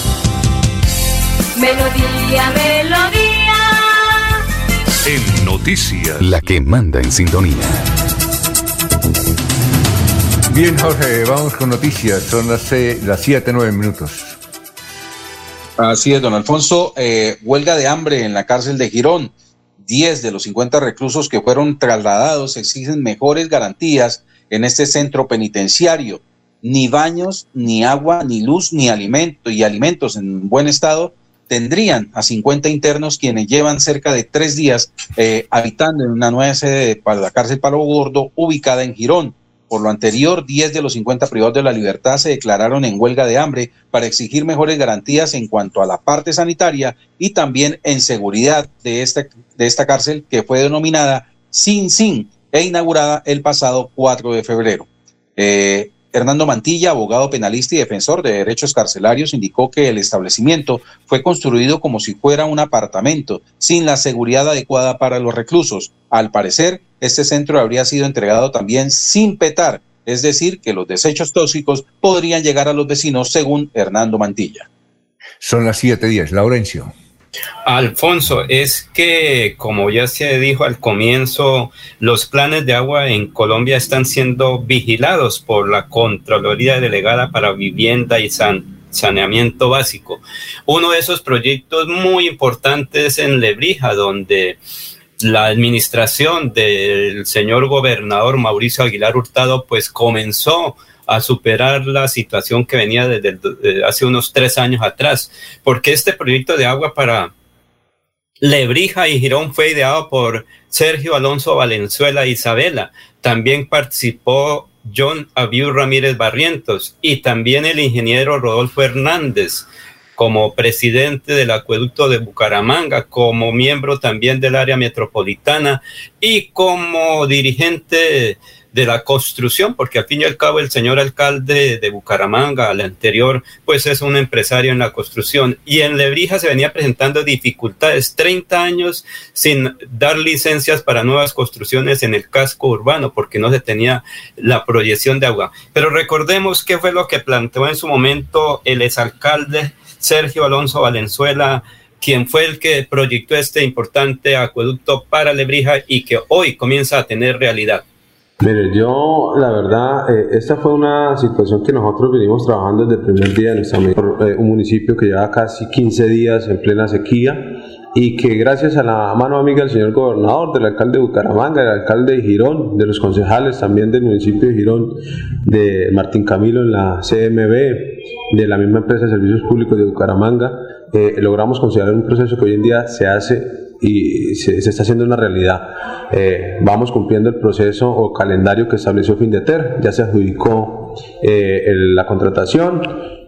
Melodía, melodía. En noticias. La que manda en sintonía. Bien, Jorge, vamos con noticias. Son las, las 7, 9 minutos. Así es, don Alfonso. Eh, huelga de hambre en la cárcel de Girón. 10 de los 50 reclusos que fueron trasladados exigen mejores garantías en este centro penitenciario. Ni baños, ni agua, ni luz, ni alimento y alimentos en buen estado tendrían a 50 internos quienes llevan cerca de tres días eh, habitando en una nueva sede para la cárcel Palo Gordo ubicada en Girón. Por lo anterior, 10 de los 50 privados de la libertad se declararon en huelga de hambre para exigir mejores garantías en cuanto a la parte sanitaria y también en seguridad de esta, de esta cárcel que fue denominada Sin Sin e inaugurada el pasado 4 de febrero. Eh, Hernando Mantilla, abogado penalista y defensor de derechos carcelarios, indicó que el establecimiento fue construido como si fuera un apartamento, sin la seguridad adecuada para los reclusos. Al parecer, este centro habría sido entregado también sin petar, es decir, que los desechos tóxicos podrían llegar a los vecinos, según Hernando Mantilla. Son las siete días. Laurencio. Alfonso, es que, como ya se dijo al comienzo, los planes de agua en Colombia están siendo vigilados por la Contraloría Delegada para Vivienda y Saneamiento Básico. Uno de esos proyectos muy importantes en Lebrija, donde la administración del señor gobernador Mauricio Aguilar Hurtado, pues comenzó a superar la situación que venía desde eh, hace unos tres años atrás, porque este proyecto de agua para Lebrija y Girón fue ideado por Sergio Alonso Valenzuela Isabela. También participó John Abiu Ramírez Barrientos y también el ingeniero Rodolfo Hernández como presidente del acueducto de Bucaramanga, como miembro también del área metropolitana y como dirigente de la construcción, porque al fin y al cabo el señor alcalde de Bucaramanga, al anterior, pues es un empresario en la construcción. Y en Lebrija se venía presentando dificultades, 30 años sin dar licencias para nuevas construcciones en el casco urbano, porque no se tenía la proyección de agua. Pero recordemos qué fue lo que planteó en su momento el exalcalde Sergio Alonso Valenzuela, quien fue el que proyectó este importante acueducto para Lebrija y que hoy comienza a tener realidad. Mire, yo la verdad, eh, esta fue una situación que nosotros venimos trabajando desde el primer día de nuestra eh, un municipio que lleva casi 15 días en plena sequía y que gracias a la mano amiga del señor gobernador, del alcalde de Bucaramanga, del alcalde de Girón, de los concejales también del municipio de Girón, de Martín Camilo en la CMB, de la misma empresa de servicios públicos de Bucaramanga, eh, logramos considerar un proceso que hoy en día se hace y se, está haciendo una realidad. Eh, vamos cumpliendo el proceso o calendario que estableció Findeter, ya se adjudicó eh, la contratación,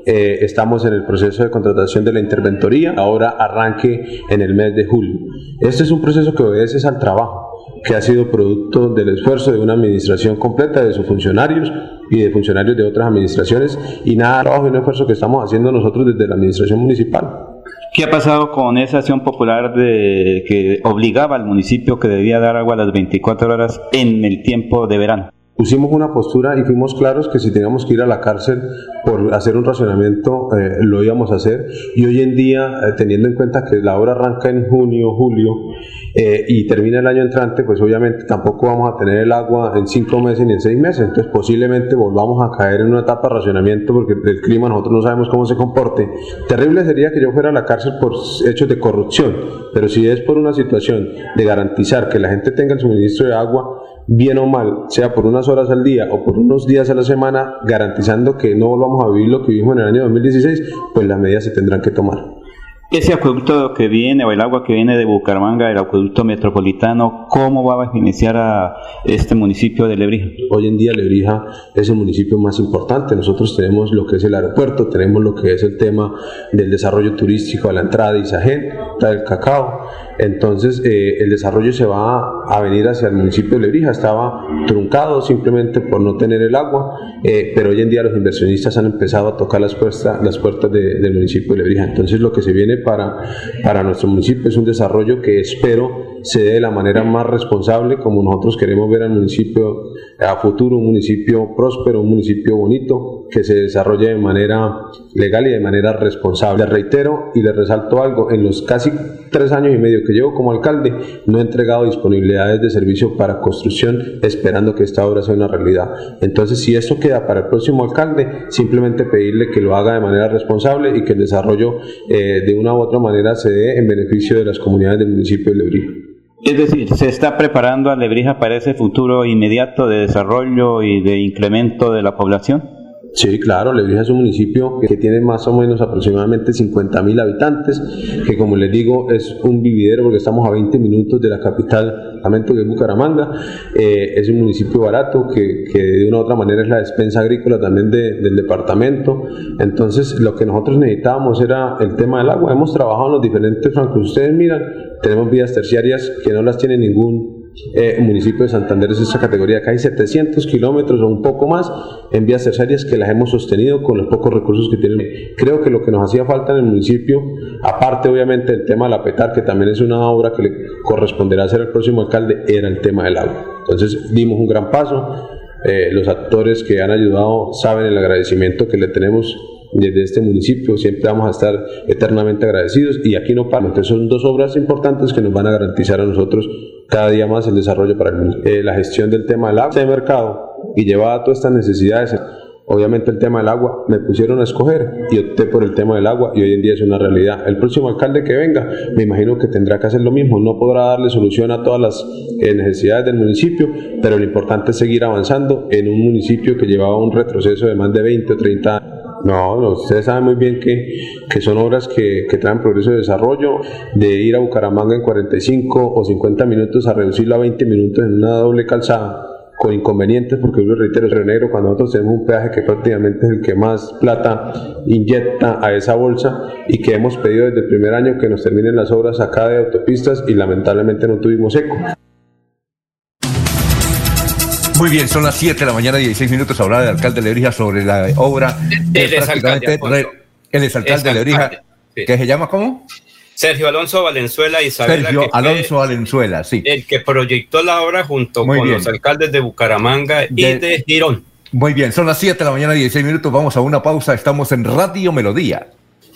estamos en el proceso de contratación de la interventoría, ahora arranque en el mes de julio. Este es un proceso que obedece al trabajo que ha sido producto del esfuerzo de una administración completa de sus funcionarios y de funcionarios de otras administraciones y nada trabajo y un esfuerzo que estamos haciendo nosotros desde la administración municipal. ¿Qué ha pasado con esa acción popular de, que obligaba al municipio que debía dar agua a las 24 horas en el tiempo de verano? Pusimos una postura y fuimos claros que si teníamos que ir a la cárcel por hacer un racionamiento, eh, lo íbamos a hacer. Y hoy en día, eh, teniendo en cuenta que la obra arranca en junio, julio, eh, y termina el año entrante, pues obviamente tampoco vamos a tener el agua en cinco meses ni en seis meses. Entonces posiblemente volvamos a caer en una etapa de racionamiento porque el clima nosotros no sabemos cómo se comporte. Terrible sería que yo fuera a la cárcel por hechos de corrupción, pero si es por una situación de garantizar que la gente tenga el suministro de agua, bien o mal, sea por unas horas al día o por unos días a la semana, garantizando que no volvamos a vivir lo que vivimos en el año 2016, pues las medidas se tendrán que tomar. Ese acueducto que viene, o el agua que viene de Bucaramanga, el acueducto metropolitano, ¿cómo va a beneficiar a este municipio de Lebrija? Hoy en día Lebrija es el municipio más importante. Nosotros tenemos lo que es el aeropuerto, tenemos lo que es el tema del desarrollo turístico a la entrada de Isagen, del cacao. Entonces eh, el desarrollo se va a venir hacia el municipio de Lebrija. Estaba truncado simplemente por no tener el agua, eh, pero hoy en día los inversionistas han empezado a tocar las puertas, las puertas del municipio de Lebrija. Entonces lo que se viene para, para nuestro municipio. Es un desarrollo que espero se dé de la manera más responsable, como nosotros queremos ver al municipio a futuro, un municipio próspero, un municipio bonito, que se desarrolle de manera legal y de manera responsable. Le reitero y le resalto algo, en los casi tres años y medio que llevo como alcalde, no he entregado disponibilidades de servicio para construcción esperando que esta obra sea una realidad. Entonces, si esto queda para el próximo alcalde, simplemente pedirle que lo haga de manera responsable y que el desarrollo eh, de una u otra manera se dé en beneficio de las comunidades del municipio de Lebrija. Es decir, se está preparando a Lebrija para ese futuro inmediato de desarrollo y de incremento de la población. Sí, claro, Lebrija es un municipio que tiene más o menos aproximadamente 50 mil habitantes, que como les digo es un vividero porque estamos a 20 minutos de la capital, que es Bucaramanga. Eh, es un municipio barato que, que, de una u otra manera es la despensa agrícola también del departamento. Entonces, lo que nosotros necesitábamos era el tema del agua. Hemos trabajado en los diferentes francos. Ustedes miran, tenemos vías terciarias que no las tiene ningún eh, municipio de Santander es esta categoría. Acá hay 700 kilómetros o un poco más en vías terciarias que las hemos sostenido con los pocos recursos que tienen. Creo que lo que nos hacía falta en el municipio, aparte obviamente del tema de la PETAR, que también es una obra que le corresponderá hacer al próximo alcalde, era el tema del agua. Entonces dimos un gran paso. Eh, los actores que han ayudado saben el agradecimiento que le tenemos desde este municipio. Siempre vamos a estar eternamente agradecidos y aquí no para. Entonces son dos obras importantes que nos van a garantizar a nosotros cada día más el desarrollo para el, eh, la gestión del tema del agua de mercado y llevada todas estas necesidades. Obviamente el tema del agua me pusieron a escoger y opté por el tema del agua y hoy en día es una realidad. El próximo alcalde que venga me imagino que tendrá que hacer lo mismo. No podrá darle solución a todas las eh, necesidades del municipio, pero lo importante es seguir avanzando en un municipio que llevaba un retroceso de más de 20 o 30 años no, no, ustedes saben muy bien que, que son obras que, traen progreso y desarrollo, de ir a Bucaramanga en 45 o 50 minutos a reducirlo a 20 minutos en una doble calzada con inconvenientes, porque yo reitero, es Negro, cuando nosotros tenemos un peaje que prácticamente es el que más plata inyecta a esa bolsa y que hemos pedido desde el primer año que nos terminen las obras acá de autopistas y lamentablemente no tuvimos eco. Muy bien, son las 7 de la mañana, 16 minutos. Hablar del alcalde de Lebrija sobre la obra. Él es alcalde. Él es alcalde de Lebrija. ¿Qué se llama cómo? Sergio Alonso Valenzuela y. Sergio Alonso Valenzuela, sí. El que proyectó la obra junto con los alcaldes de Bucaramanga y de Girón. Muy bien, son las 7 de la mañana, 16 minutos. Vamos a una pausa. Estamos en Radio Melodía.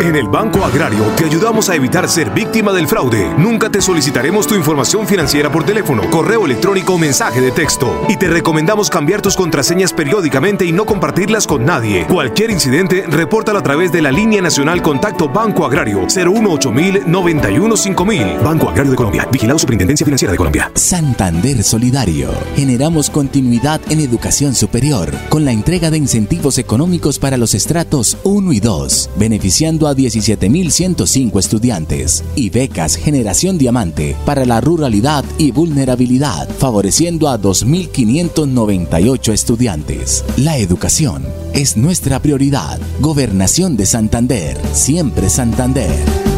En el Banco Agrario te ayudamos a evitar ser víctima del fraude. Nunca te solicitaremos tu información financiera por teléfono, correo electrónico o mensaje de texto. Y te recomendamos cambiar tus contraseñas periódicamente y no compartirlas con nadie. Cualquier incidente, repórtalo a través de la línea nacional Contacto Banco Agrario 018 91 Banco Agrario de Colombia. Vigilado Superintendencia Financiera de Colombia. Santander Solidario. Generamos continuidad en educación superior con la entrega de incentivos económicos para los estratos 1 y 2, beneficiando a 17.105 estudiantes y becas Generación Diamante para la ruralidad y vulnerabilidad, favoreciendo a 2.598 estudiantes. La educación es nuestra prioridad. Gobernación de Santander, siempre Santander.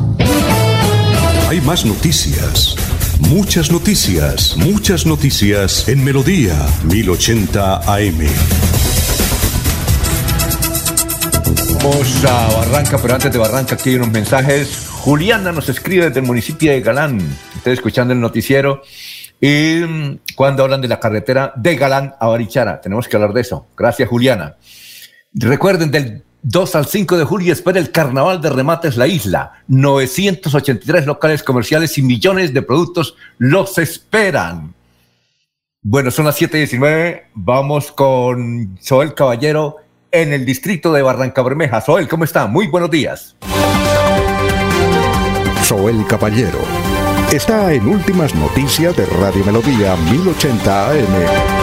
Hay más noticias. Muchas noticias, muchas noticias en Melodía 1080 AM. Vamos a Barranca, pero antes de Barranca aquí hay unos mensajes. Juliana nos escribe desde el municipio de Galán. Estoy escuchando el noticiero. Y mm, cuando hablan de la carretera de Galán a Barichara, tenemos que hablar de eso. Gracias, Juliana. Recuerden, del 2 al 5 de julio espera el Carnaval de Remates La Isla. 983 locales comerciales y millones de productos los esperan. Bueno, son las 7:19. Vamos con Soel Caballero en el distrito de Barranca Bermeja. Soel, ¿cómo está? Muy buenos días. Soel Caballero está en Últimas Noticias de Radio Melodía 1080 AM.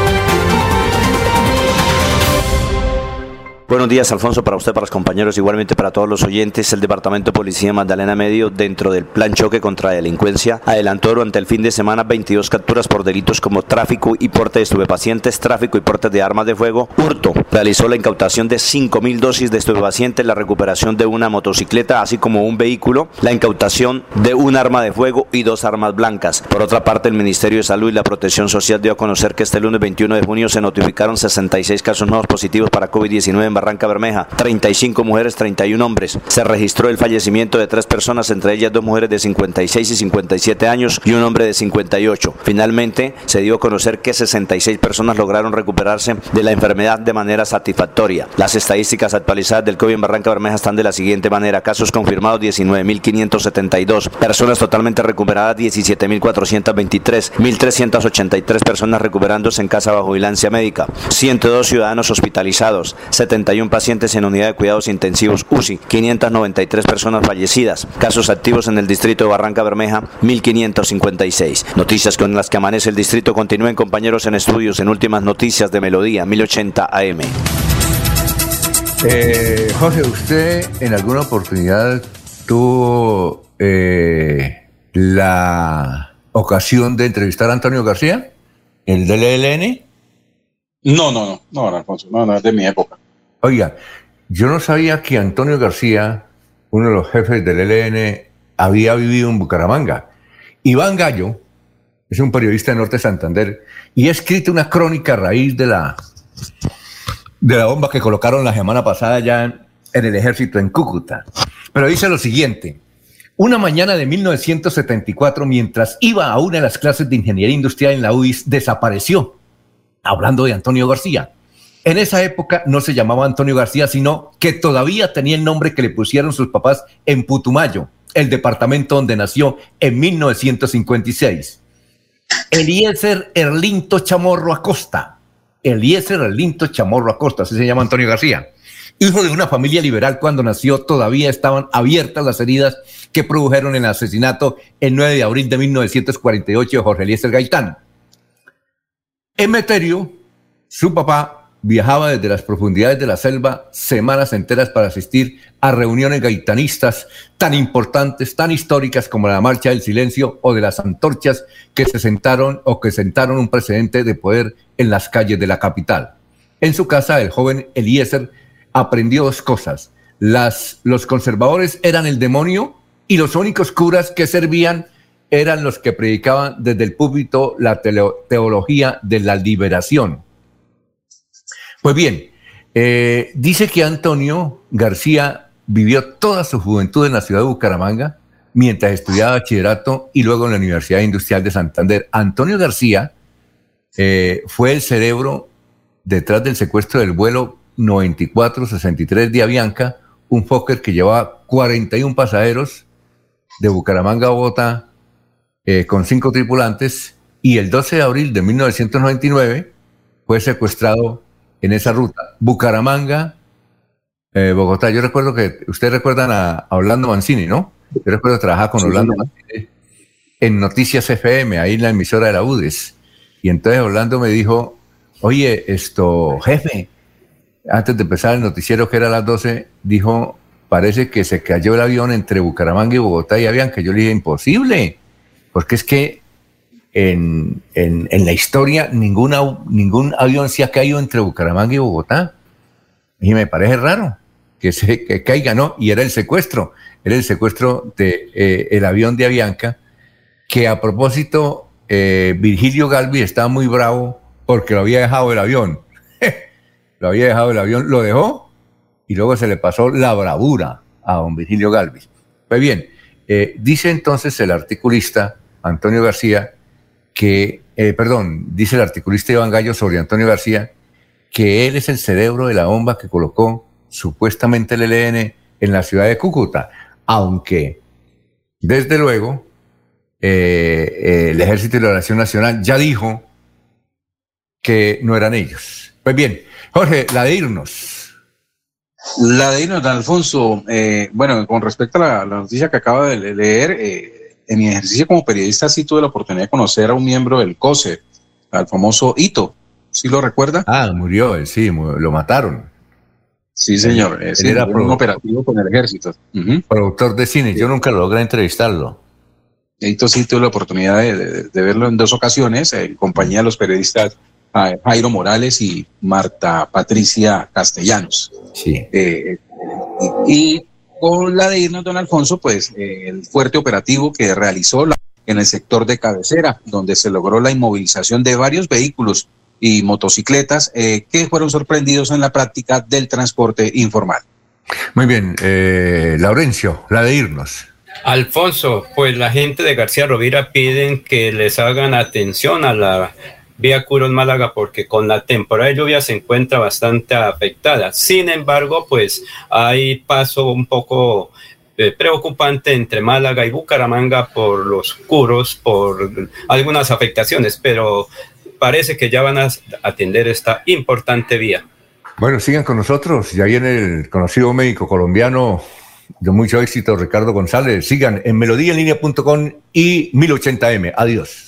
Buenos días, Alfonso, para usted, para los compañeros, igualmente para todos los oyentes. El Departamento de Policía Magdalena Medio, dentro del plan choque contra la delincuencia, adelantó durante el fin de semana 22 capturas por delitos como tráfico y porte de estupefacientes, tráfico y porte de armas de fuego. Hurto realizó la incautación de 5.000 dosis de estupefacientes, la recuperación de una motocicleta, así como un vehículo, la incautación de un arma de fuego y dos armas blancas. Por otra parte, el Ministerio de Salud y la Protección Social dio a conocer que este lunes 21 de junio se notificaron 66 casos nuevos positivos para COVID-19 en Barranca Bermeja, 35 mujeres, 31 hombres. Se registró el fallecimiento de tres personas, entre ellas dos mujeres de 56 y 57 años y un hombre de 58. Finalmente, se dio a conocer que 66 personas lograron recuperarse de la enfermedad de manera satisfactoria. Las estadísticas actualizadas del COVID en Barranca Bermeja están de la siguiente manera. Casos confirmados 19.572, personas totalmente recuperadas 17.423, 1.383 personas recuperándose en casa bajo vigilancia médica, 102 ciudadanos hospitalizados, 70 pacientes en unidad de cuidados intensivos UCI, 593 personas fallecidas, casos activos en el distrito de Barranca Bermeja, 1556. Noticias con las que amanece el distrito continúen compañeros en estudios en últimas noticias de Melodía 1080 AM. Eh, Jorge, ¿usted en alguna oportunidad tuvo eh, la ocasión de entrevistar a Antonio García, el del ELN? No, no, no, no, Alfonso, no, no es de mi época. Oiga, yo no sabía que Antonio García, uno de los jefes del ELN, había vivido en Bucaramanga. Iván Gallo es un periodista de Norte Santander y ha escrito una crónica a raíz de la, de la bomba que colocaron la semana pasada ya en el ejército en Cúcuta. Pero dice lo siguiente. Una mañana de 1974, mientras iba a una de las clases de ingeniería industrial en la UIS, desapareció. Hablando de Antonio García. En esa época no se llamaba Antonio García, sino que todavía tenía el nombre que le pusieron sus papás en Putumayo, el departamento donde nació en 1956. Eliezer Erlinto Chamorro Acosta. Eliezer Erlinto Chamorro Acosta, así se llama Antonio García. hijo de una familia liberal cuando nació, todavía estaban abiertas las heridas que produjeron el asesinato el 9 de abril de 1948 de Jorge Eliezer Gaitán. Emeterio, su papá, viajaba desde las profundidades de la selva semanas enteras para asistir a reuniones gaitanistas tan importantes, tan históricas como la Marcha del Silencio o de las antorchas que se sentaron o que sentaron un precedente de poder en las calles de la capital. En su casa, el joven Eliezer aprendió dos cosas. Las, los conservadores eran el demonio y los únicos curas que servían eran los que predicaban desde el púlpito la teología de la liberación. Pues bien, eh, dice que Antonio García vivió toda su juventud en la ciudad de Bucaramanga mientras estudiaba bachillerato y luego en la Universidad Industrial de Santander. Antonio García eh, fue el cerebro detrás del secuestro del vuelo 9463 de Avianca, un Fokker que llevaba 41 pasajeros de Bucaramanga a Bogotá eh, con cinco tripulantes y el 12 de abril de 1999 fue secuestrado en esa ruta. Bucaramanga, eh, Bogotá. Yo recuerdo que ustedes recuerdan a, Orlando Mancini, ¿no? Yo recuerdo trabajar con Orlando Mancini en Noticias FM, ahí en la emisora de la UDES. Y entonces Orlando me dijo, oye, esto, jefe, antes de empezar el noticiero que era a las 12, dijo, parece que se cayó el avión entre Bucaramanga y Bogotá y Avianca. Yo le dije, imposible, porque es que en, la historia ninguna, ningún avión se ha caído entre Bucaramanga y Bogotá. Y me parece raro que se caiga, ¿no? Y era el secuestro, era el secuestro del de, eh, avión de Avianca, que a propósito, eh, Virgilio Galvi estaba muy bravo porque lo había dejado el avión. lo había dejado el avión, lo dejó y luego se le pasó la bravura a don Virgilio Galvis. Pues bien, eh, dice entonces el articulista Antonio García que, eh, perdón, dice el articulista Iván Gallo sobre Antonio García, que él es el cerebro de la bomba que colocó supuestamente el ELN en la ciudad de Cúcuta, aunque desde luego eh, el Ejército de la Nación Nacional ya dijo que no eran ellos. Pues bien, Jorge, la de irnos. La de irnos, Alfonso. Eh, bueno, con respecto a la, noticia que acaba de leer, en mi ejercicio como periodista sí tuve la oportunidad de conocer a un miembro del COSE, al famoso Ito. ¿Sí lo recuerda? Ah, murió, sí, lo mataron. Sí, señor. Él, era un operativo con el ejército. Productor de cine, yo nunca logré entrevistarlo. Ito sí tuve la oportunidad de, verlo en dos ocasiones, en compañía de los periodistas ah, Jairo Morales y Marta Patricia Castellanos. Sí. Eh, y con la de irnos, don Alfonso, pues eh, el fuerte operativo que realizó en el sector de cabecera, donde se logró la inmovilización de varios vehículos y motocicletas eh, que fueron sorprendidos en la práctica del transporte informal. Muy bien, eh, Laurencio, la de irnos. Alfonso, pues la gente de García Rovira piden que les hagan atención a la vía Curos Málaga porque con la temporada de lluvia se encuentra bastante afectada. Sin embargo, pues hay paso un poco eh, preocupante entre Málaga y Bucaramanga por los curos, por algunas afectaciones, pero parece que ya van a atender esta importante vía. Bueno, sigan con nosotros. Ya viene el conocido médico colombiano de mucho éxito, Ricardo González. Sigan en melodíaenlínea.com y 1080m. Adiós.